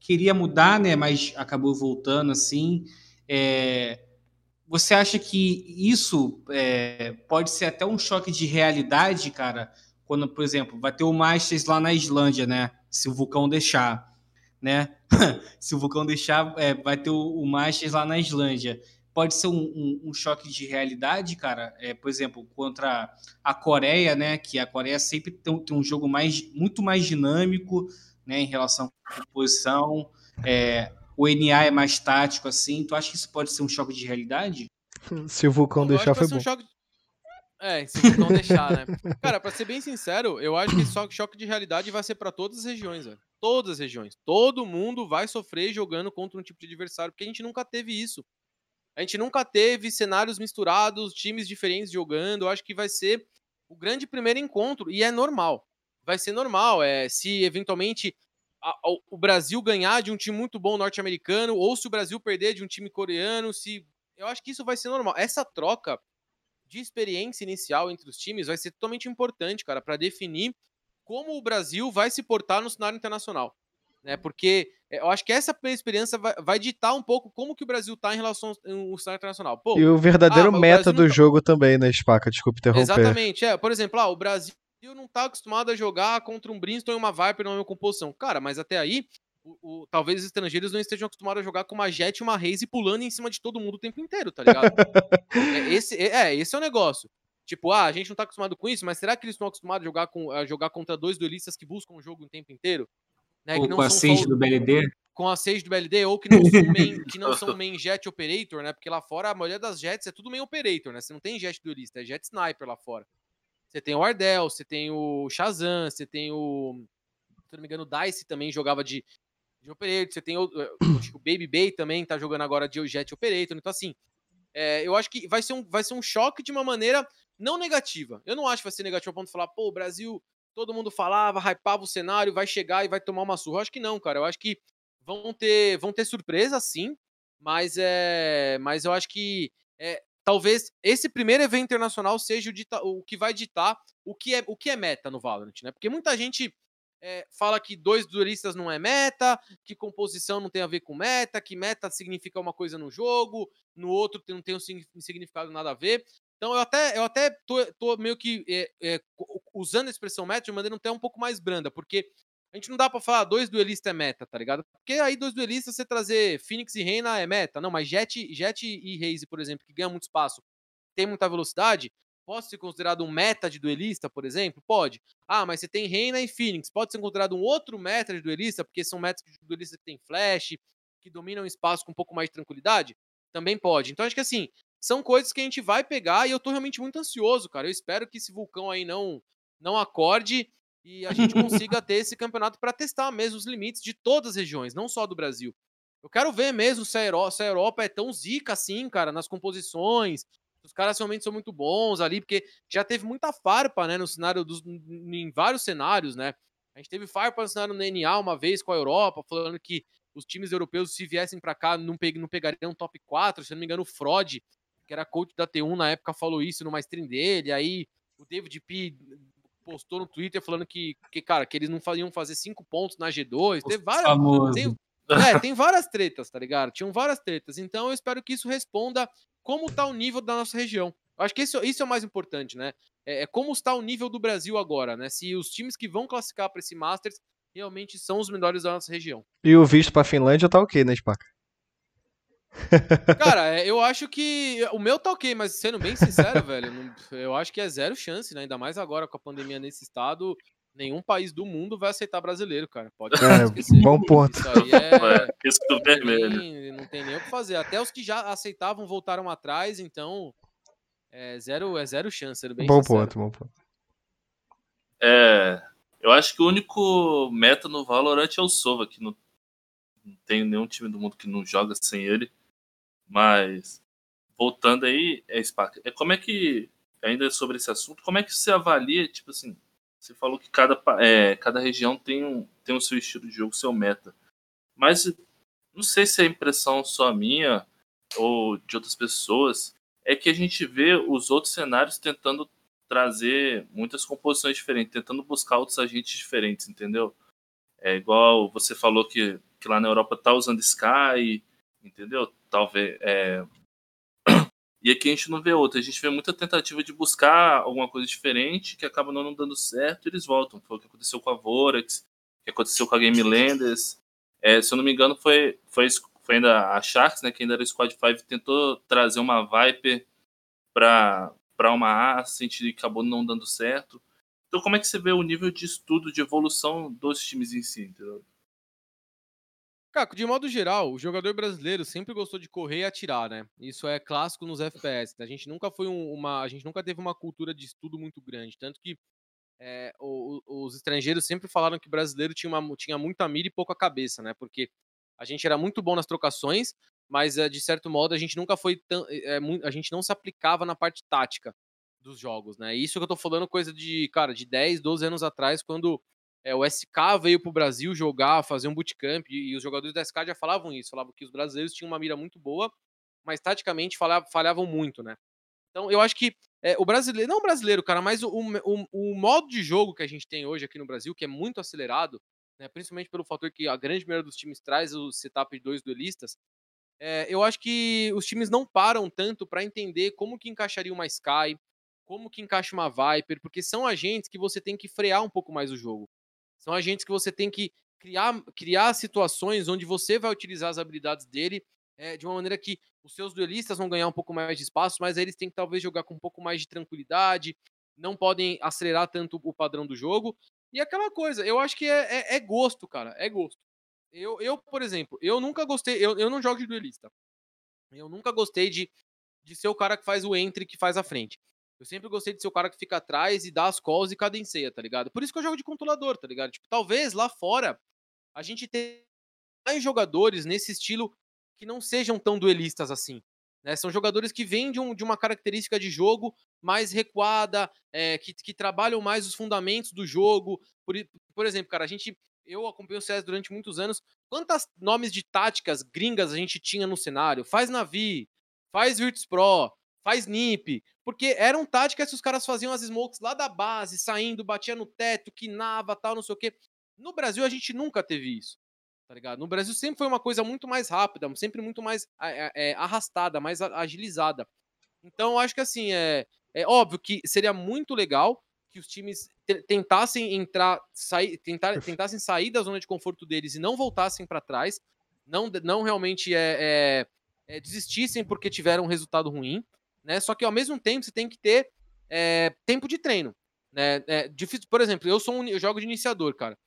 D: queria mudar, né? Mas acabou voltando assim. É, você acha que isso é, pode ser até um choque de realidade, cara? quando, por exemplo, vai ter o Masters lá na Islândia, né? Se o vulcão deixar, né? Se o vulcão deixar, é, vai ter o, o, Masters lá na Islândia. Pode ser um, um, um choque de realidade, cara. É, por exemplo, contra a Coreia, né? Que a Coreia sempre tem, tem um jogo mais, muito mais dinâmico, né? Em relação à posição. É, o NA é mais tático, assim. Tu acha que isso pode ser um choque de realidade?
A: Se o vulcão eu deixar, foi bom. Um choque
B: é, se não deixar, né? Cara, pra ser bem sincero, eu acho que só choque de realidade vai ser para todas as regiões, velho. Todas as regiões. Todo mundo vai sofrer jogando contra um tipo de adversário, porque a gente nunca teve isso. A gente nunca teve cenários misturados, times diferentes jogando. Eu acho que vai ser o grande primeiro encontro, e é normal. Vai ser normal. É, se eventualmente a, a, o Brasil ganhar de um time muito bom norte-americano, ou se o Brasil perder de um time coreano, se. Eu acho que isso vai ser normal. Essa troca de experiência inicial entre os times vai ser totalmente importante, cara, para definir como o Brasil vai se portar no cenário internacional. Né? Porque eu acho que essa experiência vai, vai ditar um pouco como que o Brasil está em relação ao cenário internacional.
A: Pô, e o verdadeiro ah, meta o do tá... jogo também, né, Spaca? Desculpe interromper.
B: Exatamente. É, por exemplo, ah, o Brasil não está acostumado a jogar contra um Brimstone e uma Viper numa composição. Cara, mas até aí o, o, talvez os estrangeiros não estejam acostumados a jogar com uma Jet e uma Raze pulando em cima de todo mundo o tempo inteiro, tá ligado? é, esse, é, é, esse é o negócio. Tipo, ah, a gente não tá acostumado com isso, mas será que eles estão acostumados a jogar, com, a jogar contra dois duelistas que buscam o jogo o tempo inteiro?
D: Né, ou com a Sage do BLD?
B: Com a Sage do BLD, ou que não, são main, que não são main jet operator, né? Porque lá fora a maioria das jets é tudo main operator, né? Você não tem jet duelista, é jet sniper lá fora. Você tem o Ardell, você tem o Shazam, você tem o. Se não me engano, o Dice também jogava de, de Operator, você tem o, eh, o Baby Bay também tá jogando agora de Jet Operator, então assim, é, eu acho que vai ser, um, vai ser um choque de uma maneira não negativa. Eu não acho que vai ser negativo a ponto de falar, pô, o Brasil, todo mundo falava, hypava o cenário, vai chegar e vai tomar uma surra. Eu acho que não, cara. Eu acho que vão ter, vão ter surpresa, sim, mas é, mas eu acho que é, talvez esse primeiro evento internacional seja o, dita, o que vai ditar o que é o que é meta no Valorant, né? Porque muita gente é, fala que dois duelistas não é meta, que composição não tem a ver com meta, que meta significa uma coisa no jogo, no outro não tem um significado nada a ver. Então eu até, eu até tô, tô meio que é, é, usando a expressão meta de maneira até um pouco mais branda, porque a gente não dá para falar dois duelistas é meta, tá ligado? Porque aí dois duelistas você trazer Phoenix e Reina é meta. Não, mas Jet, Jet e Raze, por exemplo, que ganha muito espaço, tem muita velocidade, Pode ser considerado um meta de duelista, por exemplo? Pode. Ah, mas você tem Reina e Phoenix. Pode ser considerado um outro meta de duelista, porque são metas de duelista que tem flash, que dominam o espaço com um pouco mais de tranquilidade? Também pode. Então acho que assim, são coisas que a gente vai pegar e eu tô realmente muito ansioso, cara. Eu espero que esse vulcão aí não não acorde e a gente consiga ter esse campeonato para testar mesmo os limites de todas as regiões, não só do Brasil. Eu quero ver mesmo se a, Europa, se a Europa é tão zica assim, cara, nas composições, os caras realmente são muito bons ali, porque já teve muita farpa, né, no cenário dos, em vários cenários, né? A gente teve farpa no cenário no NA uma vez com a Europa, falando que os times europeus, se viessem para cá, não, pe não pegariam top 4. Se não me engano, o Frod, que era coach da T1 na época, falou isso numa stream dele. Aí o David P postou no Twitter falando que, que cara, que eles não iam fazer cinco pontos na G2. Teve várias. Tem, é, tem várias tretas, tá ligado? Tinham várias tretas. Então eu espero que isso responda como está o nível da nossa região. Eu acho que isso, isso é o mais importante, né? É, é, como está o nível do Brasil agora, né? Se os times que vão classificar para esse Masters realmente são os melhores da nossa região.
A: E o visto para Finlândia tá ok, né, Spaca?
B: Cara, é, eu acho que o meu tá ok, mas sendo bem sincero, velho, não, eu acho que é zero chance, né? Ainda mais agora com a pandemia nesse estado nenhum país do mundo vai aceitar brasileiro, cara. Pode
A: é, esquecer. Bom ponto. Isso aí é,
C: é vermelho.
B: Não tem, não tem nem o que fazer. Até os que já aceitavam voltaram atrás, então é zero, é zero chance, sendo bem
A: Bom
B: sincero.
A: ponto, bom ponto.
C: É, eu acho que o único meta no Valorant é o Sova, que não, não tem nenhum time do mundo que não joga sem ele. Mas, voltando aí, é Spark. É, como é que, ainda sobre esse assunto, como é que você avalia, tipo assim, você falou que cada, é, cada região tem um, tem o seu estilo de jogo, seu meta. Mas não sei se é impressão só minha ou de outras pessoas, é que a gente vê os outros cenários tentando trazer muitas composições diferentes, tentando buscar outros agentes diferentes, entendeu? É igual você falou que, que lá na Europa tá usando Sky, entendeu? Talvez. É... E aqui a gente não vê outra, a gente vê muita tentativa de buscar alguma coisa diferente que acaba não dando certo e eles voltam. Foi o que aconteceu com a Vorax, que aconteceu com a Game Landers. É, se eu não me engano, foi, foi, foi ainda a Sharks, né, que ainda era o Squad 5, tentou trazer uma Viper para uma Ascent e acabou não dando certo. Então, como é que você vê o nível de estudo, de evolução dos times em si? Entendeu?
B: De modo geral, o jogador brasileiro sempre gostou de correr e atirar, né? Isso é clássico nos FPS. né? A gente nunca foi um- uma, a gente nunca teve uma cultura de estudo muito grande, tanto que é, o- os estrangeiros sempre falaram que o brasileiro tinha, uma, tinha muita mira e pouca cabeça, né? Porque a gente era muito bom nas trocações, mas é, de certo modo a gente nunca foi tão, é, mu- a gente não se aplicava na parte tática dos jogos, né? Isso que eu tô falando coisa de, cara, de 10, 12 anos atrás, quando é, o SK veio pro Brasil jogar, fazer um bootcamp, e, e os jogadores da SK já falavam isso, falavam que os brasileiros tinham uma mira muito boa, mas taticamente falha- falhavam muito, né? Então, eu acho que é, o brasileiro, não o brasileiro, cara, mas o, o, o modo de jogo que a gente tem hoje aqui no Brasil, que é muito acelerado, né, principalmente pelo fator que a grande maioria dos times traz o setup de dois duelistas, é, eu acho que os times não param tanto para entender como que encaixaria uma Sky, como que encaixa uma Viper, porque são agentes que você tem que frear um pouco mais o jogo. São agentes que você tem que criar, criar situações onde você vai utilizar as habilidades dele é, de uma maneira que os seus duelistas vão ganhar um pouco mais de espaço, mas aí eles têm que talvez jogar com um pouco mais de tranquilidade, não podem acelerar tanto o padrão do jogo. E aquela coisa, eu acho que é, é, é gosto, cara, é gosto. Eu, eu, por exemplo, eu nunca gostei, eu, eu não jogo de duelista. Eu nunca gostei de, de ser o cara que faz o entre, que faz a frente. Eu sempre gostei de ser o cara que fica atrás e dá as calls e cadencia, tá ligado? Por isso que eu jogo de controlador, tá ligado? Tipo, talvez lá fora a gente tenha mais jogadores nesse estilo que não sejam tão duelistas assim. Né? São jogadores que vêm de, um, de uma característica de jogo mais recuada, é, que, que trabalham mais os fundamentos do jogo. Por, por exemplo, cara, a gente. Eu acompanhei o CS durante muitos anos. Quantas nomes de táticas gringas a gente tinha no cenário? Faz Navi, faz Virtus Pro, faz NiP. Porque eram táticas que os caras faziam as smokes lá da base, saindo, batia no teto, quinava, tal, não sei o quê. No Brasil a gente nunca teve isso tá ligado? No Brasil sempre foi uma coisa muito mais rápida, sempre muito mais é, é, arrastada, mais agilizada. Então, eu acho que assim, é, é óbvio que seria muito legal que os times tentassem entrar, sair, tentar, tentassem sair da zona de conforto deles e não voltassem para trás, não, não realmente é, é, desistissem porque tiveram um resultado ruim, né? Só que ao mesmo tempo você tem que ter é, tempo de treino, né? É difícil, por exemplo, eu sou um eu jogo de iniciador, cara.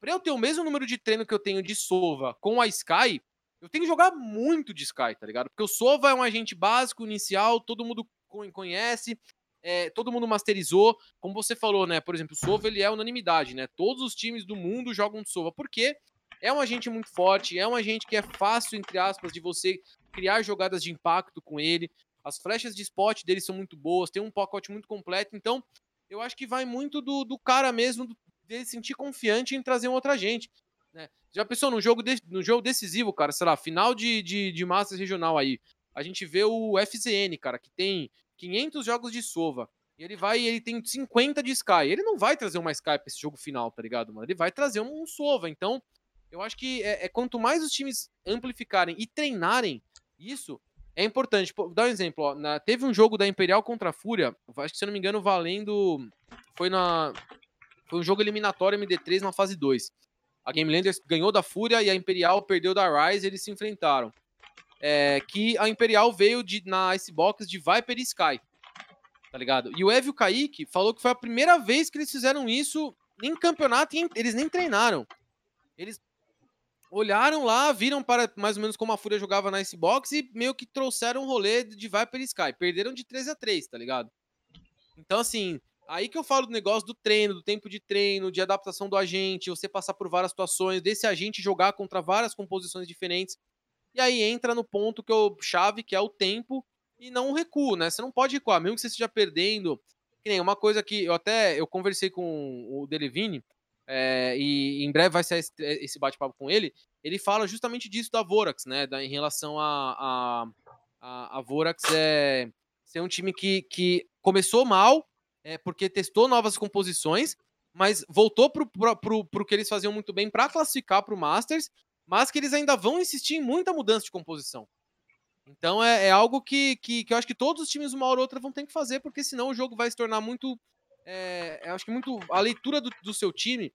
B: Pra eu ter o mesmo número de treino que eu tenho de Sova com a Sky, eu tenho que jogar muito de Sky, tá ligado? Porque o Sova é um agente básico, inicial, todo mundo conhece, é, todo mundo masterizou. Como você falou, né? Por exemplo, o Sova ele é unanimidade, né? Todos os times do mundo jogam de Sova. Por quê? É um agente muito forte, é um agente que é fácil, entre aspas, de você criar jogadas de impacto com ele. As flechas de spot dele são muito boas, tem um pacote muito completo. Então, eu acho que vai muito do, do cara mesmo, dele sentir confiante em trazer um agente. Né? Já pensou no jogo, de, no jogo decisivo, cara, sei lá, final de, de, de Masters regional aí. A gente vê o FZN, cara, que tem 500 jogos de Sova. E ele vai, ele tem 50 de Sky. Ele não vai trazer uma Sky pra esse jogo final, tá ligado, mano? Ele vai trazer um, um Sova. Então, eu acho que é, é, quanto mais os times amplificarem e treinarem isso, é importante. Pô, dar um exemplo, ó, na, teve um jogo da Imperial contra a Fúria, acho que se eu não me engano, valendo. Foi na. Foi um jogo eliminatório MD3 na fase 2. A Game Landers ganhou da Fúria e a Imperial perdeu da Rise, eles se enfrentaram. É, que a Imperial veio de, na Icebox de Viper e Sky. Tá ligado? E o Evio Kaique falou que foi a primeira vez que eles fizeram isso em campeonato e eles nem treinaram. Eles olharam lá, viram para mais ou menos como a Fúria jogava na Icebox e meio que trouxeram o rolê de Viper Sky. Perderam de 3 a 3 tá ligado? Então, assim, aí que eu falo do negócio do treino, do tempo de treino, de adaptação do agente, você passar por várias situações, desse agente jogar contra várias composições diferentes. E aí entra no ponto que eu chave, que é o tempo e não o recuo, né? Você não pode recuar, mesmo que você esteja perdendo. Que nem uma coisa que eu até eu conversei com o Delevine, é, e em breve vai ser esse bate-papo com ele. Ele fala justamente disso da Vorax, né? Da, em relação a, a, a, a Vorax é ser um time que, que começou mal, é, porque testou novas composições, mas voltou pro, pro que eles faziam muito bem para classificar para o Masters, mas que eles ainda vão insistir em muita mudança de composição. Então é, é algo que, que, que, eu acho que todos os times, uma hora ou outra, vão ter que fazer, porque senão o jogo vai se tornar muito. É, eu acho que muito. A leitura do, do seu time,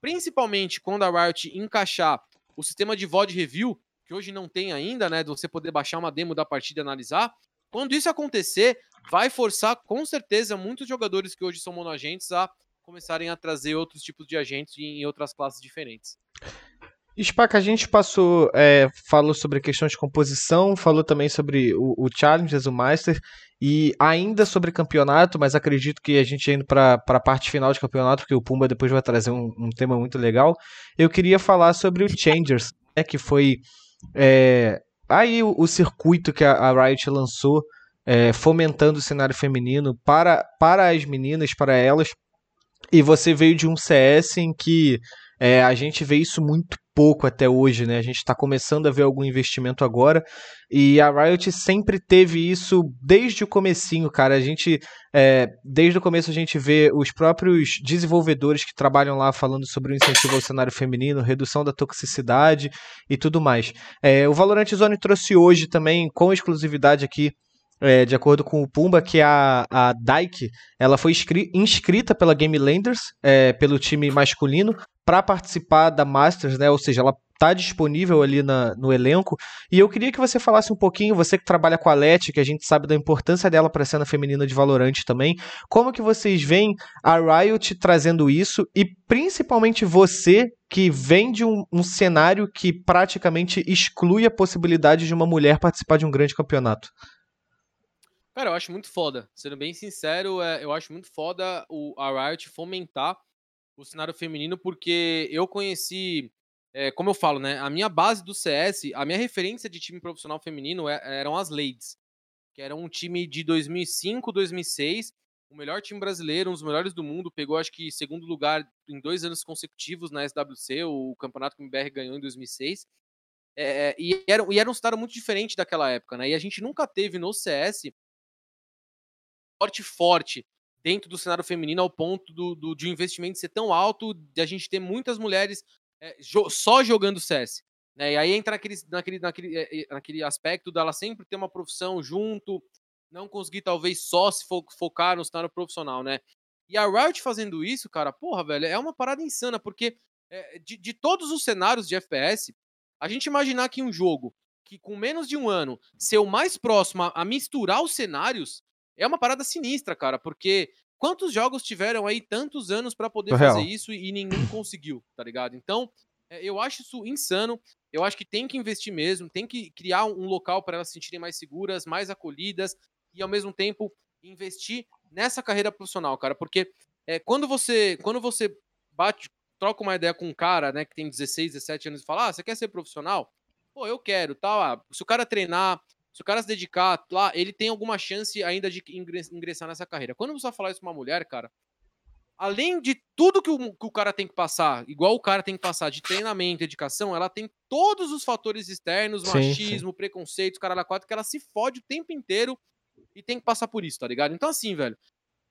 B: principalmente quando a Riot encaixar o sistema de VOD review, que hoje não tem ainda, né? De você poder baixar uma demo da partida e analisar. Quando isso acontecer, vai forçar com certeza muitos jogadores que hoje são monoagentes a começarem a trazer outros tipos de agentes em outras classes diferentes.
A: Spaca, a gente passou, é, falou sobre a questão de composição, falou também sobre o, o Challengers, o Master, e ainda sobre campeonato, mas acredito que a gente indo para a parte final de campeonato, porque o Pumba depois vai trazer um, um tema muito legal, eu queria falar sobre o Changers, né, que foi é, aí o, o, circuito que a, a Riot lançou, é, fomentando o cenário feminino para, para as meninas, para elas, e você veio de um CS em que é, a gente vê isso muito pouco até hoje, né? A gente está começando a ver algum investimento agora e a Riot sempre teve isso desde o comecinho, cara. A gente, é, desde o começo a gente vê os próprios desenvolvedores que trabalham lá falando sobre o incentivo ao cenário feminino, redução da toxicidade e tudo mais. É, o Valorant Zone trouxe hoje também, com exclusividade aqui, é, de acordo com o Pumba, que a, a Dyke ela foi inscrita pela Game Landers, é, pelo time masculino, para participar da Masters, né? Ou seja, ela está disponível ali na, no elenco. E eu queria que você falasse um pouquinho, você que trabalha com a Leti, que a gente sabe da importância dela para a cena feminina de Valorant também, como que vocês veem a Riot trazendo isso e principalmente você que vem de um, um cenário que praticamente exclui a possibilidade de uma mulher participar de um grande campeonato.
B: Cara, eu acho muito foda. Sendo bem sincero, é, eu acho muito foda o, a Riot fomentar o cenário feminino, porque eu conheci, é, como eu falo, né? A minha base do CS, a minha referência de time profissional feminino é, eram as Ladies, que era um time de 2005, 2006, o melhor time brasileiro, um dos melhores do mundo, pegou acho que segundo lugar em dois anos consecutivos na SWC, o campeonato que o MBR ganhou em 2006. É, e, era, e era um cenário muito diferente daquela época, né? E a gente nunca teve no CS forte forte dentro do cenário feminino ao ponto do, do, de investimento ser tão alto, de a gente ter muitas mulheres é, jo só jogando CS. Né? E aí entra naquele, naquele, naquele, é, naquele aspecto dela sempre ter uma profissão junto, não conseguir talvez só se fo focar no cenário profissional, né? E a Riot fazendo isso, cara, porra, velho, é uma parada insana, porque é, de, de todos os cenários de FPS, a gente imaginar que um jogo que com menos de um ano ser o mais próximo a, a misturar os cenários é uma parada sinistra, cara, porque quantos jogos tiveram aí tantos anos para poder fazer real. isso e ninguém conseguiu, tá ligado? Então, é, eu acho isso insano. Eu acho que tem que investir mesmo, tem que criar um local para elas se sentirem mais seguras, mais acolhidas e ao mesmo tempo investir nessa carreira profissional, cara, porque é, quando você quando você bate, troca uma ideia com um cara, né, que tem 16, 17 anos e fala: "Ah, você quer ser profissional?" Pô, eu quero, tal. Tá, ah, se o cara treinar, se o cara se dedicar lá, ele tem alguma chance ainda de ingressar nessa carreira. Quando você falar isso pra uma mulher, cara, além de tudo que o, que o cara tem que passar, igual o cara tem que passar de treinamento, dedicação, ela tem todos os fatores externos, sim, machismo, sim. preconceito, cara da quatro, que ela se fode o tempo inteiro e tem que passar por isso, tá ligado? Então, assim, velho,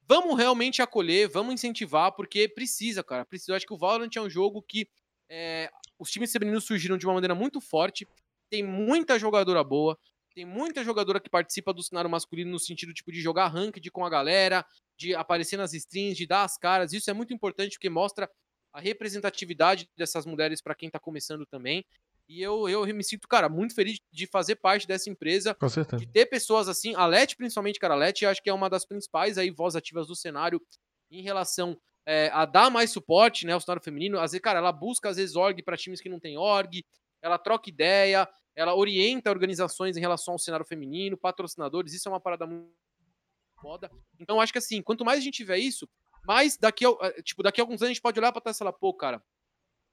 B: vamos realmente acolher, vamos incentivar, porque precisa, cara. Precisa. Eu acho que o Valorant é um jogo que é, os times femininos surgiram de uma maneira muito forte, tem muita jogadora boa, tem muita jogadora que participa do cenário masculino no sentido tipo de jogar ranked com a galera, de aparecer nas streams, de dar as caras. Isso é muito importante porque mostra a representatividade dessas mulheres para quem tá começando também. E eu, eu me sinto, cara, muito feliz de fazer parte dessa empresa.
A: Com certeza.
B: De ter pessoas assim. A Let, principalmente, cara, a Let, acho que é uma das principais aí voz ativas do cenário em relação é, a dar mais suporte, né, ao cenário feminino. Às vezes, cara, ela busca, às vezes, org para times que não tem org. ela troca ideia, ela orienta organizações em relação ao cenário feminino, patrocinadores, isso é uma parada muito foda. Então acho que assim, quanto mais a gente tiver isso, mais daqui a, eh, tipo, daqui a alguns anos a gente pode olhar para trás e falar, pô, cara,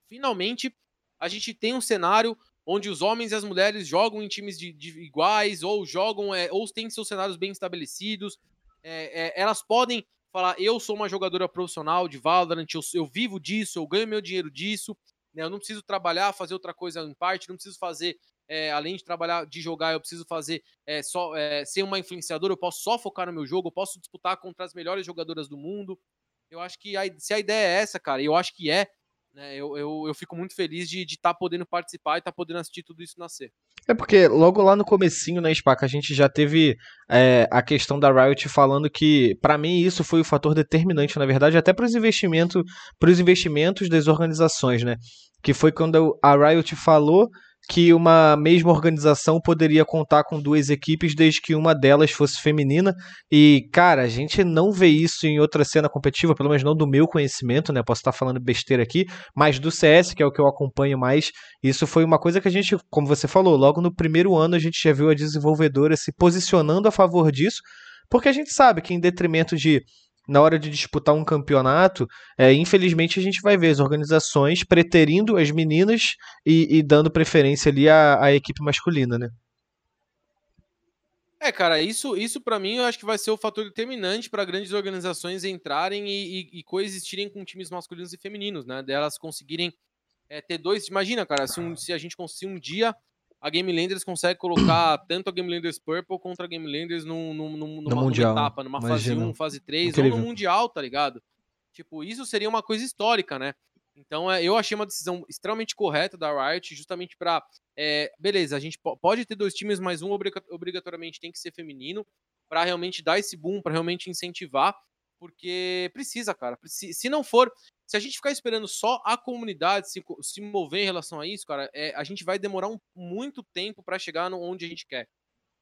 B: finalmente a gente tem um cenário onde os homens e as mulheres jogam em times de, de iguais, ou jogam, é, ou têm seus cenários bem estabelecidos. É, é, elas podem falar, eu sou uma jogadora profissional de Valorant, eu, eu vivo disso, eu ganho meu dinheiro disso, né, eu não preciso trabalhar, fazer outra coisa em parte, não preciso fazer, é, além de trabalhar, de jogar, eu preciso fazer é, só é, ser uma influenciadora, eu posso só focar no meu jogo, eu posso disputar contra as melhores jogadoras do mundo. Eu acho que a, se a ideia é essa, cara, eu acho que é, né, eu, eu, eu fico muito feliz de estar tá podendo participar e estar tá podendo assistir tudo isso nascer.
A: É porque logo lá no comecinho, né, Spaca, a gente já teve é, a questão da Riot falando que, para mim, isso foi o fator determinante, na verdade, até para os investimentos, investimentos das organizações, né? Que foi quando a Riot falou que uma mesma organização poderia contar com duas equipes desde que uma delas fosse feminina. E, cara, a gente não vê isso em outra cena competitiva, pelo menos não do meu conhecimento, né? Posso estar falando besteira aqui, mas do CS, que é o que eu acompanho mais, isso foi uma coisa que a gente, como você falou, logo no primeiro ano a gente já viu a desenvolvedora se posicionando a favor disso, porque a gente sabe que em detrimento de na hora de disputar um campeonato, é, infelizmente a gente vai ver as organizações preterindo as meninas e, e dando preferência ali à, à, equipe masculina, né?
B: É, cara, isso, isso para mim eu acho que vai ser o fator determinante para grandes organizações entrarem e, e, e, coexistirem com times masculinos e femininos, né? Delas conseguirem é, ter dois. Imagina, cara, se, um, se a gente conseguir um dia a Game Landers consegue colocar tanto a Game Landers Purple contra a Game Landers num, num, num, numa, mundial, numa etapa, numa Imagina. fase 1, fase 3, Incrível. ou no Mundial, tá ligado? Tipo, isso seria uma coisa histórica, né? Então, é, eu achei uma decisão extremamente correta da Riot, justamente para é, beleza, a gente pode ter dois times, mas um obrigatoriamente tem que ser feminino, para realmente dar esse boom, para realmente incentivar, porque precisa, cara. Se não for, se a gente ficar esperando só a comunidade se, se mover em relação a isso, cara, é, a gente vai demorar um, muito tempo para chegar no, onde a gente quer.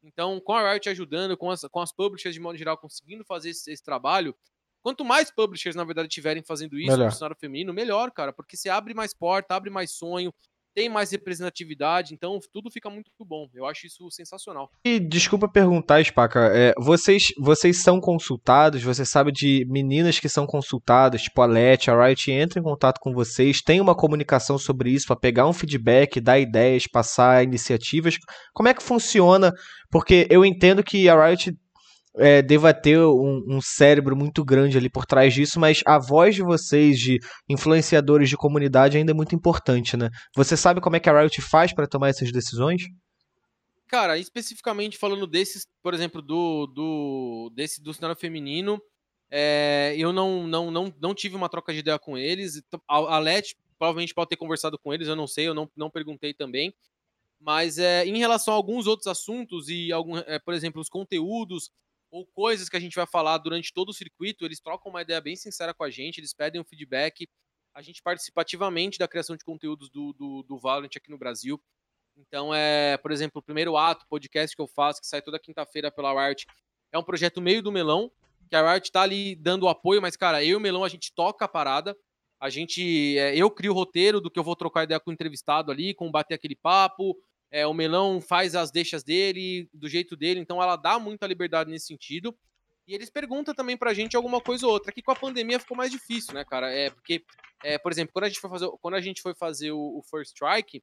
B: Então, com a Riot ajudando, com as, com as publishers de modo geral conseguindo fazer esse, esse trabalho, quanto mais publishers, na verdade, tiverem fazendo isso melhor. no cenário feminino, melhor, cara, porque você abre mais porta, abre mais sonho, tem mais representatividade, então tudo fica muito bom. Eu acho isso sensacional.
A: E desculpa perguntar, Spaca, é, vocês, vocês são consultados? Você sabe de meninas que são consultadas, tipo a Let, a Riot entra em contato com vocês, tem uma comunicação sobre isso para pegar um feedback, dar ideias, passar iniciativas. Como é que funciona? Porque eu entendo que a Riot é, deva ter um, um, cérebro muito grande ali por trás disso, mas a voz de vocês, de influenciadores de comunidade, ainda é muito importante, né? Você sabe como é que a Riot faz para tomar essas decisões?
B: Cara, especificamente falando desses, por exemplo, do, do desse do cenário feminino, é, eu não, não, não, não tive uma troca de ideia com eles. A, a Let provavelmente pode ter conversado com eles, eu não sei, eu não, não perguntei também. Mas é, em relação a alguns outros assuntos e, algum, é, por exemplo, os conteúdos ou coisas que a gente vai falar durante todo o circuito, eles trocam uma ideia bem sincera com a gente, eles pedem um feedback, a gente participa ativamente da criação de conteúdos do, do, do Valorant aqui no Brasil. Então, é, por exemplo, o primeiro ato, podcast que eu faço, que sai toda quinta-feira pela Riot, é um projeto meio do Melão, que a Riot tá ali dando apoio, mas, cara, eu e o Melão, a gente toca a parada, a gente, é, eu crio o roteiro do que eu vou trocar ideia com o entrevistado ali, com bater aquele papo, é, o Melão faz as deixas dele, do jeito dele, então ela dá muita liberdade nesse sentido. E eles perguntam também pra gente alguma coisa ou outra. Aqui com a pandemia ficou mais difícil, né, cara? É porque, é, por exemplo, quando a gente foi fazer, quando a gente foi fazer o, o First Strike,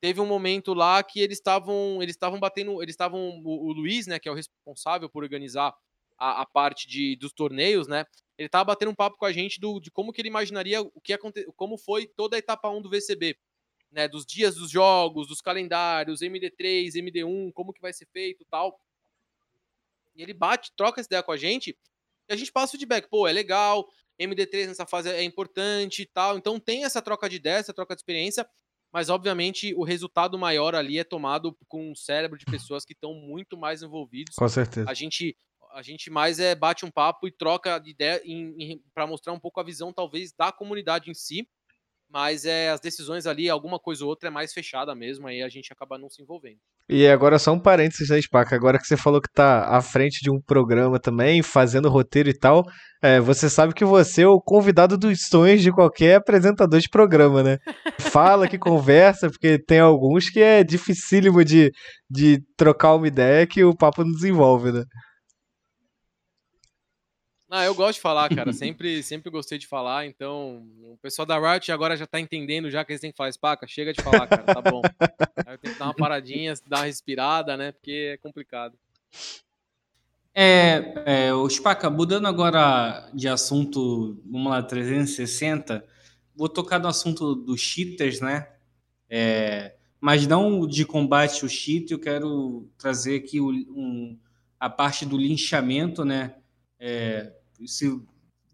B: teve um momento lá que eles estavam eles estavam batendo, eles estavam o, o, Luiz, né, que é o responsável por organizar a, a, parte de, dos torneios, né? Ele tava batendo um papo com a gente do, de como que ele imaginaria o que aconte, como foi toda a etapa 1 do VCB né, dos dias dos jogos, dos calendários, MD3, MD1, como que vai ser feito tal. E ele bate, troca essa ideia com a gente, e a gente passa o feedback, pô, é legal, MD3 nessa fase é importante e tal. Então tem essa troca de ideia, essa troca de experiência, mas obviamente o resultado maior ali é tomado com o cérebro de pessoas que estão muito mais envolvidos.
A: Com certeza.
B: A gente a gente mais é bate um papo e troca de ideia para mostrar um pouco a visão talvez da comunidade em si Mas é, as decisões ali, alguma coisa ou outra é mais fechada mesmo, aí a gente acaba não se envolvendo.
A: E agora só um parênteses aí, Spaca. Agora que você falou que tá à frente de um programa também, fazendo roteiro e tal, é, você sabe que você é o convidado dos sonhos de qualquer apresentador de programa, né? Fala que conversa, porque tem alguns que é dificílimo de, de trocar uma ideia que o papo não desenvolve, né?
B: Ah, eu gosto de falar, cara. Sempre, sempre gostei de falar. Então, o pessoal da Riot agora já tá entendendo já que eles têm que falar espaca. Chega de falar, cara. Tá bom. Aí eu tenho que dar uma paradinha, dar uma respirada, né? Porque é complicado.
D: É, é o Spaca, mudando agora de assunto, vamos lá, 360, vou tocar no assunto dos cheaters, né? É, mas não de combate ao cheat, eu quero trazer aqui o, um, a parte do linchamento, né? É, se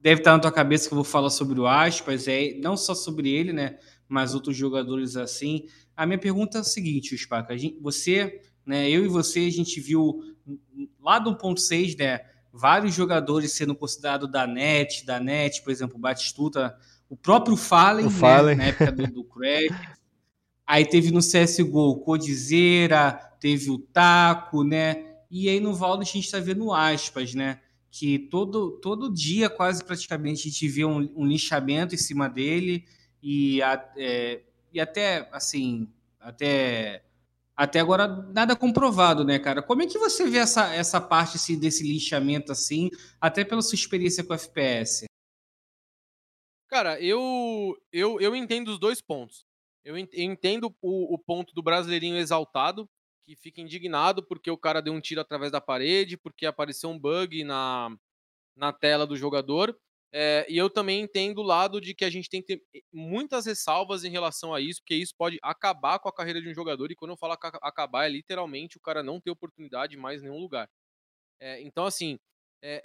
D: deve estar na tua cabeça que eu vou falar sobre o Aspas, é não só sobre ele, né, mas outros jogadores assim. A minha pergunta é a seguinte, Spaca, você, né, eu e você, a gente viu lá do 1.6, né, vários jogadores sendo considerados da net, da net, por exemplo, o Batistuta, o próprio Fallen, o né, Fallen. na época do, do Crash. Aí teve no CSGO o Codizeira, teve o Taco, né? E aí no Valdo a gente está vendo aspas, né? Que todo, todo dia, quase praticamente, a gente vê um, um em cima dele e, a, é, e até, assim, até, até agora nada comprovado, né, cara? Como é que você vê essa, essa parte assim, desse linchamento, assim, até pela sua experiência com o FPS?
B: Cara, eu, eu, eu entendo os dois pontos. Eu entendo o, o ponto do brasileirinho exaltado, que fica indignado porque o cara deu um tiro através da parede, porque apareceu um bug na, na tela do jogador. É, e eu também entendo o lado de que a gente tem que ter eh, muitas ressalvas em relação a isso, porque isso pode acabar com a carreira de um jogador. E quando eu falo acabar, é literalmente o cara não ter oportunidade em mais nenhum lugar. É, então, assim, é,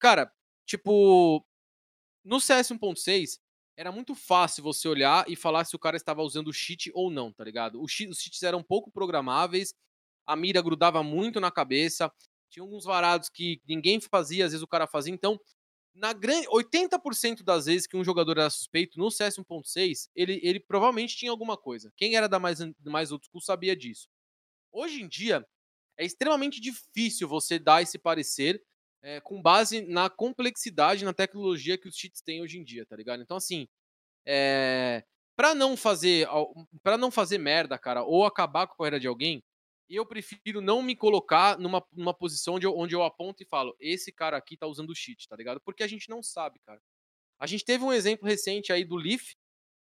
B: cara, tipo, no CS 1.6, era muito fácil você olhar e falar se o cara estava usando cheat ou não, tá ligado? Os cheats eram pouco programáveis, a mira grudava muito na cabeça, tinha alguns varados que ninguém fazia, às vezes o cara fazia. Então, na grande 80% das vezes que um jogador era suspeito no CS 1.6, ele, ele provavelmente tinha alguma coisa. Quem era da mais, mais old school sabia disso. Hoje em dia, é extremamente difícil você dar esse parecer é, com base na complexidade, na tecnologia que os cheats têm hoje em dia, tá ligado? Então, assim, é, para não fazer para não fazer merda, cara, ou acabar com a carreira de alguém, eu prefiro não me colocar numa, numa posição onde eu, onde eu aponto e falo, esse cara aqui tá usando cheat, tá ligado? Porque a gente não sabe, cara. A gente teve um exemplo recente aí do Leaf,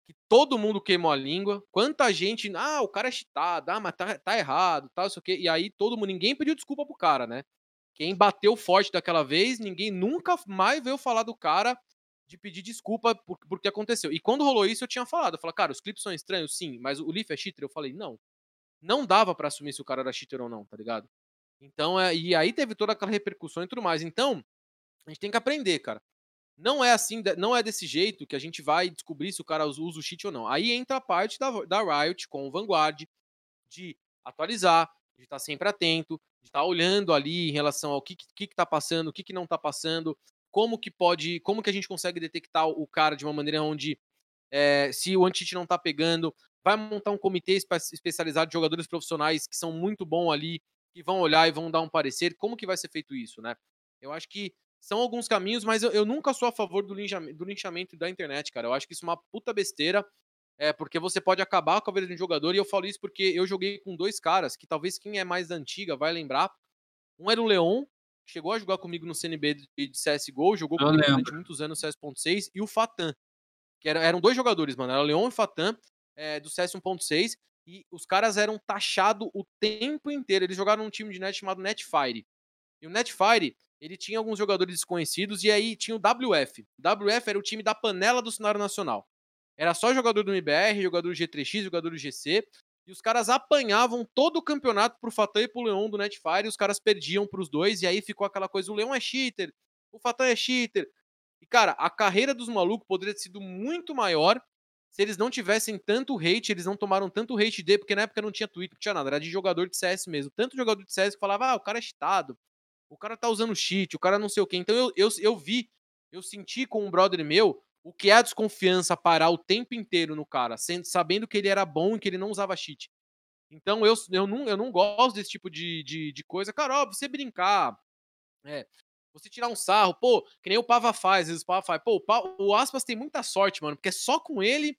B: que todo mundo queimou a língua. Quanta gente, ah, o cara é cheatado, ah, mas tá, tá errado, tal, isso aqui. E aí todo mundo, ninguém pediu desculpa pro cara, né? Quem bateu forte daquela vez, ninguém nunca mais veio falar do cara de pedir desculpa por, por que aconteceu. E quando rolou isso, eu tinha falado. Eu falei, cara, os clipes são estranhos, sim, mas o Leaf é cheater? Eu falei, não. Não dava para assumir se o cara era cheater ou não, tá ligado? Então, é, e aí teve toda aquela repercussão e tudo mais. Então, a gente tem que aprender, cara. Não é assim, não é desse jeito que a gente vai descobrir se o cara usa o cheat ou não. Aí entra a parte da, da Riot com o Vanguard de atualizar, de estar sempre atento, de estar olhando ali em relação ao que que, que tá passando, o que, que não está passando, como que pode, como que a gente consegue detectar o cara de uma maneira onde é, se o anti não está pegando, vai montar um comitê especializado de jogadores profissionais que são muito bons ali, que vão olhar e vão dar um parecer, como que vai ser feito isso, né? Eu acho que são alguns caminhos, mas eu, eu nunca sou a favor do linchamento, do linchamento da internet, cara. Eu acho que isso é uma puta besteira. É, porque você pode acabar com a vida de um jogador, e eu falo isso porque eu joguei com dois caras, que talvez quem é mais antiga vai lembrar. Um era o Leon, que chegou a jogar comigo no CNB de, CSGO, jogou eu comigo durante muitos anos no CS.6, e o Fatan, que era, eram dois jogadores, mano, era o Leon e o Fatan, é, do CS 1.6, e os caras eram taxados o tempo inteiro. Eles jogaram num time de net chamado Netfire. E o Netfire, ele tinha alguns jogadores desconhecidos, e aí tinha o WF. O WF era o time da panela do cenário nacional. Era só jogador do MBR, jogador do G3X, jogador do GC. E os caras apanhavam todo o campeonato pro Fatan e pro Leon do Netfire. E os caras perdiam pros dois. E aí ficou aquela coisa: o Leon é cheater, o Fatan é cheater. E, cara, a carreira dos malucos poderia ter sido muito maior se eles não tivessem tanto hate, eles não tomaram tanto hate de, porque na época não tinha Twitter, não tinha nada, era de jogador de CS mesmo. Tanto jogador de CS que falava, ah, o cara é cheatado, o cara tá usando cheat, o cara não sei o quê. Então eu, eu, eu vi, eu senti com um brother meu o que é a desconfiança parar o tempo inteiro no cara, sendo, sabendo que ele era bom e que ele não usava cheat. Então eu, eu, não, eu não gosto desse tipo de, de, de coisa. Cara, ó, você brincar, é, você tirar um sarro, pô, que nem o Pava faz, às vezes o Pava faz. Pô, o, o Aspas tem muita sorte, mano, porque é só com ele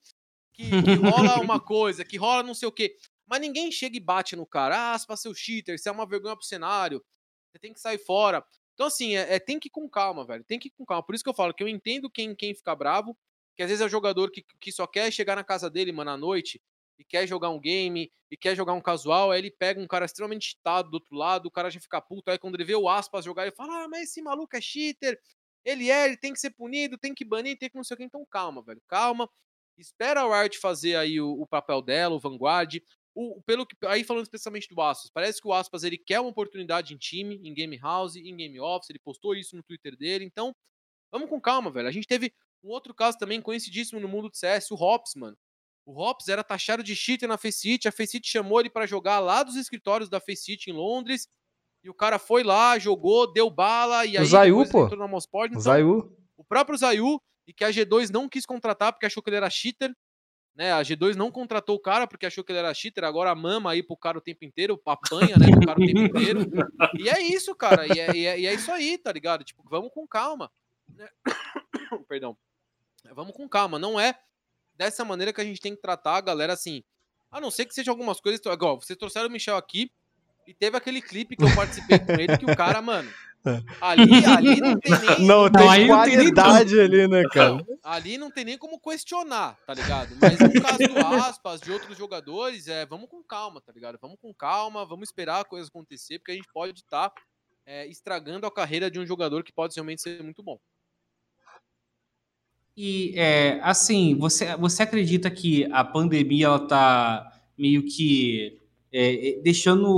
B: que, que rola uma coisa, que rola não sei o quê. Mas ninguém chega e bate no cara. Ah, Aspas, seu cheater, você é uma vergonha pro cenário, você tem que sair fora. Então, assim, é, é, tem que ir com calma, velho. Tem que ir com calma. Por isso que eu falo que eu entendo quem, quem fica bravo, que às vezes é o jogador que, que só quer chegar na casa dele, mano, à noite, e quer jogar um game, e quer jogar um casual, aí ele pega um cara extremamente cheatado do outro lado, o cara já fica puto, aí quando ele vê o Aspas jogar, ele fala, ah, mas esse maluco é cheater, ele é, ele tem que ser punido, tem que banir, tem que não sei o que, então calma, velho, calma, espera a Riot fazer aí o, o papel dela, o Vanguard, o, pelo que, aí falando especialmente do Aspas, parece que o Aspas, ele quer uma oportunidade em time, em Game House, em Game Office, ele postou isso no Twitter dele, então, vamos com calma, velho, a gente teve um outro caso também conhecidíssimo no mundo do CS, o Hops, mano, o Hops era taxado de cheater na Faceit, a Faceit chamou ele para jogar lá dos escritórios da Faceit em Londres, e o cara foi lá, jogou, deu bala, e aí o
A: Zayu, pô.
B: entrou na Mosport. Então,
A: o Zayu.
B: O próprio Zayu, e que a G2 não quis contratar porque achou que ele era cheater, né? A G2 não contratou o cara porque achou que ele era cheater, agora mama aí pro cara o tempo inteiro, apanha, né, pro cara o tempo inteiro. E é isso, cara, e é, e é, e é isso aí, tá ligado? Tipo, vamos com calma. Né? Perdão. Vamos com calma, não é dessa maneira que a gente tem que tratar a galera assim. A não ser que seja algumas coisas. Igual, vocês trouxeram o Michel aqui e teve aquele clipe que eu participei com ele que o cara, mano. Ali, ali não tem nem.
A: Não, tem não, qualidade ali, né, cara?
B: ali não tem nem como questionar, tá ligado? Mas no caso do Aspas, de outros jogadores, é, vamos com calma, tá ligado? Vamos com calma, vamos esperar a coisa acontecer, porque a gente pode estar tá, é, estragando a carreira de um jogador que pode realmente ser muito bom.
D: E, é, assim, você, você acredita que a pandemia ela tá meio que é, é, deixando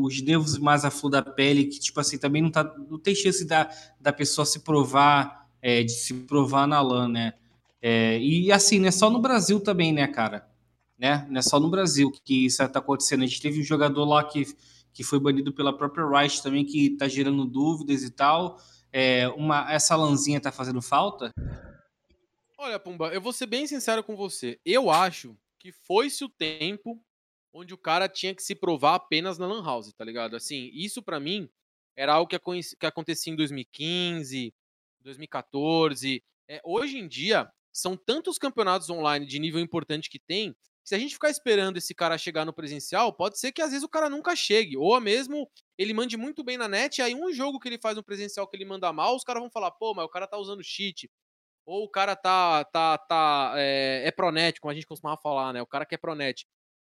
D: os nervos mais à flor da pele, que, tipo assim, também não, tá, não tem chance da, da pessoa se provar, é, de se provar na LAN, né? É, e, assim, não é só no Brasil também, né, cara? Né? Não é só no Brasil que isso tá acontecendo. A gente teve um jogador lá que, que foi banido pela própria Riot também, que tá gerando dúvidas e tal. É, uma, essa lãzinha tá fazendo falta?
B: Olha, Pumba, eu vou ser bem sincero com você. Eu acho que foi-se o tempo onde o cara tinha que se provar apenas na Lan House, tá ligado? Assim, isso para mim era algo que, que acontecia em 2015, 2014. É, hoje em dia, são tantos campeonatos online de nível importante que tem, que se a gente ficar esperando esse cara chegar no presencial, pode ser que às vezes o cara nunca chegue. Ou mesmo ele mande muito bem na net, e aí um jogo que ele faz no presencial que ele manda mal, os caras vão falar, pô, mas o cara tá usando cheat ou o cara tá, tá, tá é, é pronet, como a gente costumava falar, né? O cara que é pronet.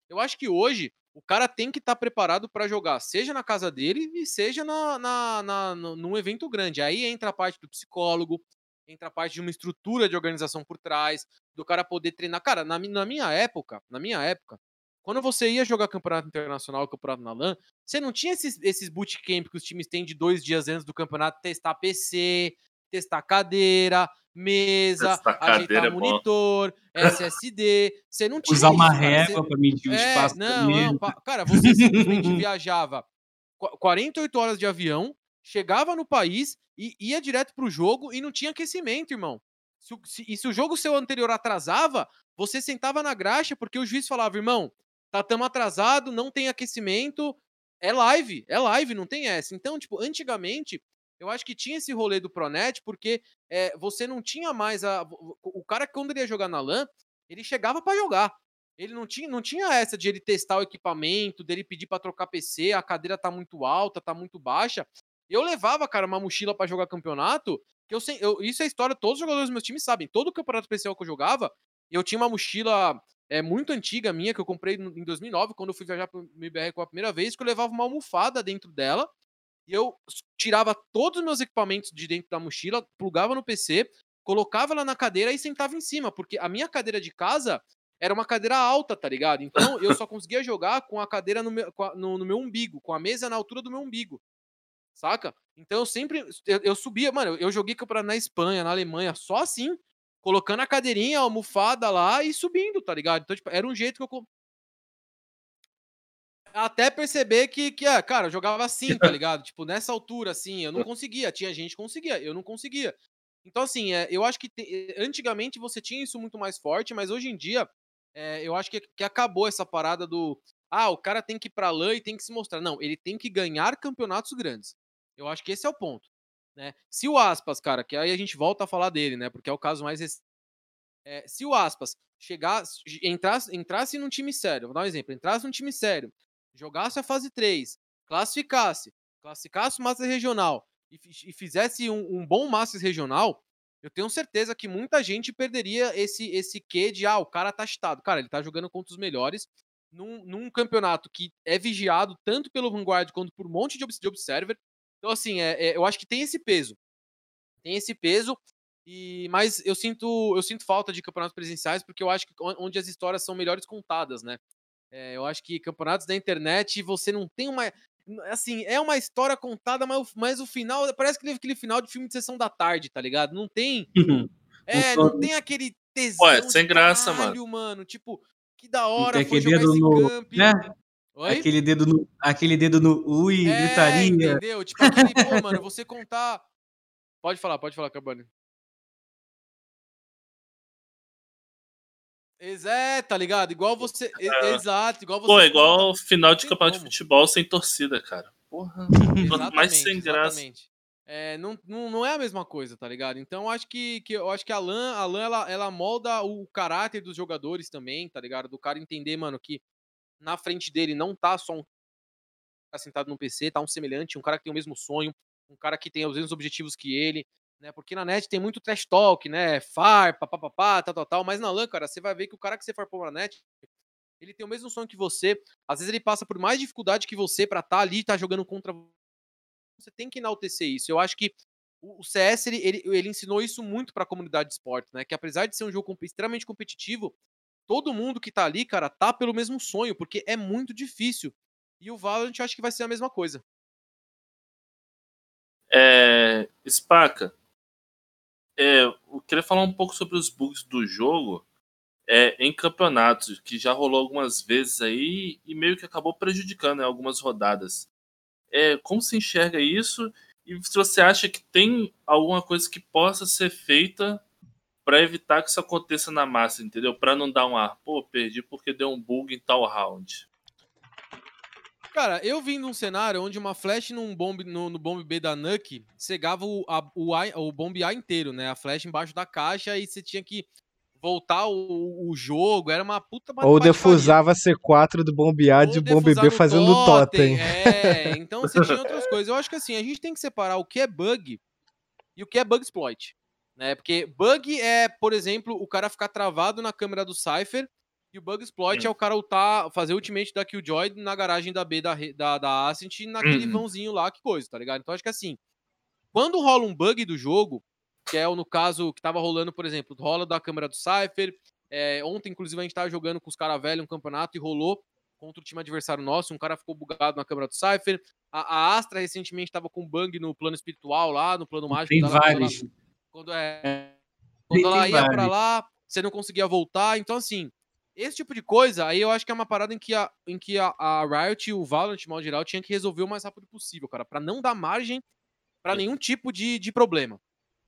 B: Eu acho que hoje o cara tem que estar tá preparado para jogar, seja na casa dele e seja na, na, na, num evento grande. Aí entra a parte do psicólogo, entra a parte de uma estrutura de organização por trás, do cara poder treinar. Cara, na, na minha época, na minha época, quando você ia jogar campeonato internacional, campeonato na LAN, você não tinha esses, esses bootcamp que os times têm de dois dias antes do campeonato testar PC, testar cadeira, mesa, testar ajeitar cadeira, monitor, SSD. Você não tinha
D: Usar uma régua para medir o é, espaço.
B: Não, não, cara, você simplesmente viajava 48 horas de avião, chegava no país e ia direto pro jogo e não tinha aquecimento, irmão. Se, se, e se o jogo seu anterior atrasava, você sentava na graxa porque o juiz falava, irmão, tá tão atrasado, não tem aquecimento, é live, é live, não tem essa. Então, tipo, antigamente eu acho que tinha esse rolê do Pronet, porque é, você não tinha mais a. O cara, quando ele ia jogar na LAN, ele chegava para jogar. Ele não tinha, não tinha essa de ele testar o equipamento, dele pedir para trocar PC, a cadeira tá muito alta, tá muito baixa. Eu levava, cara, uma mochila para jogar campeonato, que eu, eu isso é história, todos os jogadores do meu time sabem. Todo campeonato especial que eu jogava, eu tinha uma mochila é, muito antiga minha, que eu comprei em 2009, quando eu fui viajar pro MBR pela primeira vez, que eu levava uma almofada dentro dela, e eu tirava todos os meus equipamentos de dentro da mochila, plugava no PC, colocava lá na cadeira e sentava em cima, porque a minha cadeira de casa era uma cadeira alta, tá ligado? Então eu só conseguia jogar com a cadeira no meu, no, no meu umbigo, com a mesa na altura do meu umbigo. Saca? Então eu sempre. Eu, eu subia, mano, eu joguei na Espanha, na Alemanha, só assim, colocando a cadeirinha, a almofada lá e subindo, tá ligado? Então, tipo, era um jeito que eu até perceber que, que ah, cara, eu jogava assim, tá ligado? tipo, nessa altura, assim, eu não conseguia. Tinha gente que conseguia, eu não conseguia. Então, assim, é, eu acho que te, antigamente você tinha isso muito mais forte, mas hoje em dia é, eu acho que, que acabou essa parada do ah, o cara tem que ir pra LAN e tem que se mostrar. Não, ele tem que ganhar campeonatos grandes. Eu acho que esse é o ponto. Né? Se o Aspas, cara, que aí a gente volta a falar dele, né? Porque é o caso mais recente. É, se o Aspas chegasse, entrasse, entrasse num time sério, vou dar um exemplo, entrasse num time sério, jogasse a fase 3, classificasse, classificasse o Masters Regional e, e fizesse um, um bom Masters Regional, eu tenho certeza que muita gente perderia esse esse quê de, ah, o cara tá chitado. Cara, ele tá jogando contra os melhores num, num campeonato que é vigiado tanto pelo Vanguard quanto por um monte de, de observer. Então, assim, é, é, eu acho que tem esse peso. Tem esse peso. E, mas eu sinto, eu sinto falta de campeonatos presenciais porque eu acho que onde as histórias são melhores contadas, né? É, eu acho que campeonatos da internet você não tem uma. Assim, é uma história contada, mas, mas o final. Parece que aquele final de filme de sessão da tarde, tá ligado? Não tem. é, não tem aquele tesão.
C: Ué, sem graça, mano.
B: mano. Tipo, que da hora foi jogar esse no, camp. Né?
D: Oi? Aquele dedo no, aquele dedo no ui, é, gritaria.
B: Entendeu? Tipo, aquele, pô, mano, você contar. Pode falar, pode falar, Cabane. É, tá ligado? Igual você. É. Exato, igual você.
C: Pô, igual final de campeonato de futebol sem torcida, cara. Porra. mais sem graça. Exatamente.
B: É, não, não, não é a mesma coisa, tá ligado? Então eu acho que, que eu acho que a LAN, a LAN ela, ela molda o caráter dos jogadores também, tá ligado? Do cara entender, mano, que na frente dele não tá só um cara sentado no PC, tá um semelhante, um cara que tem o mesmo sonho, um cara que tem os mesmos objetivos que ele, né? Porque na net tem muito trash talk, né? Far, papapá, tal, tal, tal. Mas na LAN, cara, você vai ver que o cara que você farpou na net, ele tem o mesmo sonho que você. Às vezes ele passa por mais dificuldade que você para estar tá ali, tá jogando contra você tem que enaltecer isso. Eu acho que o CS ele, ele, ele ensinou isso muito para a comunidade de esporte, né? Que apesar de ser um jogo extremamente competitivo, todo mundo que tá ali, cara, tá pelo mesmo sonho, porque é muito difícil. E o Valorant eu acho que vai ser a mesma coisa.
C: É, Spaca, é, eu queria falar um pouco sobre os bugs do jogo é, em campeonatos, que já rolou algumas vezes aí e meio que acabou prejudicando né, algumas rodadas. É, como se enxerga isso? E se você acha que tem alguma coisa que possa ser feita para evitar que isso aconteça na massa, entendeu? Para não dar um ar, pô, perdi porque deu um bug em tal round.
B: Cara, eu vim num cenário onde uma flash num bomb, no, no bomb B da Nuke cegava o, a, o, A, o bomb A inteiro, né? A flash embaixo da caixa e você tinha que voltar o, o jogo, era uma puta
A: Ou defusava C4 do bombear de bombe B fazendo totem.
B: É, então você tinha outras coisas. Eu acho que assim, a gente tem que separar o que é bug e o que é bug exploit. Né? Porque bug é, por exemplo, o cara ficar travado na câmera do Cypher e o bug exploit é o cara ultar, fazer ultimate da Killjoy na garagem da B da, da, da Ascent naquele uhum. vãozinho lá, que coisa, tá ligado? Então acho que assim, quando rola um bug do jogo, que é no caso que tava rolando, por exemplo, rola da câmera do Cypher. É, ontem, inclusive, a gente tava jogando com os caras velhos um campeonato e rolou contra o time adversário nosso. Um cara ficou bugado na câmera do Cypher. A, a Astra recentemente tava com bug no plano espiritual lá, no plano mágico.
D: Tem vários.
B: Quando, é, quando tem, ela ia pra lá, você não conseguia voltar. Então, assim, esse tipo de coisa, aí eu acho que é uma parada em que a, em que a, a Riot e o Valorant, de modo geral, tinha que resolver o mais rápido possível, cara, para não dar margem para nenhum tipo de, de problema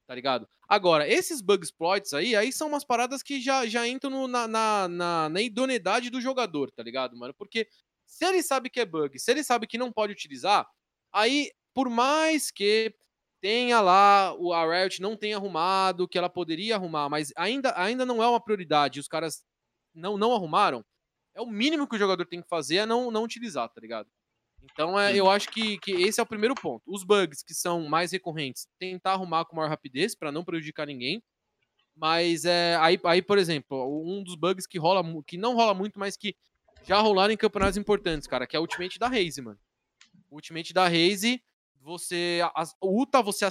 B: tá ligado? Agora, esses bug exploits aí, aí são umas paradas que já, já entram no, na, na, na, na, idoneidade do jogador, tá ligado, mano? Porque se ele sabe que é bug, se ele sabe que não pode utilizar, aí, por mais que tenha lá, o, a Riot não tenha arrumado, que ela poderia arrumar, mas ainda, ainda não é uma prioridade, os caras não, não arrumaram, é o mínimo que o jogador tem que fazer é não, não utilizar, tá ligado? Então, é, eu acho que, que esse é o primeiro ponto. Os bugs que são mais recorrentes, tentar arrumar com maior rapidez para não prejudicar ninguém. Mas é, aí, aí, por exemplo, um dos bugs que rola, que não rola muito, mas que já rolaram em campeonatos importantes, cara, que é o Ultimate da Raze, mano. O Ultimate da Raze, você. A, o Uta você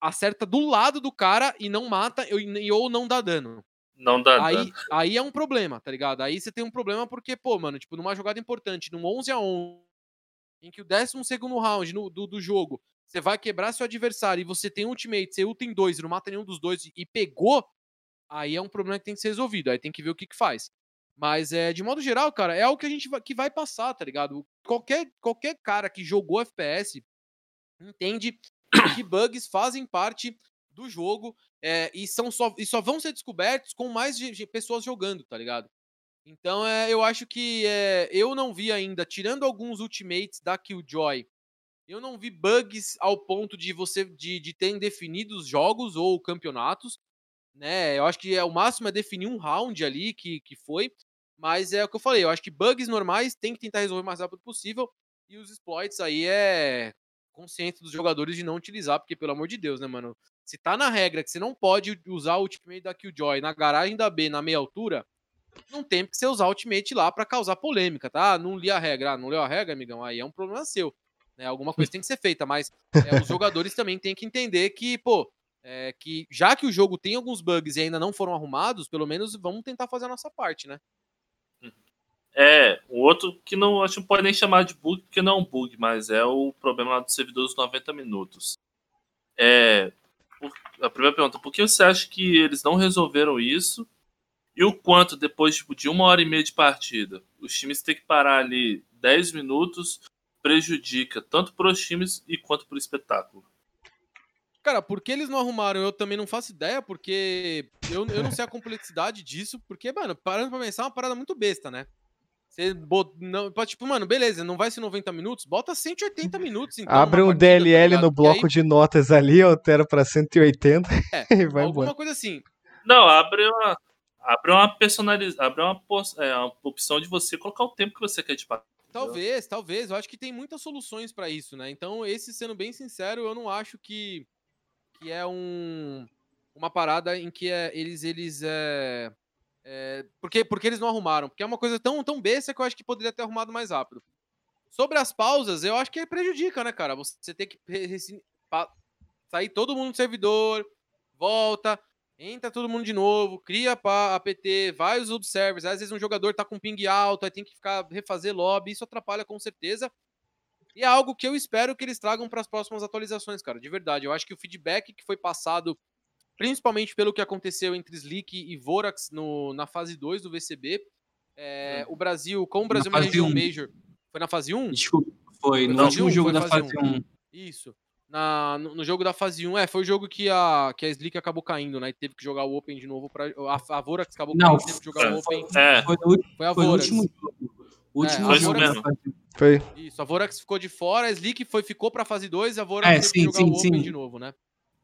B: acerta do lado do cara e não mata e, ou não dá dano.
C: Não dá
B: aí,
C: dano.
B: Aí é um problema, tá ligado? Aí você tem um problema porque, pô, mano, tipo, numa jogada importante, num 11 a 11 em que o 12 round no, do, do jogo você vai quebrar seu adversário e você tem ultimate, você ulta em dois e não mata nenhum dos dois e pegou, aí é um problema que tem que ser resolvido. Aí tem que ver o que, que faz. Mas, é, de modo geral, cara, é algo que a gente vai, que vai passar, tá ligado? Qualquer, qualquer cara que jogou FPS entende que bugs fazem parte do jogo é, e, são só, e só vão ser descobertos com mais de, de pessoas jogando, tá ligado? Então é, eu acho que é, eu não vi ainda, tirando alguns ultimates da Killjoy, eu não vi bugs ao ponto de você de, de ter indefinidos jogos ou campeonatos. Né? Eu acho que é, o máximo é definir um round ali que, que foi. Mas é o que eu falei, eu acho que bugs normais tem que tentar resolver o mais rápido possível. E os exploits aí é consciente dos jogadores de não utilizar, porque pelo amor de Deus, né, mano? Se tá na regra que você não pode usar o ultimate da Killjoy na garagem da B na meia altura, não tem que você usar o ultimate lá para causar polêmica, tá? Não li a regra, ah, não leu a regra, amigão, aí é um problema seu. Né? Alguma coisa tem que ser feita, mas é, os jogadores também têm que entender que, pô, é, que já que o jogo tem alguns bugs e ainda não foram arrumados, pelo menos vamos tentar fazer a nossa parte, né?
C: É, o outro que não acho que não pode nem chamar de bug, porque não é um bug, mas é o problema lá do servidor dos 90 minutos. É, a primeira pergunta, por que você acha que eles não resolveram isso? E o quanto, depois tipo, de uma hora e meia de partida, os times têm que parar ali 10 minutos prejudica tanto para os times e quanto para o espetáculo?
B: Cara, por que eles não arrumaram? Eu também não faço ideia, porque eu, eu não sei a complexidade disso, porque, mano, parando pra pensar, é uma parada muito besta, né? Você bot... não, tipo, mano, beleza, não vai ser 90 minutos, bota 180 minutos. Então,
A: Abre um partida, DLL tá no bloco aí... de notas ali, altera pra 180 é, e vai
B: alguma
A: embora.
B: coisa assim.
C: Não, abre uma, abre uma personalização, abre uma, é, uma opção de você colocar o tempo que você quer de partida.
B: Talvez, talvez. Eu acho que tem muitas soluções para isso, né? Então, esse, sendo bem sincero, eu não acho que, que é um, uma parada em que é, eles. eles é, é, porque, porque eles não arrumaram? Porque é uma coisa tão, tão besta que eu acho que poderia ter arrumado mais rápido. Sobre as pausas, eu acho que prejudica, né, cara? Você tem que sair todo mundo do servidor, volta, entra todo mundo de novo, cria a APT, vai os observers, às vezes um jogador tá com ping alto, aí tem que ficar refazer lobby, isso atrapalha com certeza. E é algo que eu espero que eles tragam para as próximas atualizações, cara, de verdade. Eu acho que o feedback que foi passado, principalmente pelo que aconteceu entre Slick e Vorax no, na fase 2 do VCB, é, o Brasil, como o Brasil é uma região 1. Major, foi na fase 1?
D: Desculpa, foi no último jogo da fase 1. 1.
B: Isso na, no, no, jogo da fase 1. É, foi o jogo que a, que a Slick acabou caindo, né? E teve que jogar o Open de novo pra. A, a Vorax acabou
D: Não,
B: caindo, teve que jogar
C: é,
B: o Open.
C: É.
D: Foi, foi a foi Vorax. O último jogo. O último
B: é,
D: jogo
C: mesmo.
A: Foi.
B: Isso, a Vorax ficou de fora, a Slick foi, ficou pra fase 2 e a Vorax é, teve sim, que jogar sim, o Open sim. de novo, né?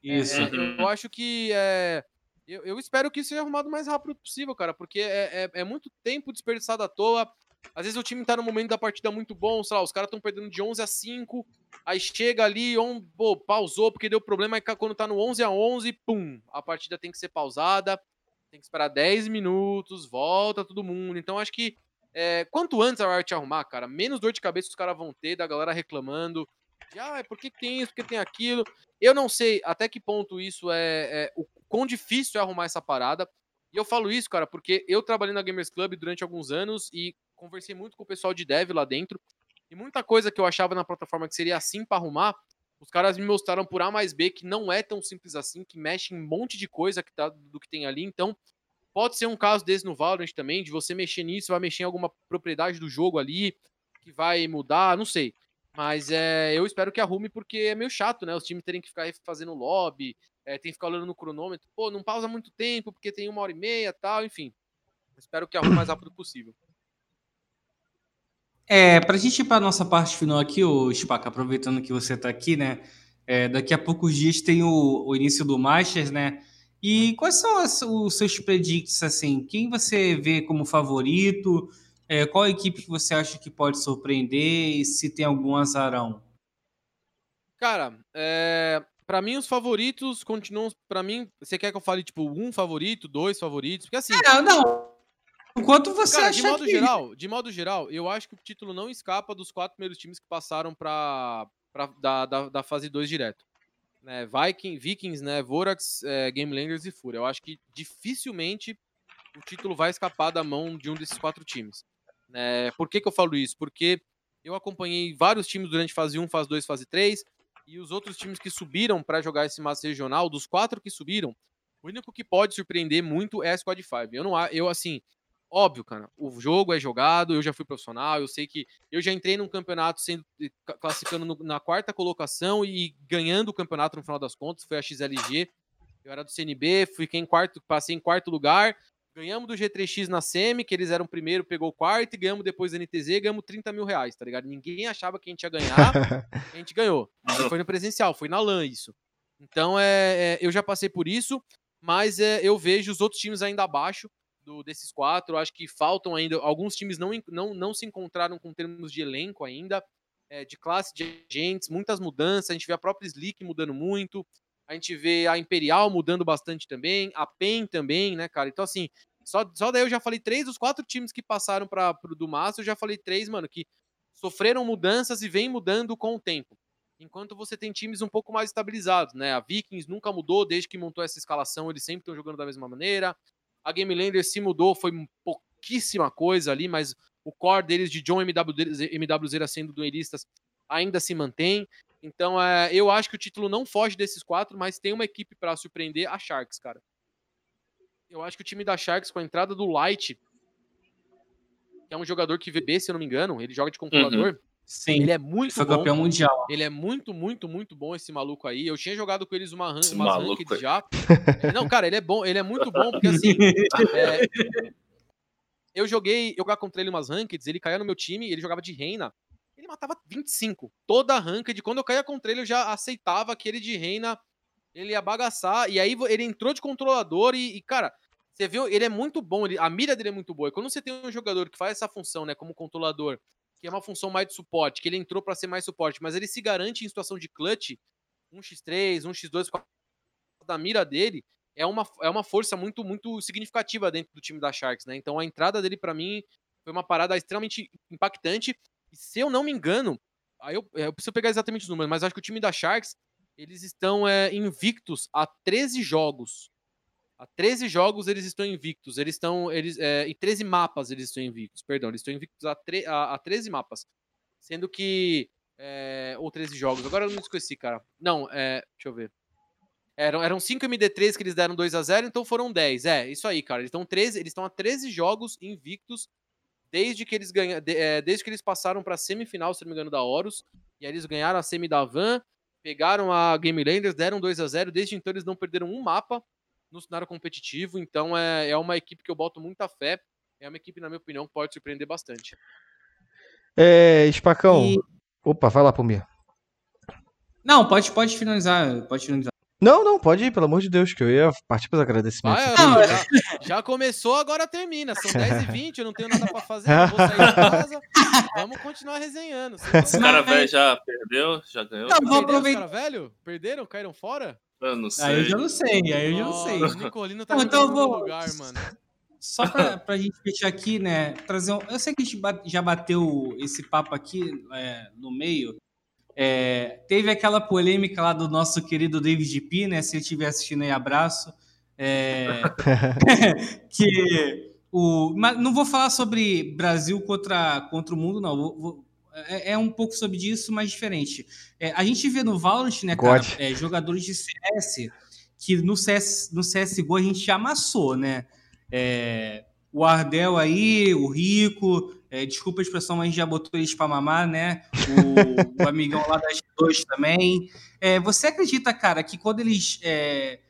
D: Isso.
B: É, eu acho que. É, eu, eu, espero que isso seja arrumado o mais rápido possível, cara, porque é, é, é muito tempo desperdiçado à toa. Às vezes o time tá no momento da partida muito bom, sei lá, os caras estão perdendo de 11 a 5, aí chega ali, on, pô, pausou porque deu problema, aí quando tá no 11 a 11, pum, a partida tem que ser pausada, tem que esperar 10 minutos, volta todo mundo. Então acho que é, quanto antes a Riot arrumar, cara, menos dor de cabeça os caras vão ter da galera reclamando de, ah, por que tem isso, por que tem aquilo. Eu não sei até que ponto isso é, é o quão difícil é arrumar essa parada. E eu falo isso, cara, porque eu trabalhei na Gamers Club durante alguns anos e conversei muito com o pessoal de dev lá dentro. E muita coisa que eu achava na plataforma que seria assim para arrumar, os caras me mostraram por A mais B que não é tão simples assim, que mexe em um monte de coisa que tá, do que tem ali. Então, pode ser um caso desse no Valorant também, de você mexer nisso, vai mexer em alguma propriedade do jogo ali, que vai mudar, não sei. Mas é, eu espero que arrume, porque é meio chato, né? Os times terem que ficar fazendo lobby, é, tem que ficar olhando no cronômetro. Pô, não pausa muito tempo, porque tem uma hora e meia tal, enfim. Espero que arrume o mais rápido possível.
D: É, para a gente ir para a nossa parte final aqui, o Spaca, aproveitando que você está aqui, né? É, daqui a poucos dias tem o, o, início do Masters, né? E quais são as, os seus predicts, assim? Quem você vê como favorito? É, qual equipe que você acha que pode surpreender? E se tem algum azarão?
B: Cara, é, para mim os favoritos continuam. Para mim, você quer que eu fale tipo um favorito, dois favoritos? Porque assim.
D: Não, não. Enquanto você
B: Cara,
D: acha
B: de modo
D: que...
B: geral, de modo geral, eu acho que o título não escapa dos quatro primeiros times que passaram para da, da, da, fase 2 direto. Né, Viking, Vikings, né, Vorax, é, e Fúria. Eu acho que dificilmente o título vai escapar da mão de um desses quatro times. É, por que, que eu falo isso? Porque eu acompanhei vários times durante fase 1, fase 2, fase 3, e os outros times que subiram para jogar esse massa regional, dos quatro que subiram, o único que pode surpreender muito é a Squad 5. Eu não eu assim, Óbvio, cara, o jogo é jogado, eu já fui profissional, eu sei que eu já entrei num campeonato sendo classificando no, na quarta colocação e ganhando o campeonato no final das contas, foi a XLG. Eu era do CNB, fiquei em quarto, passei em quarto lugar. Ganhamos do G3X na SEMI, que eles eram primeiro, pegou o quarto, e ganhamos depois da NTZ, ganhamos 30 mil reais, tá ligado? Ninguém achava que a gente ia ganhar, a gente ganhou. Não foi no presencial, foi na LAN isso. Então, é, é eu já passei por isso, mas é, eu vejo os outros times ainda abaixo do, desses quatro. Acho que faltam ainda. Alguns times não, não, não se encontraram com termos de elenco ainda, é, de classe de agentes, muitas mudanças. A gente vê a própria Slick mudando muito. A gente vê a Imperial mudando bastante também, a PEN também, né, cara? Então, assim, só, só daí eu já falei três dos quatro times que passaram para do Massa, eu já falei três, mano, que sofreram mudanças e vem mudando com o tempo. Enquanto você tem times um pouco mais estabilizados, né? A Vikings nunca mudou desde que montou essa escalação, eles sempre estão jogando da mesma maneira. A Game Lander se mudou, foi pouquíssima coisa ali, mas o core deles de John MW, MWZ sendo duelistas ainda se mantém. Então, é, eu acho que o título não foge desses quatro, mas tem uma equipe para surpreender, a Sharks, cara. Eu acho que o time da Sharks, com a entrada do Light, que é um jogador que VB, se eu não me engano, ele joga de controlador. Uhum.
D: Sim,
B: ele é muito
D: foi
B: bom.
D: campeão mundial.
B: Ele é muito, muito, muito bom esse maluco aí. Eu tinha jogado com eles uma, ran uma ranked já. não, cara, ele é bom, ele é muito bom, porque assim. é, eu joguei, eu jogava contra ele umas rankeds, ele caía no meu time, ele jogava de reina ele matava 25. Toda a ranked. Quando eu caía contra ele, eu já aceitava que ele de reina ele ia bagaçar. E aí ele entrou de controlador e, e cara, você viu, ele é muito bom. Ele, a mira dele é muito boa. E quando você tem um jogador que faz essa função, né, como controlador, que é uma função mais de suporte, que ele entrou para ser mais suporte, mas ele se garante em situação de clutch, 1x3, 1x2 da mira dele, é uma, é uma força muito muito significativa dentro do time da Sharks, né? Então a entrada dele para mim foi uma parada extremamente impactante e se eu não me engano, aí eu, é, eu preciso pegar exatamente os números, mas acho que o time da Sharks, eles estão é, invictos a 13 jogos. Há 13 jogos eles estão invictos. Eles estão. Eles, é, em 13 mapas eles estão invictos. Perdão, eles estão invictos a, tre a, a 13 mapas. Sendo que. É, ou 13 jogos. Agora eu não esqueci, cara. Não, é, deixa eu ver. Eram, eram 5 MD3 que eles deram 2 a 0 então foram 10. É, isso aí, cara. Eles estão 13, eles estão a 13 jogos invictos desde que eles ganham, de, é, desde que eles passaram para a semifinal, se não me engano, da Horus, e aí eles ganharam a semi da Van, pegaram a Game Landers, deram 2 a 0 desde então eles não perderam um mapa no cenário competitivo, então é, é uma equipe que eu boto muita fé, é uma equipe, na minha opinião, que pode surpreender bastante.
A: É, Espacão, e... opa, vai lá, Palmir.
D: Não, pode, pode finalizar, pode finalizar.
A: Não, não, pode ir, pelo amor de Deus, que eu ia partir para os agradecimentos.
B: Ah, não, já, já, começou, agora termina. São 10h20, eu não tenho nada para fazer, eu vou sair de casa. Vamos continuar resenhando.
C: Os caras velhos já perdeu, já ganhou.
B: Não, vou aproveitar. Os caras velhos? Perderam? Caíram fora?
C: Eu não sei.
D: Aí eu já não sei, aí eu já não sei.
B: O Nicolino tá não, então vou... lugar, mano.
D: Só pra, pra gente fechar aqui, né, trazer um... Eu sei que a gente já bateu esse papo aqui é, no meio, é, teve aquela polêmica lá do nosso querido David P, né? Se ele estiver assistindo aí, abraço. É, que o, mas não vou falar sobre Brasil contra, contra o mundo, não. Vou, vou, é, é, um pouco sobre disso, mas diferente. É, a gente vê no Valorant, né, cara, é, jogadores de CS que no, CS, no CSGO a gente amassou, né? É, o Ardel aí, o Rico, é, desculpa a expressão, mas a gente já botou eles para mamar, né? O, o, amigão lá das dois também. É, você acredita, cara, que quando eles. É,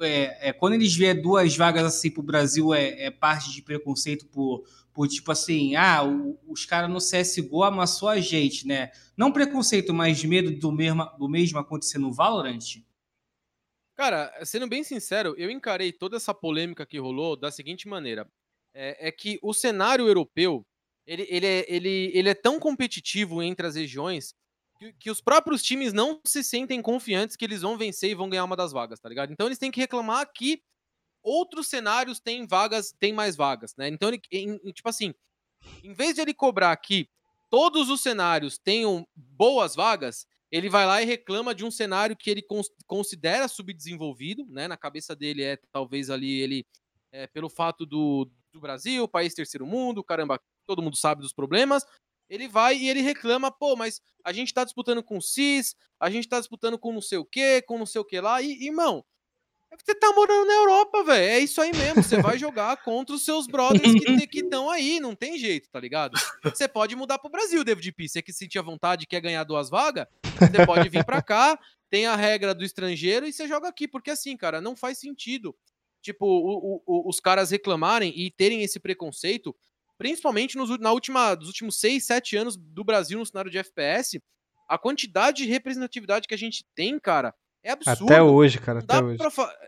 D: é, é quando eles vê duas vagas assim pro Brasil é, é, parte de preconceito por, por tipo assim, ah, o, os caras no CSGO amassou a gente, né? Não preconceito, mas medo do mesmo, do mesmo acontecer no Valorant?
B: Cara, sendo bem sincero, eu encarei toda essa polêmica que rolou da seguinte maneira. É, é que o cenário europeu ele, ele, é, ele, ele é tão competitivo entre as regiões que, que, os próprios times não se sentem confiantes que eles vão vencer e vão ganhar uma das vagas, tá ligado? Então eles têm que reclamar que outros cenários têm vagas, têm mais vagas, né? Então, ele, em, tipo assim, em vez de ele cobrar que todos os cenários tenham boas vagas, ele vai lá e reclama de um cenário que ele considera subdesenvolvido, né? Na cabeça dele é talvez ali ele, é, pelo fato do, do Brasil, país terceiro mundo, caramba, todo mundo sabe dos problemas. Ele vai e ele reclama, pô, mas a gente tá disputando com o CIS, a gente tá disputando com não sei o que, com não sei o que lá, e, irmão, Você tá morando na Europa, velho. É isso aí mesmo. Você vai jogar contra os seus brothers que estão aí. Não tem jeito, tá ligado? Você pode mudar pro Brasil, David P. Você que sentir a vontade e quer ganhar duas vagas, você pode vir pra cá, tem a regra do estrangeiro e você joga aqui. Porque assim, cara, não faz sentido. Tipo, o, o, os caras reclamarem e terem esse preconceito, principalmente nos, na última, nos últimos 6, 7 anos do Brasil no cenário de FPS, a quantidade de representatividade que a gente tem, cara, é absurdo.
A: Até hoje, cara. Até hoje.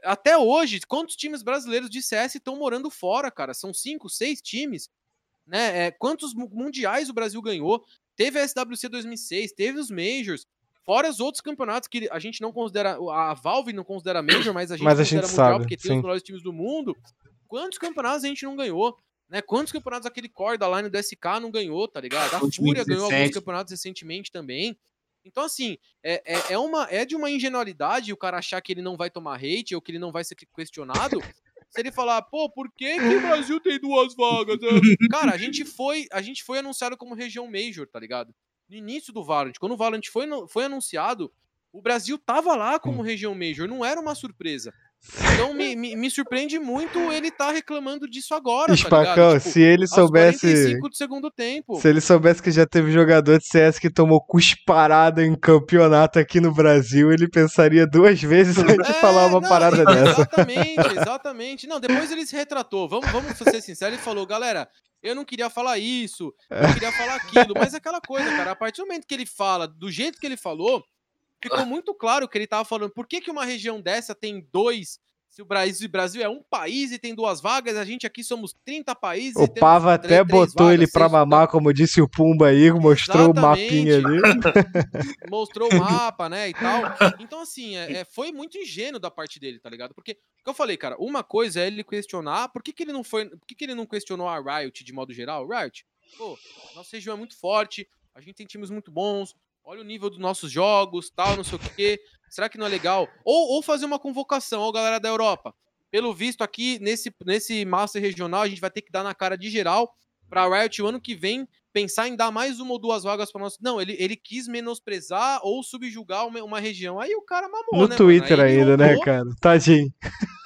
B: até hoje, quantos times brasileiros de CS estão morando fora, cara? São cinco, seis times. Né? É, quantos mundiais o Brasil ganhou? Teve a SWC 2006, teve os Majors. Fora os outros campeonatos que a gente não considera. A Valve não considera Major, mas a gente
A: mas
B: a
A: considera
B: gente
A: Mundial sabe,
B: porque tem
A: sim.
B: os melhores times do mundo. Quantos campeonatos a gente não ganhou? Né? Quantos campeonatos aquele core da line do SK não ganhou, tá ligado? A Fúria ganhou alguns campeonatos recentemente também. Então, assim, é, é, é, uma, é de uma ingenuidade o cara achar que ele não vai tomar hate ou que ele não vai ser questionado. Se ele falar, pô, por que, que o Brasil tem duas vagas? Cara, a gente foi, a gente foi anunciado como região Major, tá ligado? No início do Valorant, quando o Valorant foi, foi anunciado, o Brasil tava lá como região Major, não era uma surpresa. Então me, me, me, surpreende muito ele tá reclamando disso agora.
A: Espacão,
B: tá tipo,
A: se ele soubesse.
B: do segundo tempo.
A: Se ele soubesse que já teve jogador de CS que tomou cusparada em campeonato aqui no Brasil, ele pensaria duas vezes antes é, de falar uma
B: não,
A: parada dessa.
B: Exatamente, exatamente. Não, depois ele se retratou. Vamos, vamos ser sinceros, ele falou, galera. Eu não queria falar isso, eu queria falar aquilo, mas é aquela coisa, cara, a partir do momento que ele fala, do jeito que ele falou, ficou muito claro que ele tava falando por que, que uma região dessa tem dois. Se o Brasil, o Brasil é um país e tem duas vagas, a gente aqui somos 30 países.
A: O Pava até botou vagas, ele pra mamar, como disse o Pumba aí, mostrou Exatamente. o mapinha ali.
B: mostrou o mapa, né, e tal. Então, assim, é, é, foi muito ingênuo da parte dele, tá ligado? Porque, o que eu falei, cara, uma coisa é ele questionar por que, que ele não foi. Por que, que ele não questionou a Riot de modo geral? Riot, pô, nossa região é muito forte, a gente tem times muito bons, olha o nível dos nossos jogos, tal, não sei o quê. Será que não é legal? Ou, ou fazer uma convocação, ó, galera da Europa. Pelo visto aqui, nesse, nesse Master Regional, a gente vai ter que dar na cara de geral pra Riot o ano que vem pensar em dar mais uma ou duas vagas para nós. Não, ele, ele quis menosprezar ou subjugar uma, uma região. Aí o cara mamou,
A: no
B: né?
A: Twitter ainda, rodou, né, cara? Tadinho.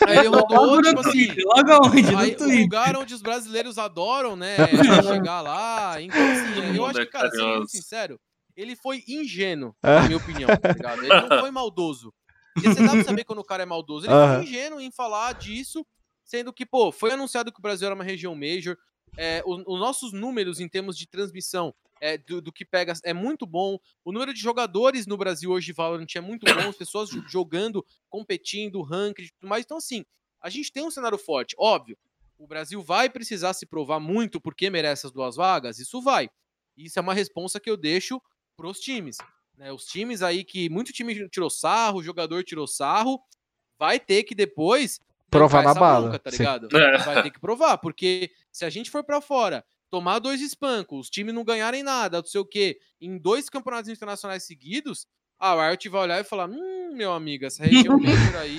B: Aí ele rodou, tipo assim.
D: Logo onde?
B: Aí, o lugar onde os brasileiros adoram, né? chegar lá. Então, assim, eu acho que, cara, sendo muito sincero, ele foi ingênuo, na minha opinião, tá ligado? Ele não foi maldoso. Porque você dá pra saber quando o cara é maldoso. Ele foi ingênuo em falar disso, sendo que, pô, foi anunciado que o Brasil era uma região major. É, os, os, nossos números em termos de transmissão é, do, do, que pega é muito bom. O número de jogadores no Brasil hoje de Valorant é muito bom, as pessoas jogando, competindo, ranking e tudo mais. Então, assim, a gente tem um cenário forte. Óbvio, o Brasil vai precisar se provar muito porque merece as duas vagas, isso vai. Isso é uma responsa que eu deixo pros times. Né? Os times aí que muito time tirou sarro, o jogador tirou sarro, vai ter que depois
A: provar na bala,
B: bronca, tá ligado? Vai ter que provar, porque se a gente for para fora, tomar dois espancos, os times não ganharem nada, não sei o quê, em dois campeonatos internacionais seguidos, a Riot vai olhar e falar: "Hum, meu amigo, essa região aí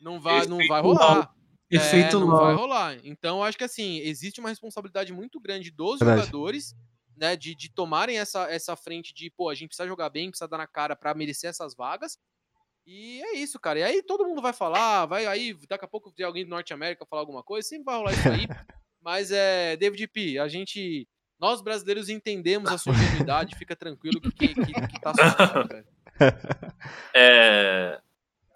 B: não vai não vai rolar".
D: Efeito
B: é, não vai rolar. Então, acho que assim, existe uma responsabilidade muito grande dos Verdade. jogadores né, de, de tomarem essa, essa frente de, pô, a gente precisa jogar bem, precisa dar na cara para merecer essas vagas. E é isso, cara. E aí todo mundo vai falar, vai aí, daqui a pouco tem alguém do Norte América falar alguma coisa, sempre vai rolar isso aí. Mas é, David P, a gente, nós brasileiros entendemos a sua ingenuidade, fica tranquilo que, que, que, que tá velho.
C: É,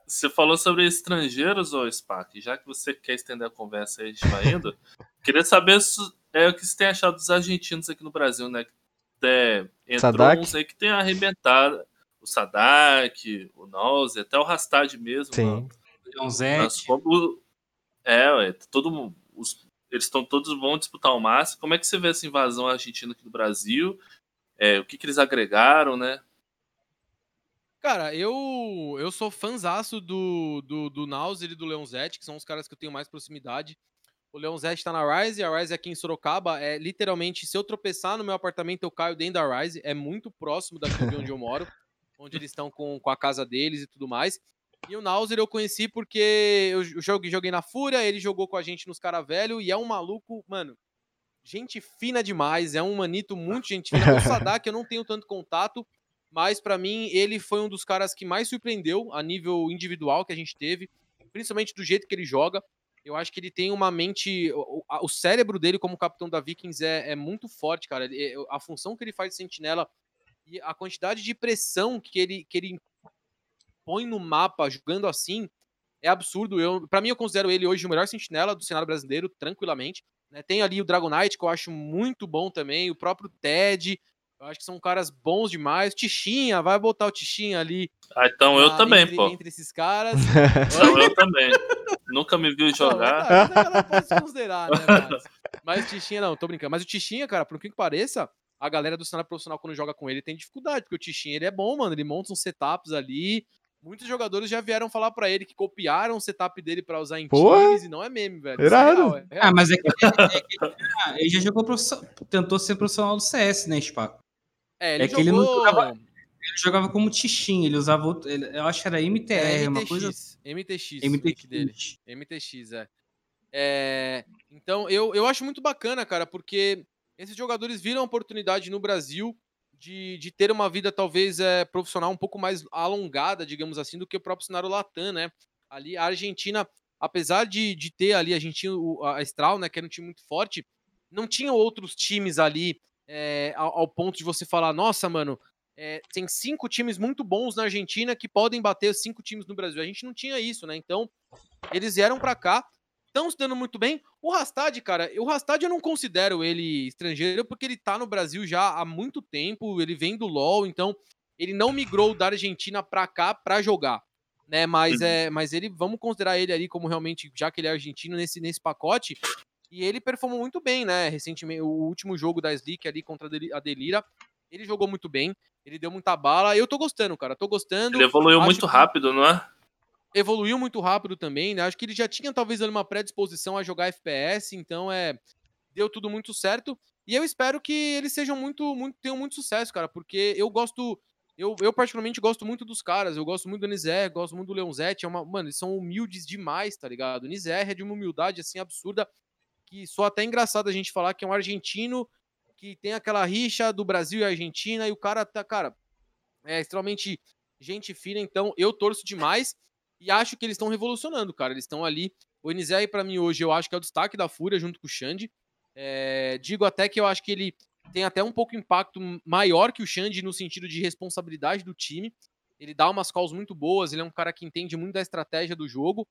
C: você falou sobre estrangeiros, ô Spack, já que você quer estender a conversa aí, a gente vai indo, queria saber se, é, o que você tem achado dos argentinos aqui no Brasil, né? Que até entrou
A: Sadak?
C: uns aí que tem arrebentado. O Sadak, o Nose, até o Rastad mesmo.
A: Sim.
C: como. É, ué, todo mundo. Os, eles estão todos vão disputar o máximo. Como é que você vê essa invasão argentina aqui no Brasil? É, o que, que eles agregaram, né?
B: Cara, eu eu sou fãzaço do, do, do Nauser e do Leonzete, que são os caras que eu tenho mais proximidade. O Leonzete tá na Rise, a Rise aqui em Sorocaba é literalmente, se eu tropeçar no meu apartamento, eu caio dentro da Rise. É muito próximo daqui de onde eu moro, onde eles estão com, com a casa deles e tudo mais. E o Nauser eu conheci porque eu joguei, joguei na Fúria, ele jogou com a gente nos cara velho e é um maluco, mano, gente fina demais, é um manito muito gente fina. O Sadak eu não tenho tanto contato, mas para mim ele foi um dos caras que mais surpreendeu a nível individual que a gente teve. principalmente do jeito que ele joga. Eu acho que ele tem uma mente. O, o cérebro dele, como capitão da Vikings, é, é muito forte, cara. Ele, a função que ele faz de sentinela e a quantidade de pressão que ele, que ele põe no mapa jogando assim é absurdo. Eu, para mim, eu considero ele hoje o melhor sentinela do cenário brasileiro, tranquilamente. Né? Tem ali o Dragonite, que eu acho muito bom também, o próprio Ted. Eu acho que são caras bons demais. Tichinha, vai botar o Tichinha ali.
C: Ah, então eu também,
B: entre,
C: pô.
B: Entre esses caras.
C: então eu também. Nunca me viu jogar.
B: Não, tá, pode se considerar, né, mas, mas o Tichinha, não, tô brincando. Mas o Tichinha, cara, por que que pareça, a galera do cenário profissional, quando joga com ele, tem dificuldade, porque o Tichinha, ele é bom, mano. Ele monta uns setups ali, Muitos jogadores já vieram falar para ele que copiaram o setup dele para usar em Porra. times e não é meme, velho.
A: É real,
D: é real. Ah, mas é que, é que ah, ele já jogou tentou ser profissional do CS, né, Spaco?
B: É, ele é jogou... que ele não jogava,
D: ele jogava como Tichin, ele usava, ele, eu acho que era MTR, é, uma coisa.
B: MTX,
D: MTX
B: dele. MTX, é. é. Então, eu, eu acho muito bacana, cara, porque esses jogadores viram a oportunidade no Brasil de, de ter uma vida talvez é, profissional um pouco mais alongada, digamos assim, do que o próprio cenário Latam, né? Ali a Argentina, apesar de, de ter ali a Argentina, a Estral, né, que era um time muito forte, não tinha outros times ali é, ao, ao, ponto de você falar, nossa, mano, é, tem cinco times muito bons na Argentina que podem bater cinco times no Brasil. A gente não tinha isso, né? Então, eles vieram para cá estão se dando muito bem. O Rastad, cara, o Rastad eu não considero ele estrangeiro porque ele tá no Brasil já há muito tempo, ele vem do LoL, então ele não migrou da Argentina pra cá pra jogar, né? Mas uhum. é, mas ele, vamos considerar ele ali como realmente, já que ele é argentino nesse, nesse pacote, e ele performou muito bem, né? Recentemente, o último jogo da Slick ali contra a Delira, ele jogou muito bem, ele deu muita bala. Eu tô gostando, cara, tô gostando.
C: Ele evoluiu muito que... rápido, não é?
B: evoluiu muito rápido também, né? Acho que ele já tinha talvez uma predisposição a jogar FPS, então é deu tudo muito certo. E eu espero que eles sejam muito, muito tenham muito sucesso, cara, porque eu gosto eu, eu particularmente gosto muito dos caras, eu gosto muito do Nizer, gosto muito do Leonzetti, é uma, mano, eles são humildes demais, tá ligado? O Nizer é de uma humildade assim absurda que só até engraçado a gente falar que é um argentino que tem aquela rixa do Brasil e Argentina e o cara tá, cara, é extremamente gente fina, então eu torço demais. E acho que eles estão revolucionando, cara. Eles estão ali. O Enizé, para mim, hoje, eu acho que é o destaque da Fúria junto com o Xande. É, digo até que eu acho que ele tem até um pouco impacto maior que o Xande no sentido de responsabilidade do time. Ele dá umas calls muito boas, ele é um cara que entende muito da estratégia do jogo.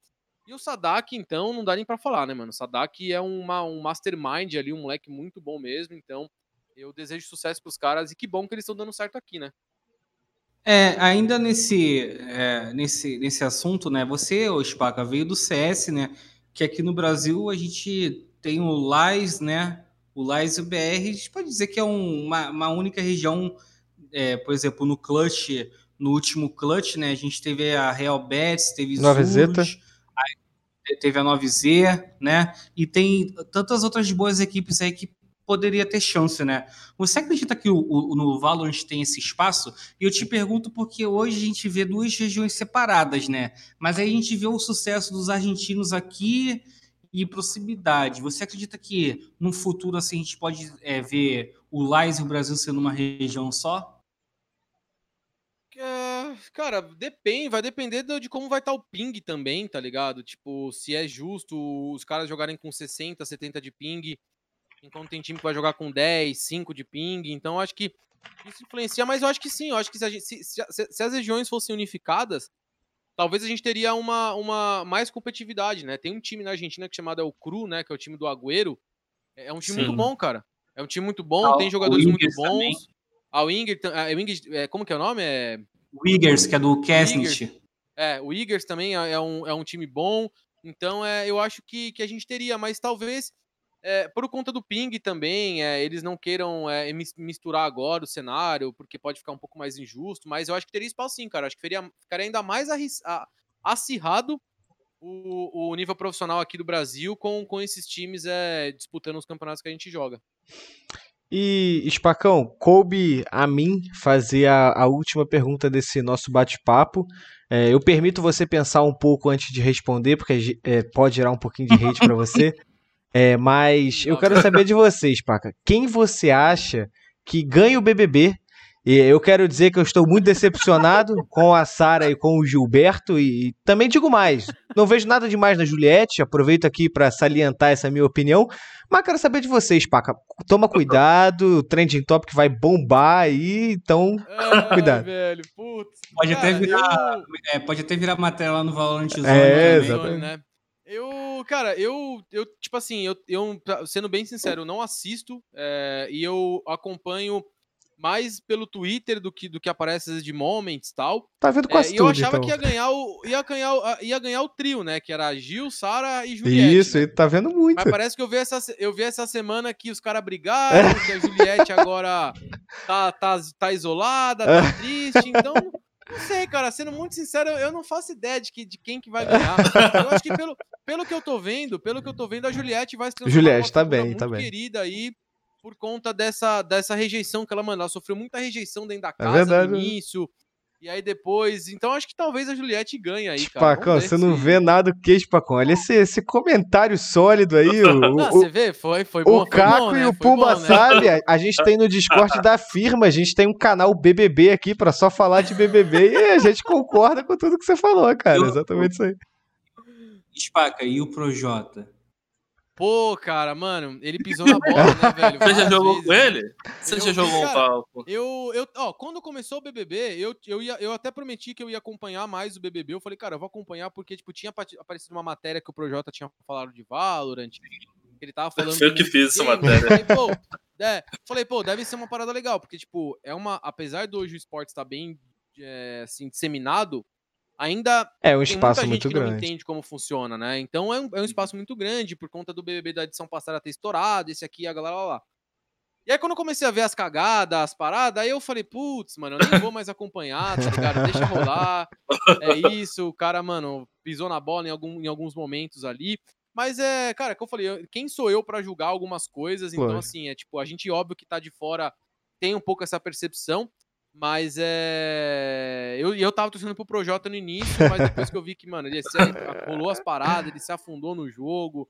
B: E o Sadak, então, não dá nem para falar, né, mano? O Sadak é uma, um mastermind ali, um moleque muito bom mesmo. Então, eu desejo sucesso pros caras e que bom que eles estão dando certo aqui, né?
D: É, ainda nesse, é, nesse, nesse assunto, né? Você, o Spaca, veio do CS, né? Que aqui no Brasil a gente tem o LAIS, né? O LAIS e o BR, a gente pode dizer que é um, uma, uma, única região, é, por exemplo, no Clutch, no último Clutch, né? A gente teve a Real Betis, teve
A: Nova Zeta.
D: Teve a 9Z, né? E tem tantas outras boas equipes aí que poderia ter chance, né? Você acredita que o, o, no Valorant tem esse espaço? E eu te pergunto porque hoje a gente vê duas regiões separadas, né? Mas aí a gente vê o sucesso dos argentinos aqui e proximidade. Você acredita que no futuro assim a gente pode é, ver o Lais e o Brasil sendo uma região só?
B: É, cara, depende, vai depender de como vai estar tá o ping também, tá ligado? Tipo, se é justo os caras jogarem com 60, 70 de ping enquanto tem time que vai jogar com 10, 5 de ping. Então, acho que isso influencia, mas eu acho que sim. Eu acho que se, gente, se, se, se, as regiões fossem unificadas, talvez a gente teria uma, uma mais competitividade, né? Tem um time na Argentina que é chamado é o Cru, né? Que é o time do Agüero. É, é um time sim. muito bom, cara. É um time muito bom, ah, tem jogadores muito bons. Também. A Winger, a como que é o nome? É...
D: Wiggers, que é do Kesnit.
B: É, o Wiggers também é, é, um, é um time bom. Então, é, eu acho que, que a gente teria, mas talvez é, por conta do ping também, é, eles não queiram é, misturar agora o cenário, porque pode ficar um pouco mais injusto, mas eu acho que teria espaço sim, cara. Acho que ficaria, ficaria ainda mais acirrado o, o, nível profissional aqui do Brasil com, com esses times é, disputando os campeonatos que a gente joga.
A: E, Spacão, coube a mim fazer a, a última pergunta desse nosso bate-papo. É, eu permito você pensar um pouco antes de responder, porque é, pode gerar um pouquinho de hate para você. É, mas eu quero saber de vocês, Paca. Quem você acha que ganha o BBB E eu quero dizer que eu estou muito decepcionado com a Sara e com o Gilberto. E também digo mais: não vejo nada demais na Juliette. Aproveito aqui para salientar essa minha opinião. Mas quero saber de vocês, Paca. Toma cuidado, o trending topic vai bombar aí, então cuidado.
B: Velho, putz.
D: Pode,
B: Cara,
D: até virar,
B: eu-
D: é, pode até virar matéria lá no Valorant Zone
A: É,
D: também.
A: exatamente.
B: né? Eu, cara, eu, eu tipo assim, eu, eu sendo bem sincero, eu não assisto é, e eu acompanho mais pelo Twitter do que do que aparece de moments e tal.
A: Tá vendo
B: É,
A: quase
B: e eu
A: tudo,
B: achava
A: então.
B: que ia ganhar o ia ganhar o- ia ganhar o trio, né, que era Gil, Sara e Juliette.
A: Isso,
B: né?
A: e tá vendo muito.
B: Mas parece que eu vi essa, eu vi essa semana que os caras brigaram, que a Juliette agora tá, tá, tá isolada, tá triste. Então, não sei, cara. Sendo muito sincero, eu não faço ideia de, que, de quem que vai ganhar. Eu acho que pelo, pelo que eu tô vendo, pelo que eu tô vendo, a Juliette vai se transformar
A: Juliette,
B: numa
A: tá bem,
B: muito
A: tá bem.
B: querida aí por conta dessa, dessa rejeição que ela, mano, ela sofreu muita rejeição dentro da
A: É
B: casa
A: verdade,
B: no
A: né?
B: início. E aí depois, então acho que talvez a Juliette ganhe aí, cara.
A: Spacão,
B: Vamos ver
A: você não vê nada o que, Spacão? Olha esse, esse comentário sólido aí. O,
B: Não,
A: o,
B: você vê, foi, foi bom.
A: o
B: foi
A: Caco
B: bom,
A: e
B: né?
A: o Pumba
B: bom, né?
A: sabe, a, a gente tem no Discord da firma, a gente tem um canal BBB aqui pra só falar de BBB e a gente concorda com tudo que você falou, cara. Exatamente isso aí.
D: Spaca, e o Projota?
B: Pô, cara, mano, ele pisou na bola, né, velho?
C: Você já jogou
B: vezes,
C: com ele? Você
B: Eu-
C: já jogou um
B: cara,
C: palco?
B: Eu, eu, ó, quando começou o BBB, eu, eu, ia, eu até prometi que eu ia acompanhar mais o BBB. Eu falei, cara, eu vou acompanhar porque, tipo, tinha aparecido uma matéria que o Projota tinha falado de Valorant. Ele tava falando.
C: Eu que fiz essa matéria.
B: Falei, pô, é, falei, pô, deve ser uma parada legal, porque, tipo, é uma. Apesar do hoje o esporte estar bem é, assim, disseminado, ainda
A: É um
B: tem
A: espaço
B: muita
A: muito
B: gente que não
A: grande.
B: entende como funciona, né? Então é um, é um espaço muito grande por conta do BBB da edição passada ter estourado, esse aqui, a galera lá, lá. E aí quando eu comecei a ver as cagadas, as paradas, aí eu falei, putz, mano, eu nem vou mais acompanhar, tá ligado? Deixa rolar. É isso, o cara, mano, pisou na bola em, algum, em alguns momentos ali. Mas é, cara, que eu falei, quem sou eu pra julgar algumas coisas? Então, assim, é tipo, a gente, óbvio que tá de fora, tem um pouco essa percepção, mas é. Eu, eu tava torcendo pro Projota no início, mas depois que eu vi que, mano, ele se, rolou as paradas, ele se afundou no jogo.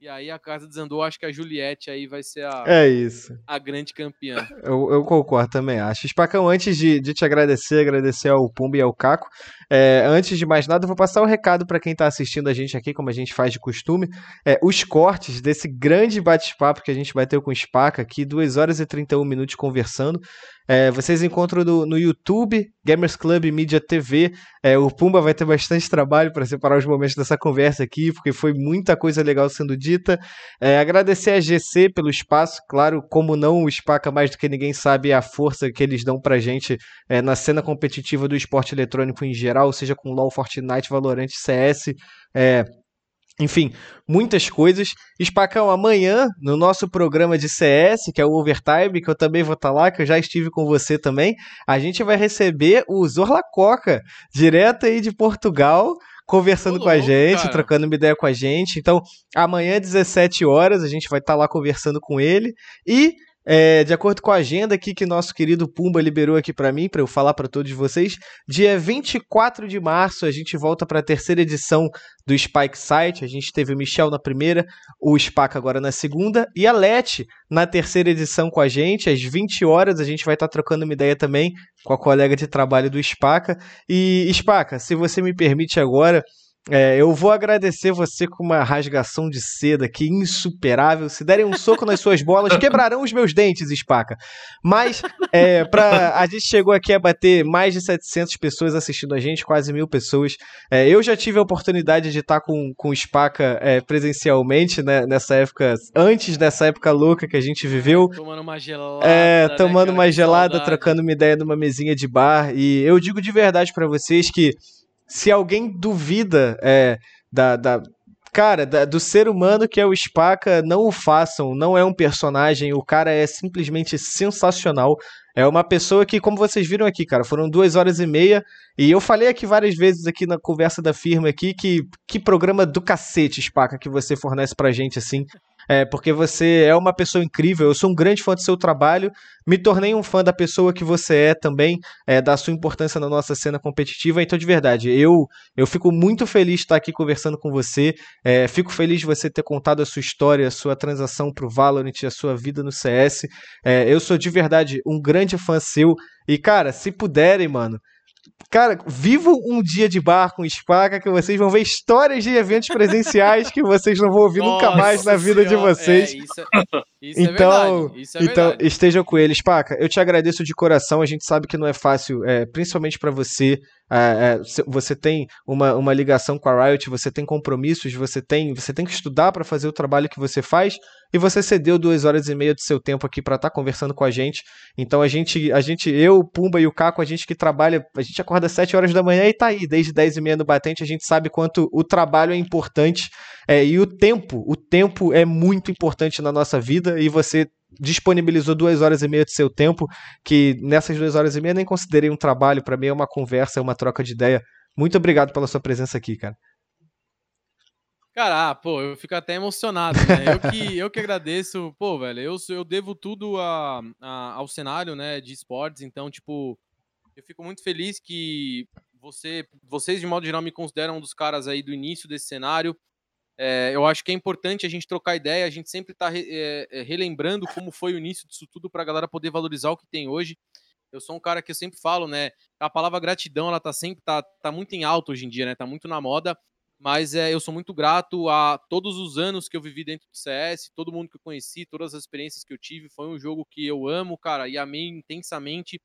B: E aí a casa desandou, acho que a Juliette aí vai ser a,
A: É isso.
B: a grande campeã.
A: Eu, eu concordo também, acho. Spacão, antes de, de te agradecer, agradecer ao Pumba e ao Caco, é, antes de mais nada, eu vou passar o recado para quem está assistindo a gente aqui, como a gente faz de costume. É, os cortes desse grande bate-papo que a gente bateu com o Spaca aqui, 2 horas e 31 minutos conversando. É, vocês encontram no, no YouTube, Gamers Club Media TV. É, o Pumba vai ter bastante trabalho para separar os momentos dessa conversa aqui, porque foi muita coisa legal sendo dita. É, agradecer a GC pelo espaço, claro, como não o Spaca mais do que ninguém sabe a força que eles dão pra gente é, na cena competitiva do esporte eletrônico em geral, seja com LoL, Fortnite, Valorant, CS, é, enfim, muitas coisas. Spacão, amanhã, no nosso programa de CS, que é o Overtime, que eu também vou estar lá, que eu já estive com você também, a gente vai receber o Zorla Coca, direto aí de Portugal, conversando com a gente,
B: cara.
A: trocando uma ideia com a gente. Então, amanhã, 17 horas, a gente vai estar lá conversando com ele. E, é, de acordo com a agenda aqui que nosso querido Pumba liberou aqui para mim, para eu falar para todos vocês, dia 24 de março a gente volta para a terceira edição do Spike Site. A gente teve o Michel na primeira, o Spaca agora na segunda e a Leti na terceira edição com a gente. Às 20 horas a gente vai estar trocando uma ideia também com a colega de trabalho do Spaca. E Spaca, se você me permite agora, é, eu vou agradecer você com uma rasgação de seda aqui insuperável. Se derem um soco nas suas bolas, quebrarão os meus dentes, Spaca. Mas é, pra, a gente chegou aqui a bater mais de 700 pessoas assistindo a gente, quase mil pessoas. É, eu já tive a oportunidade de estar com, com o Spaca é, presencialmente né, nessa época, antes dessa época louca que a gente viveu.
B: Tomando uma gelada.
A: É,
B: né,
A: tomando
B: cara?
A: uma
B: Que
A: gelada, trocando uma ideia numa mesinha de bar. E eu digo de verdade pra vocês que se alguém duvida é, da, da- cara, da- do ser humano que é o Spaca, não o façam. Não é um personagem. O cara é simplesmente sensacional. É uma pessoa que, como vocês viram aqui, cara, foram duas horas e meia. E eu falei aqui várias vezes aqui na conversa da firma aqui que que programa do cacete, Spaca, que você fornece pra gente assim. É, porque você é uma pessoa incrível. Eu sou um grande fã do seu trabalho, me tornei um fã da pessoa que você é também, é, da sua importância na nossa cena competitiva. Então, de verdade, eu, eu fico muito feliz de estar aqui conversando com você. É, fico feliz de você ter contado a sua história, a sua transação para o Valorant, a sua vida no CS. É, eu sou de verdade um grande fã seu. E, cara, se puderem, mano, Cara, vivo um dia de bar com Spaca que vocês vão ver histórias de eventos presenciais que vocês não vão ouvir Nossa nunca mais na vida de vocês. É, isso, é, isso é então, é isso então verdade. estejam com ele. Spaca, eu te agradeço de coração. A gente sabe que não é fácil, é, principalmente para você. É, é você tem uma, uma ligação com a Riot, você tem compromissos, você tem, você tem que estudar para fazer o trabalho que você faz e você cedeu duas horas e meia do seu tempo aqui para estar tá conversando com a gente. Então a gente, a gente, eu, Pumba e o Caco, a gente que trabalha, a gente acorda às 7 horas da manhã e tá aí, desde 10 e meia no batente, a gente sabe quanto o trabalho é importante é, e o tempo, o tempo é muito importante na nossa vida e você disponibilizou duas horas e meia do seu tempo, que nessas duas horas e meia nem considerei um trabalho, para mim é uma conversa, é uma troca de ideia. Muito obrigado pela sua presença aqui, cara.
B: Cara, ah, pô, eu fico até emocionado, né? Eu que, eu que agradeço, pô, velho, eu, eu devo tudo a, a, ao cenário, né, de esportes, então, tipo, eu fico muito feliz que você, vocês, de modo geral, me consideram um dos caras aí do início desse cenário. É, eu acho que é importante a gente trocar ideia, a gente sempre tá re, é, relembrando como foi o início disso tudo pra galera poder valorizar o que tem hoje. Eu sou um cara que eu sempre falo, né, a palavra gratidão, ela tá sempre, tá, tá muito em alta hoje em dia, né, tá muito na moda, mas é, eu sou muito grato a todos os anos que eu vivi dentro do CS, todo mundo que eu conheci, todas as experiências que eu tive. Foi um jogo que eu amo, cara, e amei intensamente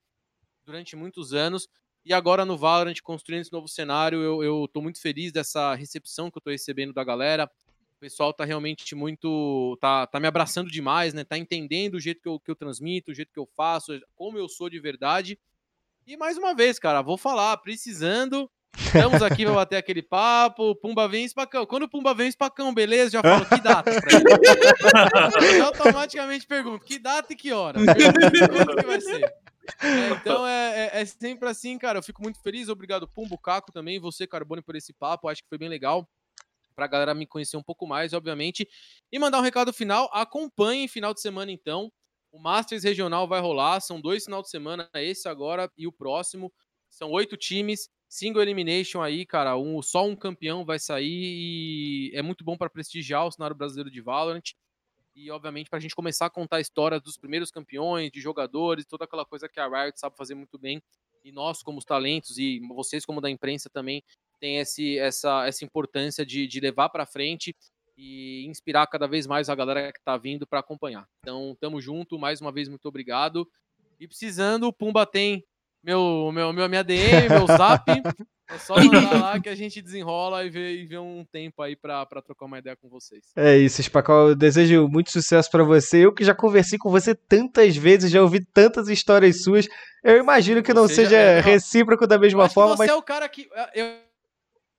B: durante muitos anos. E agora no Valorant, construindo esse novo cenário, eu, eu tô muito feliz dessa recepção que eu tô recebendo da galera. O pessoal tá realmente muito. tá, tá me abraçando demais, né? Tá entendendo o jeito que eu, que eu transmito, o jeito que eu faço, como eu sou de verdade. E mais uma vez, cara, vou falar, precisando, Estamos aqui para bater aquele papo. Pumba vem espacão. Quando o Pumba vem espacão, beleza? Já falo que data pra ele. Eu automaticamente pergunto que data e que hora. Quando que vai ser? É, então é, é, é, sempre assim, cara. Eu fico muito feliz. Obrigado, Pumbo, Caco também. Você, Carbone, por esse papo. Acho que foi bem legal. Pra galera me conhecer um pouco mais, obviamente. E mandar um recado final. Acompanhem final de semana, então. O Masters Regional vai rolar. São dois final de semana, esse agora e o próximo. São oito times. Single Elimination aí, cara, um, só um campeão vai sair e é muito bom para prestigiar o cenário brasileiro de Valorant e, obviamente, para a gente começar a contar a história dos primeiros campeões, de jogadores, toda aquela coisa que a Riot sabe fazer muito bem e nós, como os talentos e vocês, como da imprensa, também tem esse, essa, essa importância de, de levar para frente e inspirar cada vez mais a galera que está vindo para acompanhar. Então, tamo junto, mais uma vez, muito obrigado. E precisando, o Pumba tem meu, meu, meu, minha DM, meu zap. É só mandar lá que a gente desenrola e vê, e vê um tempo aí pra, pra trocar uma ideia com vocês.
A: É isso, Spacal. Eu desejo muito sucesso para você. Eu que já conversei com você tantas vezes, já ouvi tantas histórias suas. Eu imagino que não seja é, recíproco da mesma forma.
B: você
A: mas...
B: é o cara que. Eu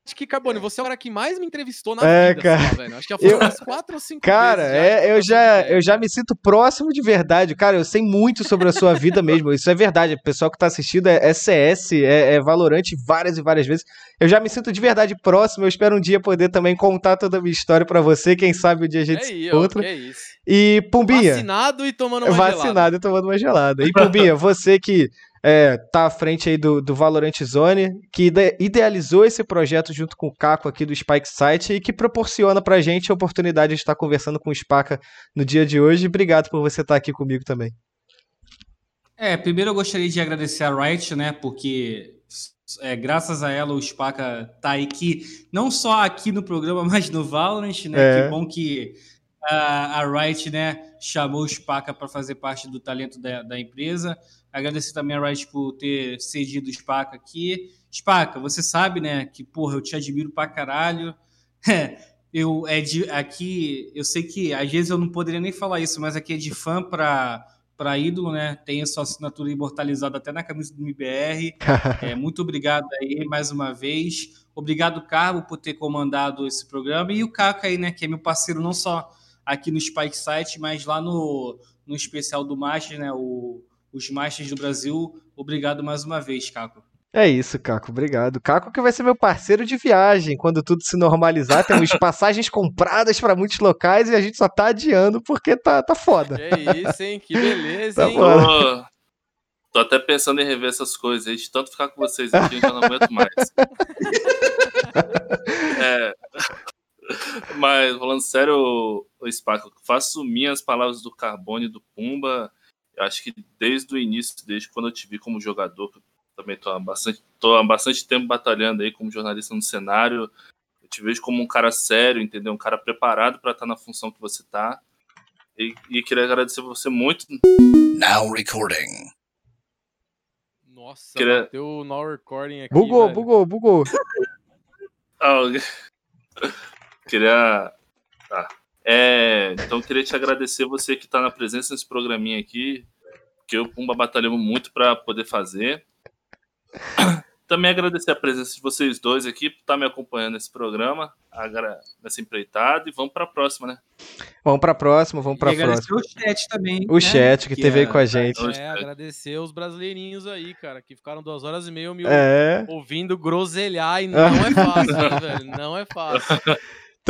B: Acho que, Carbone, você é o cara que mais me entrevistou na é, vida, cara. Assim, velho. Acho que já foram eu, umas quatro ou cinco
A: cara, vezes. Cara, é, eu, já, eu já me sinto próximo de verdade. Cara, eu sei muito sobre a sua vida mesmo. Isso é verdade. O pessoal que tá assistindo é, é CS, é, é Valorante várias e várias vezes. Eu já me sinto de verdade próximo. Eu espero um dia poder também contar toda a minha história para você. Quem sabe o um dia a gente é se encontra. É isso. E Pumbinha.
B: Vacinado e tomando uma
A: vacinado gelada. Vacinado e tomando uma gelada. E Pumbinha, você que é, tá à frente aí do, do Valorant Zone, que idealizou esse projeto junto com o Caco aqui do Spike Site e que proporciona pra gente a oportunidade de estar conversando com o Spaca no dia de hoje. Obrigado por você estar aqui comigo também.
D: É, primeiro eu gostaria de agradecer a Riot, né, porque é, graças a ela o Spaca tá aí que não só aqui no programa, mas no Valorant, né? É. Que bom que a, a Riot, né, chamou o Spaca para fazer parte do talento da, da empresa. Agradecer também a Riot por ter cedido o Spaca aqui. Spaca, você sabe, né, que, porra, eu te admiro pra caralho. É, eu, é de, aqui, eu sei que às vezes eu não poderia nem falar isso, mas aqui é de fã pra, pra ídolo, né? Tem a sua assinatura imortalizada até na camisa do MBR. é, muito obrigado aí mais uma vez. Obrigado, Carbo, por ter comandado esse programa. E o Caco aí, né, que é meu parceiro não só aqui no Spike Site, mas lá no, no especial do Master, né? O, os Masters do Brasil. Obrigado mais uma vez, Caco.
A: É isso, Caco, obrigado. Caco que vai ser meu parceiro de viagem quando tudo se normalizar. Temos passagens compradas para muitos locais e a gente só tá adiando porque tá, tá foda.
B: Que isso, hein? Que beleza,
A: Tá
B: hein?
A: bom.
C: Tô, tô até pensando em rever essas coisas aí, de tanto ficar com vocês aqui, eu já não aguento mais. É, mas, falando sério, o, o Spaca, eu faço minhas palavras do Carbone e do Pumba. Eu acho que desde o início, desde quando eu te vi como jogador, também tô há bastante, tô há bastante tempo batalhando aí como jornalista no cenário. Eu te vejo como um cara sério, entendeu? Um cara preparado para estar na função que você tá. E, e queria agradecer você muito
E: Now recording.
B: Nossa,
C: Queria-
B: bateu o no recording aqui.
A: Bugou,
B: velho.
A: bugou, bugou.
C: Ah, queria. Tá. É, então eu queria te agradecer você que está na presença nesse programinha aqui, que eu Pumba batalhamos muito para poder fazer. Também agradecer a presença de vocês dois aqui por estar me acompanhando nesse programa, nessa empreitada, e vamos para a próxima, né?
A: Vamos pra próxima, vamos pra
D: e agradecer
A: próxima.
D: o chat também.
A: O
D: né?
A: chat que, teve aí com a gente.
B: É, agradecer os brasileirinhos aí, cara, que ficaram duas horas e meia me
A: É.
B: ouvindo groselhar e não é fácil, né, velho? Não é fácil.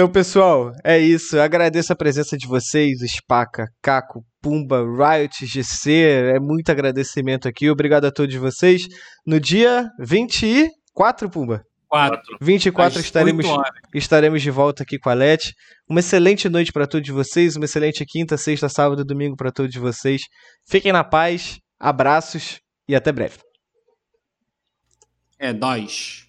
A: Então, pessoal, é isso. Eu agradeço a presença de vocês, Spaca, Caco, Pumba, Riot, GC. É muito agradecimento aqui. Obrigado a todos vocês. No dia 24, Pumba.
D: Quatro.
A: 24
D: às
A: estaremos, estaremos de volta aqui com a Leti. Uma excelente noite para todos vocês, uma excelente quinta, sexta, sábado e domingo para todos vocês. Fiquem na paz, abraços e até breve.
D: É, nós.